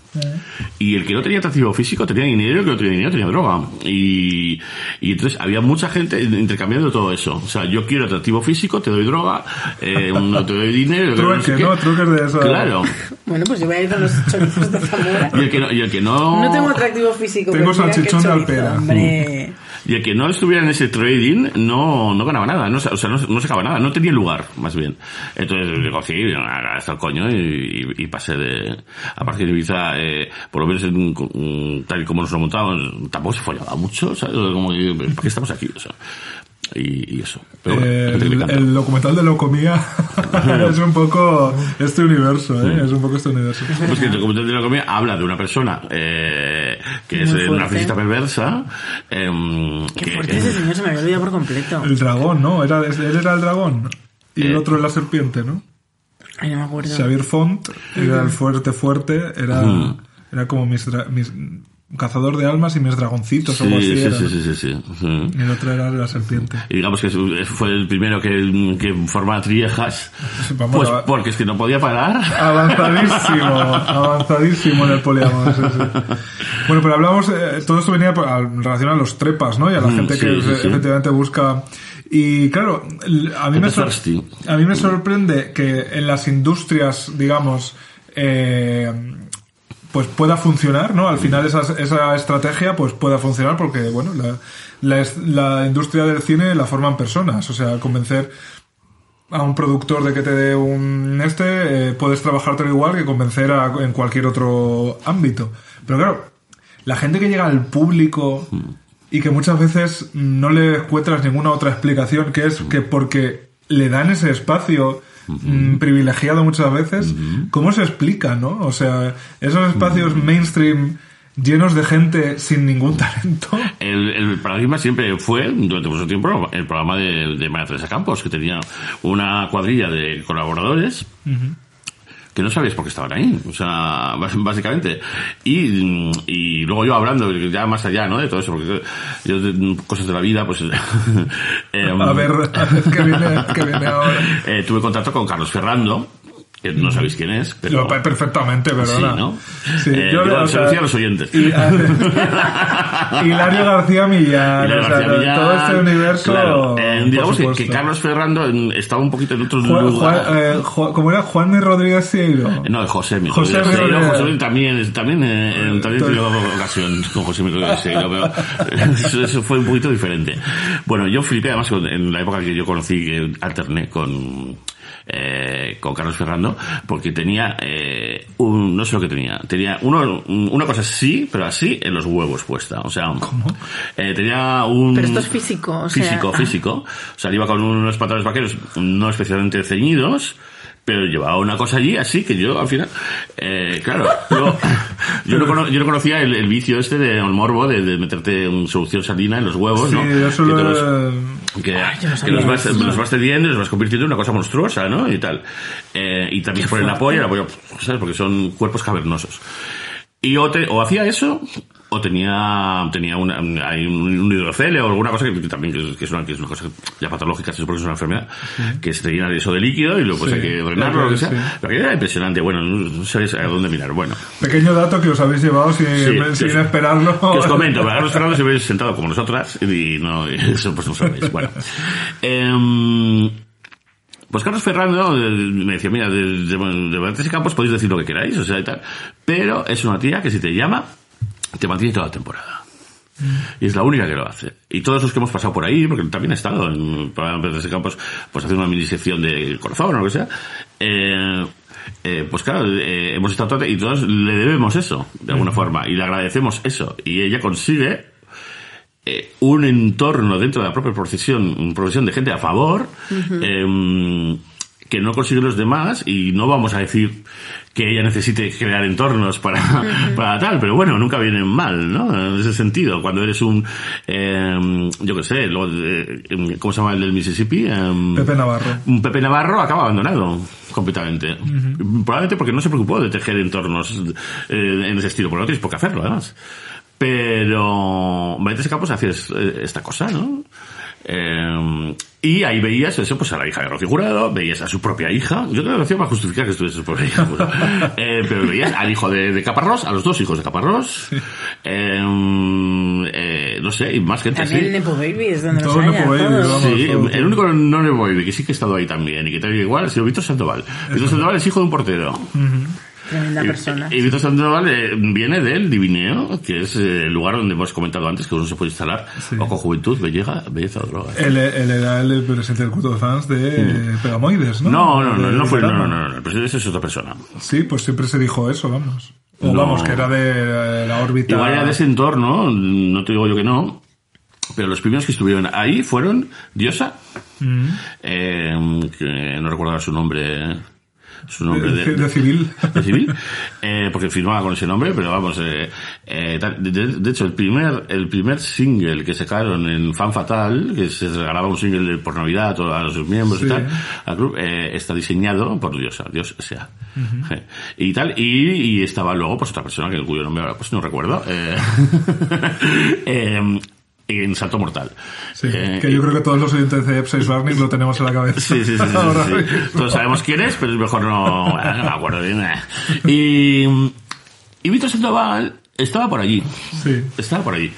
S3: Y el que no tenía atractivo físico tenía dinero, el que no tenía dinero tenía droga. Y, y entonces había mucha gente intercambiando todo eso. O sea, yo quiero atractivo físico, te doy droga, eh, no <laughs> te doy dinero. que
S2: Trueque,
S3: sé.
S2: ¿no? Truques de eso.
S3: Claro. <laughs>
S1: Bueno, pues yo voy a ir con los chorizos de Zamora.
S3: Y el que no, y el que no,
S1: No tengo atractivo físico.
S2: Tengo salchichón de Alpera.
S1: Hombre.
S3: Y el que no estuviera en ese trading no, no ganaba nada, no, o sea, no, no sacaba nada, no tenía lugar, más bien. Entonces le cogí, hasta el coño y, y- pasé de, aparte de Ibiza, eh, por lo menos en- tal y como nos lo montamos, tampoco se follaba mucho, ¿sabes? Como, ¿para qué estamos aquí? O sea, y, y eso. Pero bueno,
S2: Eh, el, documental de Locomía <laughs> <laughs> es un poco este universo, ¿eh? Es un poco este universo.
S3: Pues que el documental de la comida habla de una persona eh, que es
S1: Muy
S3: eh,
S1: fuerte.
S3: una narcisista perversa. em,
S1: Qué
S3: que-
S1: fuerte ese señor, se me había olvidado por completo.
S2: El dragón, ¿no? Era, él era el dragón. Y el
S3: Eh.
S2: otro la serpiente, ¿no?
S1: Ay, no me acuerdo.
S2: Xavier Font era el fuerte fuerte, era,
S3: Mm.
S2: era como mis, dra- mis cazador de almas y mis dragoncitos o
S3: Sí,
S2: algo así.
S3: sí,
S2: era,
S3: sí, sí, sí, sí,
S2: el otro era la serpiente.
S3: Y digamos que es- fue el primero que, que formaba triejas,
S2: vamos
S3: pues
S2: a-
S3: porque es que no podía parar.
S2: Avanzadísimo, avanzadísimo en el poliamor. sí, sí. Bueno, pero hablamos, eh, todo esto venía en relación a los trepas, ¿no? Y a la
S3: Mm,
S2: gente que efectivamente busca. Y claro, a mí, me a mí me sorprende que en las industrias, digamos, eh, pues pueda funcionar, ¿no? Al final esa, esa estrategia pues pueda funcionar porque, bueno, la, la, industria del cine la forman personas, o sea, convencer a un productor de que te dé un este, eh, puedes trabajártelo igual que convencer a, en cualquier otro ámbito. Pero claro, la gente que llega al público y que muchas veces no le encuentras ninguna otra explicación, que es que porque le dan ese espacio mm, privilegiado muchas veces, ¿cómo se explica, no? O sea, esos espacios mainstream llenos de gente sin ningún talento.
S3: El, el paradigma siempre fue, durante mucho tiempo, el programa de, de María Teresa Campos, que tenía una cuadrilla de colaboradores que no sabías por qué estaban ahí, o sea, bás- <laughs> básicamente. Y, y luego yo hablando, ya más allá, ¿no? De todo eso, porque yo, de cosas de la vida, pues... <laughs> em,
S2: A ver, <laughs> qué viene, viene ahora.
S3: eh, tuve contacto con Carlos Ferrando, que no sabéis quién es, pero...
S2: Lo- perfectamente,
S3: Sí,
S2: perdona.
S3: ¿no?
S2: Sí,
S3: Eh,
S2: yo,
S3: digo,
S2: o
S3: se
S2: sea,
S3: lo decía a los oyentes.
S2: y- <laughs> Hilario García Millán,
S3: Hilario
S2: o sea,
S3: García Millán,
S2: todo este universo.
S3: claro, eh, digamos que, Carlos Ferrando estaba un poquito en otro
S2: Juan,
S3: lugar.
S2: Juan, eh, ¿Cómo era? Juan de Rodríguez Sieiro.
S3: No, José mi
S2: José
S3: Rodríguez. José también, también, eh, también tenido ocasión con José mi Rodríguez pero <laughs> eso, eso fue un poquito diferente. Bueno, yo flipé además en la época que yo conocí, que alterné con, eh, con Carlos Ferrando, porque tenía, eh, un, no sé lo que tenía, tenía uno, una cosa así, pero así en los huevos puesta, o sea, eh, tenía un...
S1: Pero esto es físico, o sea-
S3: Físico, físico. O sea, iba con unos pantalones vaqueros no especialmente ceñidos, pero llevaba una cosa allí así que yo al final, eh, claro, yo, <laughs> yo, no, cono- yo no conocía el, el vicio este de el morbo de, de meterte un solución salina en los huevos,
S2: Sí,
S3: ¿no?
S2: yo solo...
S3: Que los- que,
S1: yo no
S3: que
S1: sabía
S3: los vas, los vas cediendo y los vas convirtiendo en una cosa monstruosa, ¿no? Y tal. Eh, y también por el apoyo, el apoyo, ¿sabes? Porque son cuerpos cavernosos. Y o, te- o hacía eso, o tenía, tenía una, hay un, hidrocele o alguna cosa que, que también que es, que es una, que es una cosa ya patológica, es porque es una enfermedad, que se te llena de eso de líquido y luego pues
S2: Sí,
S3: hay que drenarlo lo que sea.
S2: sí.
S3: Pero aquello era impresionante, bueno, no sabéis a dónde mirar. Bueno,
S2: Pequeño dato que os habéis llevado sin, sin
S3: que os-
S2: esperarlo.
S3: que os comento, Carlos Fernández se hubiese sentado como nosotras y no, <laughs> eso pues no sabéis. Bueno. Em, pues Carlos Ferrando eh, me decía, mira, de, de, de y Campos podéis decir lo que queráis, o sea, y tal. Pero es una tía que si te llama, te mantiene toda la temporada. Y es la única que lo hace. Y todos los que hemos pasado por ahí, porque también he estado en Valentes y Campos, pues haciendo una mini sección de corazón o lo que sea, eh, eh, pues claro, eh, hemos estado y todos le debemos eso, de alguna forma, y le agradecemos eso. Y ella consigue un entorno dentro de la propia profesión, profesión de gente a favor, que no consiguen los demás, y no vamos a decir que ella necesite crear entornos para, para tal, pero bueno, nunca vienen mal, ¿no? En ese sentido, cuando eres un, em, yo qué sé, lo de- em, ¿cómo se llama el del Mississippi? Em,
S2: Pepe Navarro.
S3: un Pepe Navarro acaba abandonado completamente. Probablemente porque no se preocupó de tejer entornos eh, en ese estilo, porque no tienes por qué hacerlo, además. Pero Valentes Campos hacía es- eh, esta cosa, ¿no? Eh, y ahí veías eso, pues a la hija de Rocío Jurado, veías a su propia hija. Yo creo que lo hacía para justificar que estuviese su propia hija. pues. <laughs> Eh, pero veías al hijo de, de Caparrós, a los dos hijos de Caparrós. Eh, eh, no sé, y más gente así.
S1: También Nepo Babies, donde los
S2: Todos
S1: haya,
S2: Nepo Babies,
S1: todos.
S2: vamos.
S3: Sí, el único no le voy, que sí que he estado ahí también y que y igual ha sido Víctor Sandoval. Víctor Sandoval es hijo de un portero.
S1: Tremenda
S3: Y-
S1: persona.
S3: Y, Víctor Sandoval eh, viene del Divineo, que es eh, el lugar donde hemos comentado antes que uno se puede instalar o con juventud, belleza, belleza o droga.
S2: Él, él era el presidente del culto de fans de Pegamoides, ¿no?
S3: No, no, no,
S2: De
S3: no fue, no, no, no, no, el presidente es otra persona.
S2: Sí, pues siempre se dijo eso, vamos. O
S3: No.
S2: vamos, que era de la órbita.
S3: Igual era de ese entorno, no te digo yo que no, pero los primeros que estuvieron ahí fueron Diosa,
S2: Mm.
S3: eh, que no recuerdo su nombre, su nombre
S2: de,
S3: de,
S2: de civil.
S3: de civil, eh, porque firmaba con ese nombre, pero vamos, eh, eh, de, de- hecho el primer, el primer single que sacaron en Fan Fatal, que se regalaba un single por Navidad a sus miembros
S2: Sí.
S3: y tal, al club, eh, está diseñado por Diosa, Dios sea. Eh, Y tal, y, y estaba luego pues otra persona que cuyo nombre ahora pues no recuerdo, eh, <laughs> eh, en Salto Mortal.
S2: Sí,
S3: Eh,
S2: que yo creo que todos los oyentes de Epsize Barney lo tenemos en la cabeza.
S3: Sí, sí, sí, <laughs> sí,
S2: Ahora
S3: sí. Todos sabemos quién es, pero es mejor no, no me acuerdo bien. Y, y Víctor Sandoval estaba por allí.
S2: Sí.
S3: Estaba por allí.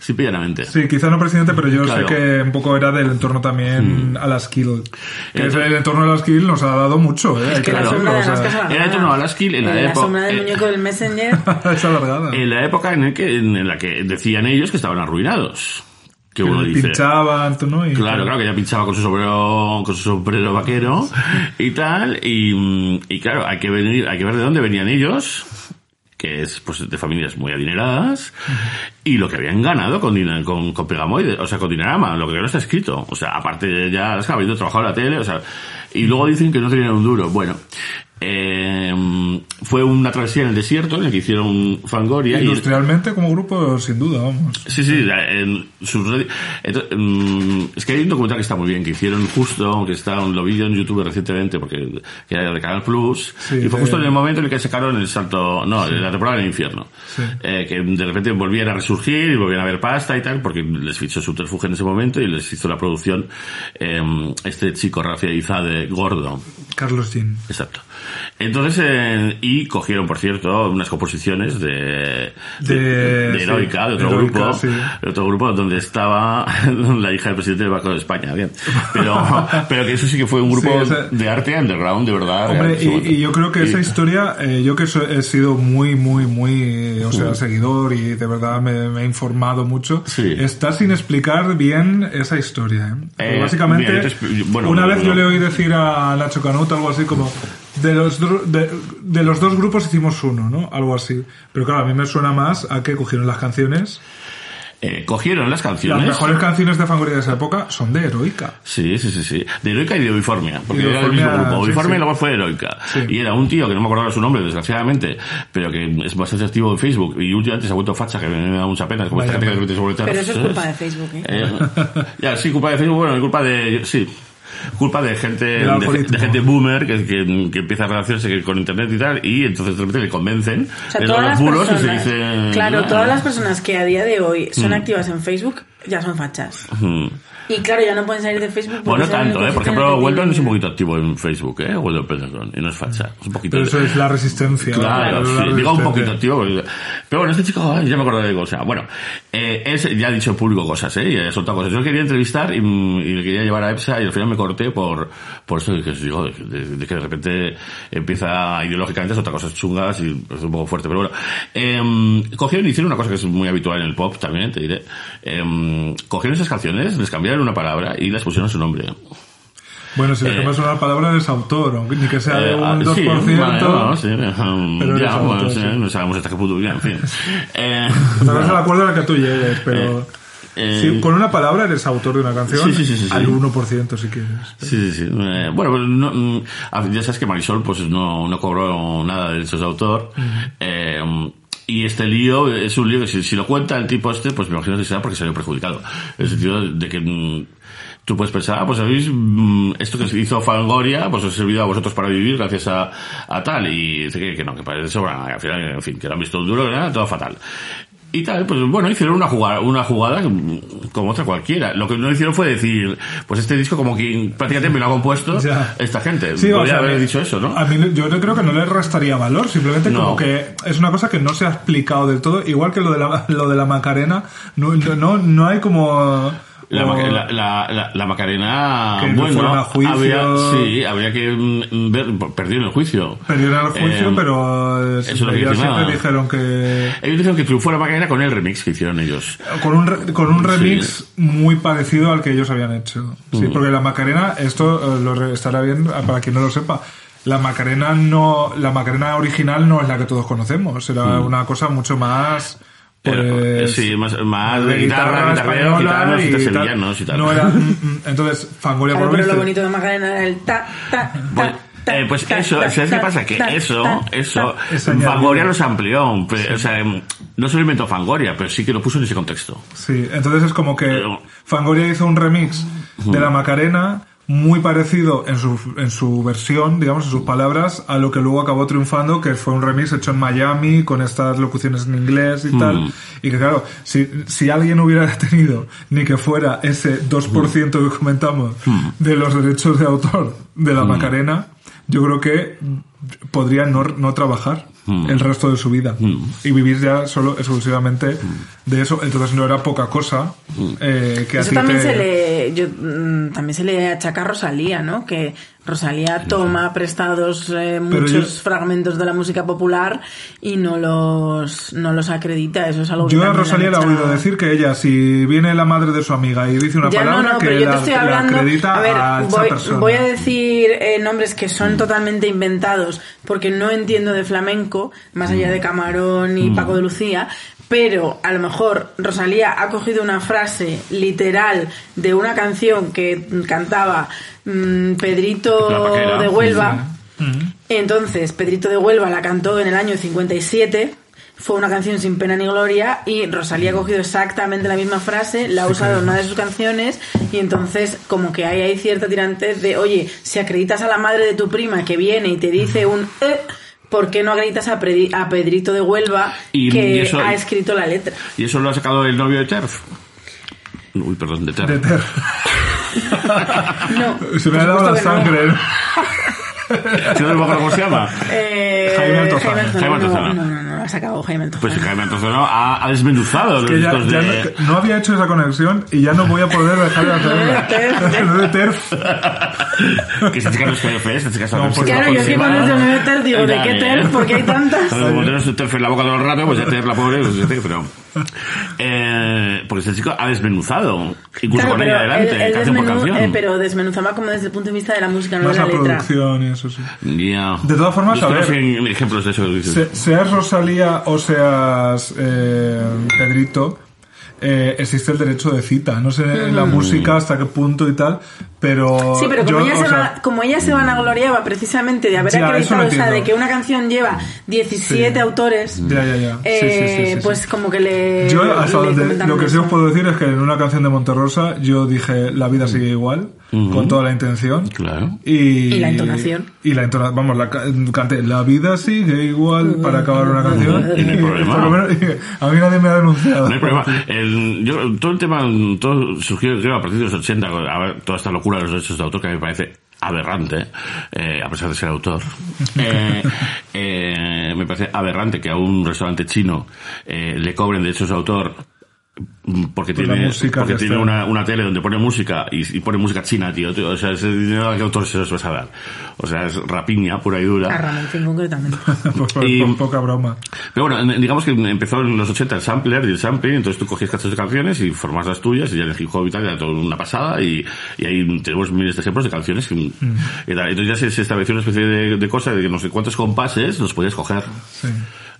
S3: Simple y llanamente.
S2: Sí, quizá no presidente, pero yo
S3: Claro.
S2: sé que un poco era del entorno también a la skill. Que
S3: Eh,
S2: es el entorno de la skill nos ha dado mucho, ¿eh? Hay
S1: que la
S3: claro.
S2: decirlo, o sea,
S3: Era de turno a la skill en la
S1: La
S3: época-
S1: sombra del
S3: eh,
S1: muñeco del Messenger. <laughs>
S2: es alargada.
S3: En la época en, el que, en la que decían ellos que estaban arruinados. Que uno dice.
S2: pinchaban, ¿no? Y-
S3: Claro, claro, que ella pinchaba con su sombrero, con su sombrero vaquero y tal, y, mm, y claro, hay que venir, hay que ver de dónde venían ellos, que es pues de familias muy adineradas, y lo que habían ganado con, con, con Pegamoide, o sea, con Dinarama, lo que no está escrito, o sea, aparte ya, es que habiendo trabajado en la tele, o sea, y luego dicen que no tenían un duro, bueno, eh, fue una travesía en el desierto en el que hicieron Fangoria y,
S2: Industrialmente como grupo, sin duda, vamos.
S3: Sí, sí, en sus redes- ento- mm, es que hay un documental que está muy bien, que hicieron justo, que está, lo vi en YouTube recientemente, porque que era de Canal Plus,
S2: Sí,
S3: y fue
S2: de-
S3: justo en el momento en el que sacaron el salto, no, la temporada del infierno,
S2: Sí.
S3: Eh, que de repente volvían a resurgir y volvían a ver pasta y tal, porque les fichó Subterfuge en ese momento y les hizo la producción eh, este chico Rafael Izade gordo,
S2: Carlos Jean.
S3: Exacto. Entonces, eh, y cogieron, por cierto, unas composiciones de, de,
S2: De-
S3: de Heroica, de otro
S2: Heroica,
S3: grupo,
S2: sí.
S3: de otro grupo donde estaba <laughs> la hija del presidente del Banco de España, bien. Pero, <laughs> pero que eso sí que fue un grupo
S2: Sí, ese-
S3: de arte underground, de verdad.
S2: Hombre, y, y yo creo que esa historia, eh, yo que so- he sido muy, muy, muy, o sea, seguidor y de verdad me, me he informado mucho, está sin explicar bien esa historia. ¿eh?
S3: Eh,
S2: básicamente,
S3: mira, bueno,
S2: una vez yo le oí decir a Nacho Canut algo así como, de los, de, de los dos grupos hicimos uno, ¿no? Algo así. Pero claro, a mí me suena más a que cogieron las canciones.
S3: eh, cogieron las
S2: Las
S3: canciones.
S2: mejores canciones de Fangoria de esa época son de Heroica.
S3: Sí, sí, sí, sí. De Heroica y de Uniformia, porque era el mismo grupo.
S2: sí,
S3: Uniformia
S2: sí.
S3: luego fue Heroica.
S2: Sí.
S3: Y era un tío que no me acordaba su nombre, desgraciadamente, pero que es bastante activo en Facebook y últimamente se ha vuelto facha, que me da mucha pena. Como esta gente que se vuelve
S1: Pero eso es culpa de Facebook, ¿eh?
S3: Eh, ya, sí, culpa de Facebook, bueno, y culpa de... Sí. Culpa de gente, de, gente boomer que, que, que empieza a relacionarse con internet y tal, y entonces de repente le convencen
S1: O sea,
S3: de
S1: todas
S3: los
S1: las
S3: bulos y se
S1: personas, claro, todas las personas que a día de hoy son
S3: Mm.
S1: activas en Facebook ya son fachas.
S3: Mm.
S1: Y claro, ya no pueden salir de Facebook.
S3: Bueno, tanto, ¿eh? Por ejemplo, Weldon es un poquito activo en Facebook, ¿eh? Weldon Pendleton, y no es facha. Es un poquito...
S2: Pero eso es la resistencia.
S3: Claro,
S2: la
S3: sí,
S2: resistencia.
S3: digo un poquito activo. porque- Pero bueno, este chico, ay, ya me acuerdo de cosas. Bueno, eh, él ya ha dicho en público cosas, ¿eh? Y ha soltado cosas. Yo quería entrevistar y, y le quería llevar a EPSA y al final me corté por, por eso de que, digo, de, de- de que de repente empieza ideológicamente a soltar cosas chungas y es un poco fuerte. Pero bueno, eh, cogieron y hicieron una cosa que es muy habitual en el pop también, te diré. Eh, cogieron esas canciones, les cambiaron una palabra y les pusieron su nombre.
S2: Bueno, si le
S3: Eh,
S2: cambias una palabra eres autor, aunque ni que sea de
S3: Eh,
S2: un
S3: ah,
S2: 2%.
S3: sí, vale, no, sí, um,
S2: pero eres
S3: ya,
S2: autor,
S3: bueno, sí,
S2: sí.
S3: no sabemos hasta qué punto ya, en fin. <laughs> Eh,
S2: Otra cosa el acuerdo a la que tú llegues, pero...
S3: eh,
S2: sí, con una palabra eres autor de una canción
S3: Sí, sí,
S2: al 1% si quieres.
S3: Sí, sí, sí. Eh, bueno, pues no, mm, ya sabes que Marisol pues no, no cobró nada de derechos de autor. Eh, y este lío es un lío que si, si lo cuenta el tipo este, pues me imagino que será porque salió perjudicado. En el sentido de que mm, tú puedes pensar, ah, pues habéis, mm, esto que se hizo Fangoria, pues os ha servido a vosotros para vivir gracias a, tal. Y dice que, no, que parece sobra. Al final, en fin, que lo han visto duro, que todo fatal. Y tal, pues bueno, hicieron una jugada, una jugada como otra cualquiera. Lo que no hicieron fue decir, pues este disco como que prácticamente me lo ha compuesto
S2: Ya.
S3: esta gente.
S2: Sí, o
S3: Podría
S2: sea,
S3: haber dicho eso, ¿no?
S2: A mí yo no creo que no le restaría valor, simplemente
S3: No.
S2: como que es una cosa que no se ha explicado del todo, igual que lo de la, lo de la Macarena, no, no, no hay como...
S3: La, la, la, la- Macarena,
S2: Que no
S3: bueno,
S2: fueron a juicio.
S3: habría, sí, habría que mm, ver, perdieron el juicio.
S2: Perdieron el juicio,
S3: Eh,
S2: pero
S3: eso
S2: ellos siempre
S3: nada.
S2: dijeron que
S3: Ellos dijeron que triunfó la Macarena con el remix que hicieron ellos.
S2: con un, re- con un
S3: Sí.
S2: remix muy parecido al que ellos habían hecho. Sí,
S3: Mm.
S2: porque la Macarena, esto eh, lo estará bien eh, para quien no lo sepa. La Macarena no, la Macarena original no es la que todos conocemos, era una cosa mucho más
S3: Era-
S2: pues,
S3: sí, más, más de guitarra,
S2: española
S3: gitanos, y sevillanos y tal.
S2: No era, <laughs> mm, mm, entonces, Fangoria por
S1: pero lo bonito de Macarena era el ta, ta, ta,
S3: Pues,
S1: ta,
S3: eh, pues eso, ¿sabes qué pasa? Que eso, eso. Fangoria los amplió. pe- O sea, em, no se lo inventó Fangoria, pero sí que lo puso en ese contexto.
S2: Sí, entonces es como que
S3: Pero-
S2: Fangoria hizo un remix de la Macarena muy parecido en su, en su versión, digamos, en sus palabras, a lo que luego acabó triunfando, que fue un remix hecho en Miami con estas locuciones en inglés y tal. Y que claro, si, si alguien hubiera <laughs> tenido ni que fuera ese 2% que comentamos de los derechos de autor de la Macarena, yo creo que podría no, no trabajar el resto de su vida y vivir ya solo exclusivamente de eso. Entonces no era poca cosa eh, que a
S1: Eso
S2: ti
S1: también
S2: te-
S1: se le yo, mm, también se le achaca a Rosalía, ¿no? Que Rosalía toma prestados eh, muchos
S2: yo-
S1: fragmentos de la música popular y no los no los acredita. Eso es algo que
S2: Yo a Rosalía le he oído decir que ella, si viene la madre de su amiga y dice una
S1: Ya no,
S2: palabra,
S1: no,
S2: que
S1: pero yo
S2: la,
S1: te estoy
S2: la
S1: hablando.
S2: acredita
S1: A ver,
S2: a esa
S1: voy,
S2: persona.
S1: voy a decir eh, nombres que son totalmente inventados porque no entiendo de flamenco, más allá de Camarón y Paco de Lucía. Pero a lo mejor Rosalía ha cogido una frase literal de una canción que cantaba mm, Pedrito de Huelva. Entonces, Pedrito de Huelva la cantó en el año 57. Fue una canción sin pena ni gloria y Rosalía ha cogido exactamente la misma frase, la ha usado en una de sus canciones y entonces como que hay, hay cierta tirantez de, oye, si acreditas a la madre de tu prima que viene y te dice un... "eh", ¿Por qué no acreditas a, Pedrito de Huelva
S3: Y-
S1: que
S3: y eso-
S1: ha escrito la letra?
S3: ¿Y eso lo ha sacado el novio de Terf? Uy, perdón, de Terf.
S2: De ter- <laughs>
S1: No.
S2: Se me ha dado la sangre.
S3: No cómo se llama.
S1: Eh,
S2: Jaime Altozano.
S1: Altozano.
S3: Jaime Altozano.
S1: No, no, no, no, has acabado Jaime Altozano.
S3: Pues Jaime Antozano ha, ha desmenuzado los
S2: Que ya,
S3: discos
S2: ya
S3: de...
S2: no, no había hecho esa conexión y ya no voy a poder dejar de hacerla. Lo <laughs> de TERF. <laughs>
S3: que esta chica no es TERF, ¿eh? esta chica está
S2: No, porque-
S1: Claro, yo es que cuando se me ve TERF digo, ¿de qué TERF? Porque hay tantas.
S3: Como tenemos TERF en la boca todo el rato, pues ya TERF la pobre, pues ya TERF, pero... <laughs> Eh, porque este chico ha desmenuzado, incluso
S1: Claro,
S3: con ella adelante,
S1: él- él
S3: canción por canción.
S1: eh, pero desmenuzaba como desde el punto de vista de la música, no
S2: Más
S1: de
S2: la
S1: la letra.
S2: producción y eso sí.
S3: Ya.
S2: De todas formas,
S3: Yo
S2: a ver.
S3: ejemplos de eso que dices.
S2: Se- seas Rosalía o seas eh, Pedrito, eh, existe el derecho de cita. No sé en la música hasta qué punto y tal, pero.
S1: Sí, pero como,
S2: yo,
S1: ella, se
S2: sea,
S1: va, como ella se vanagloriaba precisamente de haber
S2: Ya,
S1: acreditado, o sea, de que una canción lleva 17
S2: Sí.
S1: autores,
S2: Ya, ya,
S1: eh,
S2: sí, sí.
S1: pues como que le.
S2: Yo, hasta
S1: le
S2: lo que sí os puedo decir es que en una canción de Monterrosa yo dije la vida sigue igual, con toda la intención.
S3: Claro.
S2: Y,
S1: Y la entonación.
S2: Y la entonación, vamos, la, ca- canté la vida sigue igual para acabar una canción.
S3: Y <laughs> no hay problema.
S2: menos, a mí nadie me ha denunciado.
S3: No hay problema. <laughs> El, yo, todo el tema todo surgió creo, a partir de los 80, a ver, toda esta locura de los derechos de autor que a mí me parece aberrante, eh, a pesar de ser autor. <laughs> Eh, eh, me parece aberrante que a un restaurante chino le cobren derechos de autor mm, porque
S2: Pues
S3: tiene,
S2: música
S3: porque
S2: que
S3: tiene una, una tele donde pone música y, y pone música china, tío, tío. O sea, ese dinero a qué autor se los vas a dar. O sea, es rapiña pura y
S1: A
S3: dura.
S1: Ramoncín concretamente. <laughs>
S2: Por-
S3: Y-
S2: por poca broma.
S3: Pero bueno, en- digamos que empezó en los 80 el sampler y el sampling, entonces tú cogías cachos de canciones y formas las tuyas y ya en el hip hop y tal, era todo una pasada y, y ahí tenemos miles de ejemplos de canciones que- y tal. Entonces ya se, se estableció una especie de, de cosa de que no sé cuántos compases los podías coger.
S2: Sí.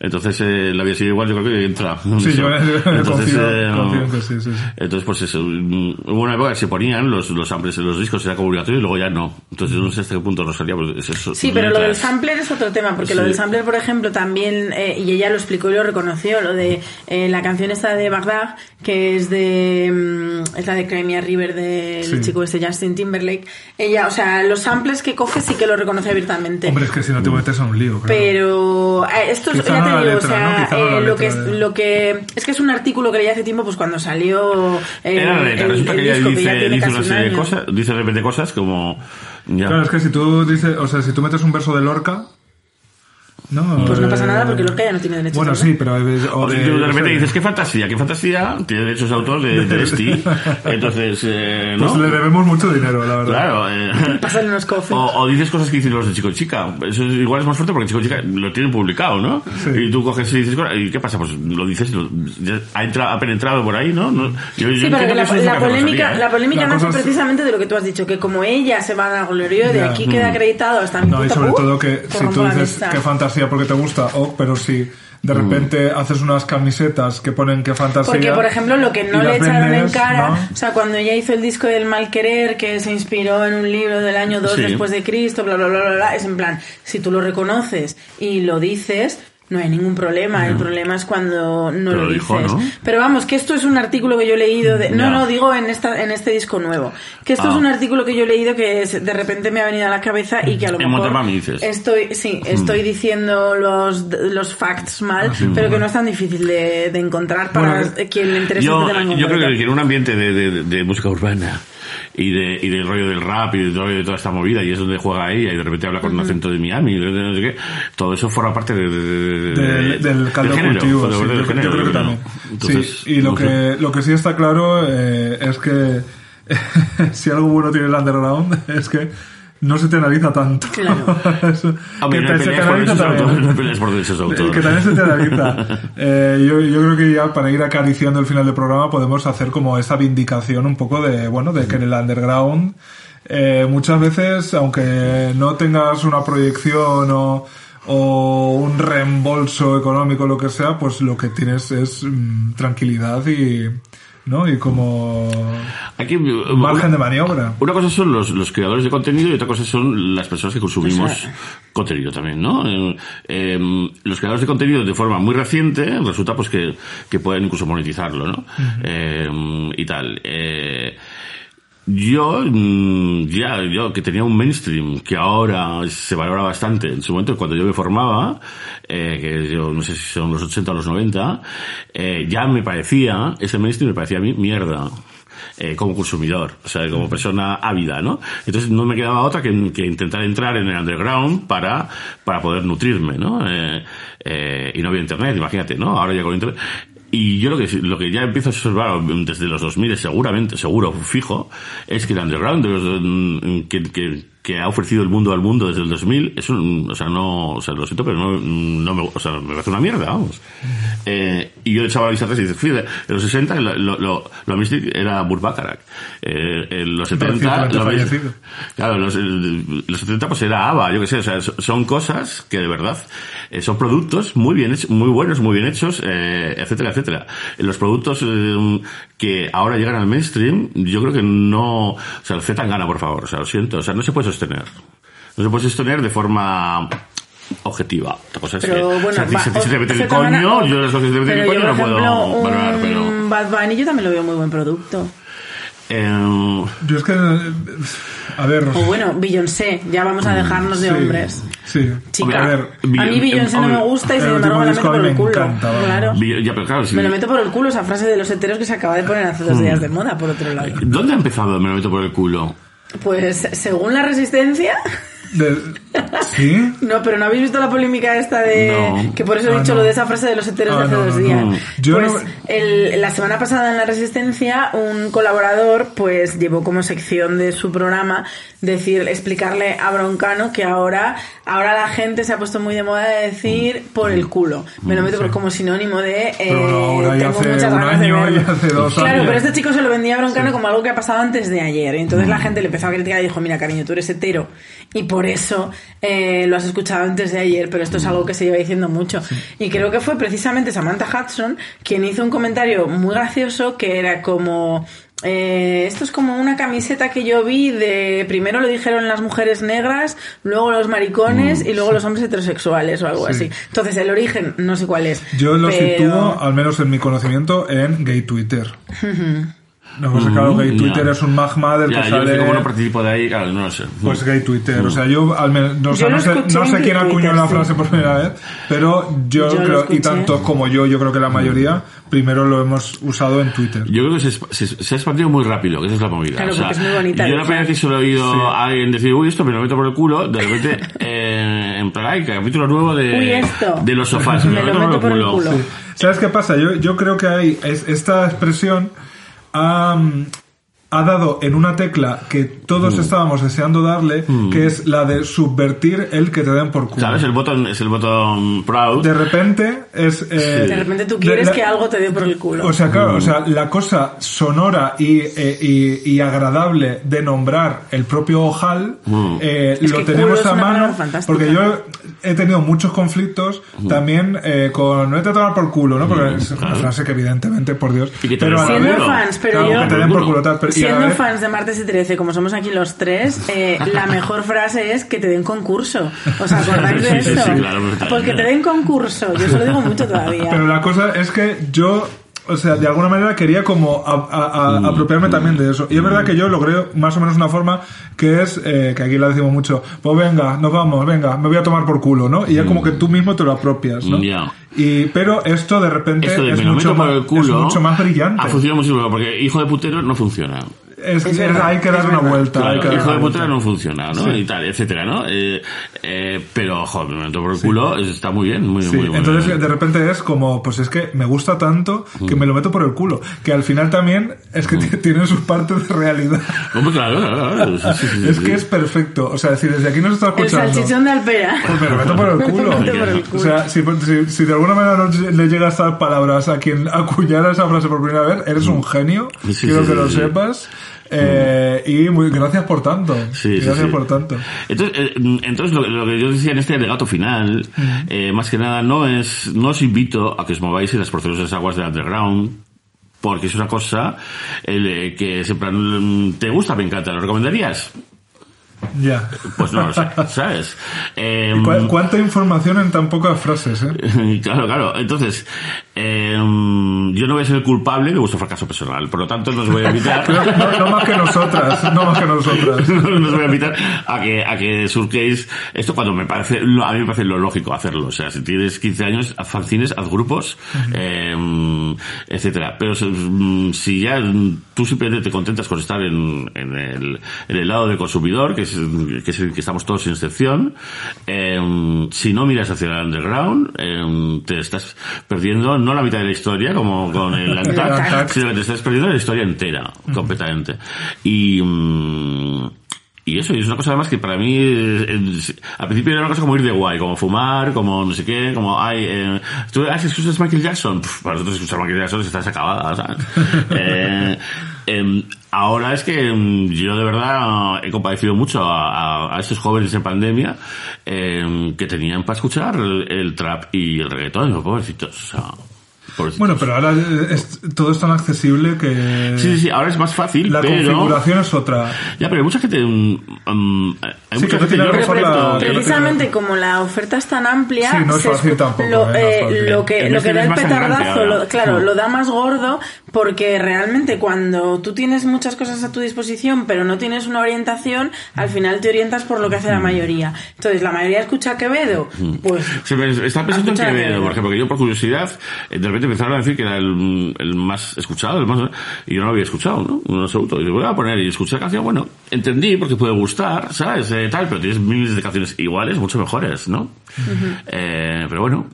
S3: Entonces eh, la vida sigue igual, yo creo que entra.
S2: Sí, yo
S3: Entonces, <laughs>
S2: confío,
S3: eh,
S2: confío en que sí, sí, sí.
S3: entonces, pues eso, mm, hubo una época que se ponían los, los samples en los discos, era como obligatorio y luego ya no. Entonces, yo no sé hasta qué punto Rosalía, pues es eso.
S1: Sí, pero lo del sampler es otro tema, porque lo del sampler, por ejemplo, también, eh, y ella lo explicó y lo reconoció, lo de eh, la canción esta de Bagdad, que es de, mm, es la de Crimea River del
S2: Sí.
S1: chico este Justin Timberlake. Ella, o sea, los samples que coge sí que lo reconoce abiertamente.
S2: Hombre, es que si no te metes en un lío, claro.
S1: Pero eh, esto es, Te
S2: la letra,
S1: o sea,
S2: ¿no? Quizá no la
S1: eh, lo, que es,
S2: de-
S1: lo que es que es un artículo que leí hace tiempo, pues cuando salió eh,
S3: Era la letra,
S1: el,
S3: resulta
S1: el
S3: que ella
S1: disco, que
S3: dice,
S1: ya tiene
S3: dice
S1: casi
S3: una
S1: un
S3: serie de cosas, dice de repente cosas como... Ya.
S2: Claro, es que si tú dices, o sea, si tú metes un verso de Lorca, no.
S1: Pues no pasa
S2: eh,
S1: nada porque Lorca ya no tiene derechos
S2: Bueno,
S1: de autor.
S2: sí, pero. O
S3: O
S2: de,
S3: tú de
S2: no
S3: repente dices, qué fantasía, qué fantasía, tiene derechos de autor de, de Esti. <laughs> Entonces, eh, ¿no?
S2: Pues le debemos mucho dinero, la verdad.
S3: Claro. Eh,
S1: Pásale unos coffee.
S3: o, o dices cosas que dicen los de Chico Chica. Eso es- igual es más fuerte porque Chico Chica lo tienen publicado, ¿no?
S2: Sí.
S3: Y tú coges y dices, ¿y qué pasa? Pues lo dices, lo- ya ha, entra- ha penetrado por ahí, ¿no? No- yo- yo
S1: Sí,
S3: entiendo
S1: pero que
S3: que
S1: la, la
S3: que hace
S1: polémica,
S3: Rosalía, ¿eh?
S1: la polémica
S2: La
S1: nace
S2: es-
S1: precisamente de lo que tú has dicho, que como ella se va a glorió de
S2: Ya.
S1: aquí queda acreditado hasta mi
S2: No, y sobre todo que si tú
S1: la
S2: dices
S1: amistad.
S2: que fantasía porque te gusta, o pero si de repente haces unas camisetas que ponen que fantasía.
S1: Porque, por ejemplo, lo que no le echaron en
S2: vendes,
S1: cara,
S2: ¿no?
S1: o sea, cuando ella hizo el disco del mal querer, que se inspiró en un libro del año 2
S3: Sí.
S1: después de Cristo, bla, bla, bla, bla, bla, es en plan, si tú lo reconoces y lo dices, no hay ningún problema. El problema es cuando no
S3: Pero
S1: lo
S3: dijo,
S1: dices.
S3: ¿no?
S1: Pero vamos, que esto es un artículo que yo he leído de... No, no, digo en esta en este disco nuevo. Que esto
S3: Ah.
S1: es un artículo que yo he leído que es- de repente me ha venido a la cabeza y que a lo
S3: En
S1: mejor...
S3: Montemami dices.
S1: Estoy, sí, estoy diciendo los, los facts mal, pero que no es tan difícil de, de encontrar para
S2: Bueno,
S1: quien le interese
S3: Yo,
S1: este
S3: yo creo que en un ambiente de, de- de música urbana y, de, y del rollo del rap y del rollo de toda esta movida y es donde juega ella y de repente habla con un acento de Miami y de no sé qué, todo eso forma parte de, de- de- de-
S2: Del, del caldo cultivo, sí,
S3: del
S2: yo,
S3: género,
S2: yo creo que
S3: ¿no?
S2: también.
S3: Entonces,
S2: sí, y lo
S3: no sé.
S2: que, lo que sí está claro eh, es que <laughs> si algo bueno tiene el underground <laughs> es que no se te analiza tanto.
S1: Claro. <laughs>
S3: Hombre,
S2: que
S3: no
S2: te- se analiza también.
S3: no hay peleas por derechos de autor.
S2: Que también se te analiza. <laughs> Eh, yo, yo creo que ya para ir acariciando el final del programa podemos hacer como esa vindicación un poco de, bueno, de que en el underground eh, muchas veces, aunque no tengas una proyección o, o un reembolso económico, lo que sea, pues lo que tienes es mm, tranquilidad y, ¿no? Y como
S3: Aquí,
S2: margen de maniobra.
S3: Una cosa son los, los creadores de contenido y otra cosa son las personas que consumimos
S1: O sea-
S3: contenido también, ¿no? Eh, eh, los creadores de contenido de forma muy reciente resulta pues que, que pueden incluso monetizarlo, ¿no? Eh, y tal. Yo, mm, ya, yo que tenía un mainstream que ahora se valora bastante, en su momento cuando yo me formaba, eh, que yo no sé si son los 80 o los 90, eh, ya me parecía, ese mainstream me parecía a mí mierda. eh, como consumidor, o sea, como persona ávida, ¿no? Entonces no me quedaba otra que, que intentar entrar en el underground para, para poder nutrirme, ¿no? Eh, eh, y no había internet, imagínate, ¿no? Ahora ya con internet. Y yo lo que, lo que ya empiezo a observar desde los 2000, seguramente, seguro, fijo, es que el underground mm, que, que, que ha ofrecido el mundo al mundo desde el 2000 es un, o sea, no, o sea, lo siento, pero no, no me, o sea, me parece una mierda, vamos. Eh, y yo echaba la vista atrás y dices, fíjate, en los 60 lo, lo, lo, lo Mystic era Burbakarak. Eh, en los 70,
S2: Recientemente
S3: lo, claro, los, los 70 pues era ABBA, yo qué sé, o sea, so- son cosas que de verdad eh, son productos muy bien hechos, muy buenos, muy bien hechos, eh, etcétera, etcétera. Los productos eh, que ahora llegan al mainstream, yo creo que no, o sea, el Z gana, por favor, o sea, lo siento, o sea, no se puede sostener. No se puede sostener de forma objetiva. Otra cosa es
S1: Pero
S3: que,
S1: bueno,
S3: o sea, si se, te mete el coño, yo las cosas te meten el coño no puedo valorar, pero...
S1: Bad Bunny yo también lo veo muy buen producto.
S3: Eh,
S2: Yo es que. A ver.
S1: O bueno, Beyoncé, ya vamos a dejarnos de
S2: sí,
S1: hombres.
S2: Sí.
S1: Chica,
S2: A ver.
S1: a mí Beyoncé no me gusta y
S2: el
S1: sin embargo me la meto por el
S2: me
S1: culo.
S2: encanta.
S1: Claro.
S3: vi- ya, pero claro, si-
S1: Me lo meto por el culo esa frase de los heteros que se acaba de poner hace dos días de moda, por otro lado.
S3: ¿Dónde ha empezado? Me lo meto por el culo.
S1: Pues según la resistencia,
S2: De- ¿Sí? <laughs>
S1: no, pero no habéis visto la polémica esta de
S3: No.
S1: que por eso he
S2: Ah,
S1: dicho
S2: no.
S1: lo de esa frase de los heteros de
S2: Ah,
S1: hace
S2: no,
S1: dos días.
S2: Yo
S1: pues el- la semana pasada en la resistencia un colaborador pues llevó como sección de su programa decir explicarle a Broncano que ahora ahora la gente se ha puesto muy de moda de decir por el culo. Me lo meto por como sinónimo de eh,
S2: ahora
S1: tengo
S2: hace
S1: muchas
S2: un
S1: ganas de
S2: año y hace dos
S1: Claro,
S2: años.
S1: pero este chico se lo vendía a Broncano como algo que ha pasado antes de ayer. Y entonces la gente le empezó a criticar y dijo, mira, cariño, tú eres hetero. Y por eso eh, lo has escuchado antes de ayer, pero esto es algo que se lleva diciendo mucho. Y creo que fue precisamente Samantha Hudson quien hizo un comentario muy gracioso que era como... eh, esto es como una camiseta que yo vi de primero lo dijeron las mujeres negras, luego los maricones y luego los hombres heterosexuales o algo
S2: Sí.
S1: así. Entonces el origen no sé cuál es.
S2: Yo lo
S1: pero-
S2: sitúo, al menos en mi conocimiento, en gay Twitter. No, pues claro, gay
S3: Mm,
S2: Twitter
S3: ya.
S2: es un magma del
S3: Ya,
S2: que
S3: yo
S2: sale...
S3: como no participo de ahí, claro, no lo sé.
S2: Pues gay Twitter, o sea, yo al menos, no, o sea,
S1: Yo
S2: no sé, no sé quién acuñó
S1: Twitter,
S2: la
S1: sí.
S2: frase por primera vez, pero yo,
S1: Yo
S2: creo, y
S1: escuché.
S2: tanto como yo, yo creo que la mayoría, primero lo hemos usado en Twitter.
S3: Yo creo que se, se, se ha expandido muy rápido, que esa es la movida.
S1: Claro,
S3: o sea,
S1: porque es muy bonita,
S3: Yo la primera vez que solo he oído a alguien decir, uy, esto me lo meto por el culo, de repente, <laughs> eh, en plan, ay, capítulo nuevo de,
S1: Uy, esto.
S3: de los sofás. <laughs>
S1: Me lo meto por el culo.
S2: Sí. ¿Sabes qué pasa? Yo, yo creo que hay es- esta expresión ha, mm, ha dado en una tecla que todos
S3: Mm.
S2: estábamos deseando darle, que es la de subvertir el que te den por culo.
S3: ¿Sabes? El botón es el botón proud.
S2: De repente es... eh,
S1: De repente tú quieres
S2: la-
S1: que algo te dé por el culo.
S2: O sea,
S3: Mm.
S2: claro, o sea, la cosa sonora y, eh, y, y agradable de nombrar el propio ojal
S3: Mm.
S2: eh, lo
S1: que
S2: tenemos a mano. Porque yo he tenido muchos conflictos
S3: Mm.
S2: también eh, con no te a tomar por culo, ¿no? Porque es una
S3: claro.
S2: frase que evidentemente, por Dios.
S3: Y que te
S2: pero
S1: Siendo fans, pero
S2: claro,
S1: yo-
S2: que te den por culo tal, pero-
S1: Siendo fans de Martes y 13, como somos aquí los tres, eh, <laughs> la mejor frase es que te den concurso. ¿Os <laughs> acordáis de
S3: Sí, sí,
S1: eso?
S3: sí, claro.
S1: Porque te den concurso. Yo se lo digo mucho todavía.
S2: Pero la cosa es que yo, o sea, de alguna manera quería como a- a- a-
S3: Mm.
S2: apropiarme también de eso. Y es verdad que yo logré más o menos una forma que es, eh, que aquí la decimos mucho, pues venga, nos vamos, venga, me voy a tomar por culo, ¿no? Y es como que tú mismo te lo apropias, ¿no?
S3: Mm. Ya.
S2: Y, pero esto de repente
S3: Esto de
S2: es, mucho más,
S3: el culo.
S2: es mucho más brillante.
S3: Ha funcionado muchísimo, porque hijo de putero no funciona.
S2: Es,
S1: verdad,
S2: hay que dar una vuelta.
S3: Claro,
S2: que dar
S3: hijo de puta no funciona, ¿no?
S2: Sí.
S3: Y tal, etcétera, ¿no? Eh, eh, pero, joder, me meto por el culo, está muy bien, muy,
S2: Sí,
S3: muy, muy
S2: entonces
S3: bien.
S2: de repente es como, pues es que me gusta tanto que me lo meto por el culo. Que al final también es que t- <laughs> tiene sus partes de realidad.
S3: Hombre, claro, claro, claro, sí, sí, sí,
S2: Es
S3: sí.
S2: que es perfecto. O sea, si desde aquí nos está
S1: el
S2: escuchando.
S1: salchichón de Alpera.
S2: Pues me lo meto por el <laughs> culo.
S1: Me lo meto por el culo.
S2: O sea, si, si- si de alguna manera no le llegas a dar palabras a quien acuñara esa frase por primera vez, eres un genio. Quiero
S3: sí,
S2: que
S3: sí,
S2: lo
S3: sí.
S2: sepas. Eh, y muy, gracias por tanto.
S3: Sí,
S2: gracias
S3: sí.
S2: por tanto.
S3: Entonces, eh, entonces lo, lo que yo decía en este alegato final, eh, más que nada, no es, no os invito a que os mováis en las porcelosas aguas del underground, porque es una cosa el, eh, que plan, mm, ¿te gusta? Me encanta, ¿lo recomendarías?
S2: Ya.
S3: Pues no lo sé, <laughs> ¿sabes? Eh,
S2: ¿Cu- ¿Cuánta información en tan pocas frases, eh? <laughs>
S3: Claro, claro. Entonces, eh, yo no voy a ser el culpable de vuestro fracaso personal. Por lo tanto, no os voy a invitar. <laughs>
S2: No, no más que nosotras, no más que nosotras.
S3: no os voy a invitar a que, a que surquéis esto cuando me parece, a mí me parece lo lógico hacerlo. O sea, si tienes 15 años, haz fanzines, haz grupos, eh, etcétera. Pero si, mm, si ya tú simplemente te contentas con estar en, en, el, en el lado del consumidor, que es, que es que estamos todos sin excepción, eh, si no miras hacia el underground, eh, te estás perdiendo no la mitad de la historia, como con el <laughs> Antac, sino que te estás perdiendo la historia entera, completamente. Y, mm, y eso, y es una cosa además que para mí, eh, al principio era una cosa como ir de guay, como fumar, como no sé qué, como, ay, eh, ¿tú ah, si escuchas Michael Jackson? Pff, para nosotros escuchar Michael Jackson estás acabada, ¿sabes? <laughs> Eh, em, ahora es que em, yo de verdad he compadecido mucho a, a- estos jóvenes en pandemia em, que tenían para escuchar el, el trap y el reggaetón, los pobrecitos, pobrecitos.
S2: Bueno, pero ahora es- todo es tan accesible que
S3: Sí, sí, sí, ahora es más fácil,
S2: la
S3: pero...
S2: configuración es otra.
S3: Ya, pero hay mucha gente... mm, mm, hay
S2: Sí,
S3: mucha
S2: que no
S3: gente... respeto-
S2: la- que no
S1: Precisamente como la oferta es tan amplia,
S2: Sí, no es fácil
S1: escu-
S2: tampoco,
S1: lo,
S2: eh, no
S1: eh, lo que,
S3: El
S1: lo que
S3: mainstream
S1: da el petardazo, lo- claro,
S3: Mm.
S1: lo da más gordo porque realmente cuando tú tienes muchas cosas a tu disposición pero no tienes una orientación, al final te orientas por lo que hace
S3: Mm.
S1: la mayoría. Entonces, la mayoría escucha a Quevedo, pues...
S3: Estaba pensando en Quevedo, por ejemplo, que yo por curiosidad, eh, de repente empezaron a decir que era el, el más escuchado, el más, y yo no lo había escuchado, ¿no? En absoluto. Y voy a poner y escuché la canción, bueno, entendí porque puede gustar, ¿sabes? Eh, tal, pero tienes miles de canciones iguales, mucho mejores, ¿no? Eh, pero bueno,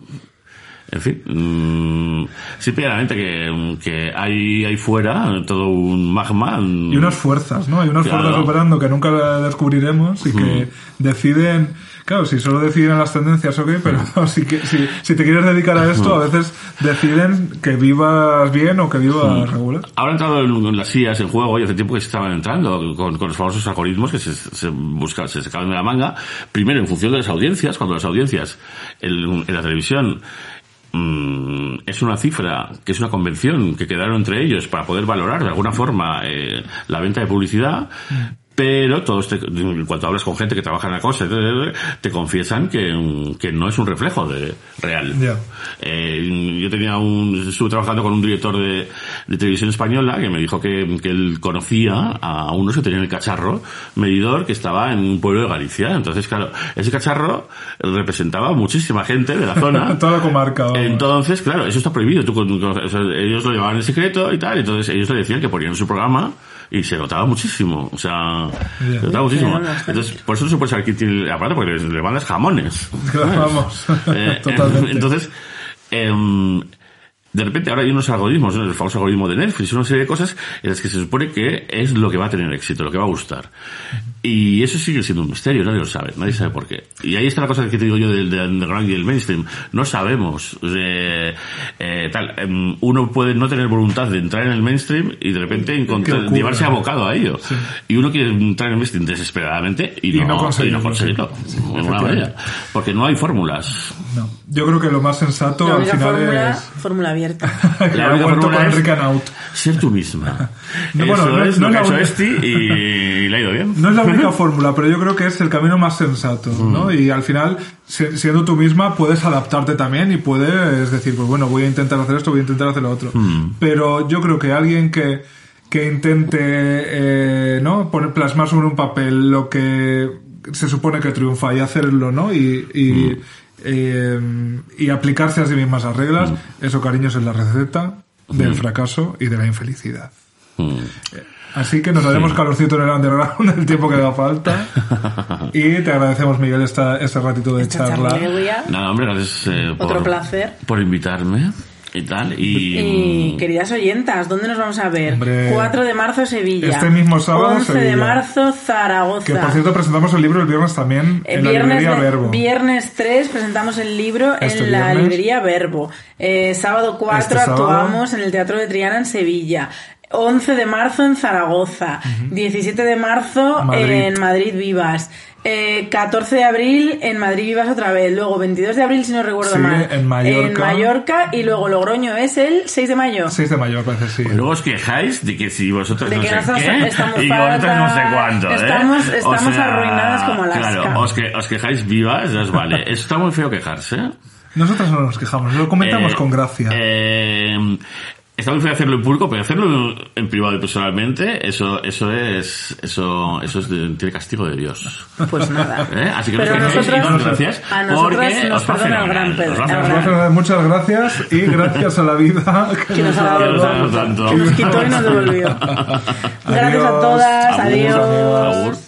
S3: en fin, mm, siempre hay la mente que, que hay ahí fuera todo un magma.
S2: Y unas fuerzas, ¿no? Hay unas
S3: Claro.
S2: fuerzas operando que nunca descubriremos y que deciden, claro, si solo deciden las tendencias, ok, pero <laughs> si, que- si, si te quieres dedicar a esto, a veces deciden que vivas bien o que vivas regular.
S3: Ahora han entrado en, en las sillas en juego y hace tiempo que se estaban entrando con, con los famosos algoritmos que se, se buscan, se sacaban de la manga. Primero, en función de las audiencias, cuando las audiencias en, en la televisión mm, es una cifra, que es una convención que quedaron entre ellos para poder valorar de alguna forma eh, la venta de publicidad. Pero todos, te, en cuanto hablas con gente que trabaja en la cosa, te, te confiesan que, que no es un reflejo de real. Eh, yo tenía un, estuve trabajando con un director de, de televisión española que me dijo que, que él conocía a unos que tenían el cacharro medidor que estaba en un pueblo de Galicia. Entonces, claro, ese cacharro representaba a muchísima gente de la zona. <laughs>
S2: Toda la comarca. vamos.
S3: Entonces, claro, eso está prohibido. Tú o sea, ellos lo llevaban en secreto y tal. Entonces, ellos le decían que ponían su programa y se notaba muchísimo. O sea, se notaba muchísimo. Entonces, por eso no se puede saber quién tiene el aparato porque le, le mandas jamones.
S2: Vamos.
S3: Eh, <laughs>
S2: Totalmente.
S3: Entonces, em, de repente ahora hay unos algoritmos, ¿no? el famoso algoritmo de Netflix, una serie de cosas en las que se supone que es lo que va a tener éxito, lo que va a gustar. Y eso sigue siendo un misterio, nadie lo sabe, nadie sabe por qué. Y ahí está la cosa que te digo yo del, del underground y del mainstream. No sabemos. eh, eh, tal, em, uno puede no tener voluntad de entrar en el mainstream y de repente encontrar, llevarse abocado a ello. Y uno quiere entrar en el mainstream desesperadamente y,
S2: Y no
S3: no,
S2: conseguirlo,
S3: no conseguirlo.
S2: sí.
S3: Porque no hay fórmulas.
S2: No. Yo creo que lo más sensato
S1: La
S2: al final
S1: fórmula,
S2: es...
S1: fórmula abierta. <laughs>
S3: La única fórmula es-
S2: Rick and Out.
S3: Ser tú misma. <laughs>
S2: No,
S3: Eso
S2: bueno, no-
S3: es
S2: no
S3: lo que
S2: la
S3: ha hecho Esti <laughs> y le ha ido bien.
S2: No es la única fórmula, pero yo creo que es el camino más sensato, ¿no? Y al final, si- siendo tú misma, puedes adaptarte también y puedes decir, pues bueno, voy a intentar hacer esto, voy a intentar hacer lo otro. Pero yo creo que alguien que, que intente, eh, ¿no? Poner, plasmar sobre un papel lo que se supone que triunfa y hacerlo, ¿no? Y, y, eh, y aplicarse a sí mismas las reglas, eso, cariños, es la receta del fracaso y de la infelicidad.
S3: Mm.
S2: Así que nos daremos calorcito en el underground el tiempo que haga falta. <laughs> Y te agradecemos, Miguel, esta, este ratito de
S1: Esta
S2: charla.
S3: Nada, hombre, gracias eh, por,
S1: Otro placer.
S3: por invitarme y tal. Y,
S1: Y queridas oyentas, ¿dónde nos vamos a ver?
S2: Hombre.
S1: 4 de marzo Sevilla.
S2: Este mismo sábado,
S1: 11 de
S2: Sevilla.
S1: marzo Zaragoza.
S2: Que por cierto presentamos el libro el viernes también
S1: Eh,
S2: en la
S1: viernes,
S2: librería
S1: de-
S2: Verbo.
S1: viernes 3 presentamos el libro
S2: Este
S1: en la
S2: viernes.
S1: librería Verbo. Eh, sábado 4
S2: Este sábado.
S1: actuamos en el Teatro de Triana en Sevilla. 11 de marzo en Zaragoza. 17 de marzo
S2: Madrid.
S1: en Madrid Vivas. Eh, 14 de abril en Madrid Vivas otra vez. Luego 22 de abril, si no recuerdo
S2: Sí,
S1: mal.
S2: en Mallorca.
S1: En Mallorca. Y luego Logroño es el 6 de mayo.
S2: 6 de mayo, parece, sí.
S3: luego os quejáis de que si vosotros
S1: De
S3: no
S1: que
S3: sé
S1: nosotros
S3: qué
S1: estamos <laughs>
S3: y vosotros no sé cuánto, ¿eh?
S1: Estamos-
S3: O
S1: estamos arruinadas como Alaska.
S3: Claro, os, que, os quejáis vivas, ya os vale. Está muy feo quejarse.
S2: Nosotros no nos quejamos, lo comentamos
S3: Eh,
S2: con gracia.
S3: eh, Está muy feo hacerlo en público, pero hacerlo en privado y personalmente, eso, eso es, eso, eso es de- tiene castigo de Dios.
S1: Pues nada. <laughs>
S3: ¿Eh? Así que
S1: Pero
S3: no os quejéis y
S1: nosotras-
S3: daros gracias.
S1: a nosotras
S3: porque
S1: nos perdona el gran Pedro, gran-
S2: Muchas gracias y gracias a la vida que,
S1: Que nos ha dado
S3: Que nos ha dado
S1: tanto. Que nos quitó y nos devolvió. <laughs> Gracias a todas. Adiós.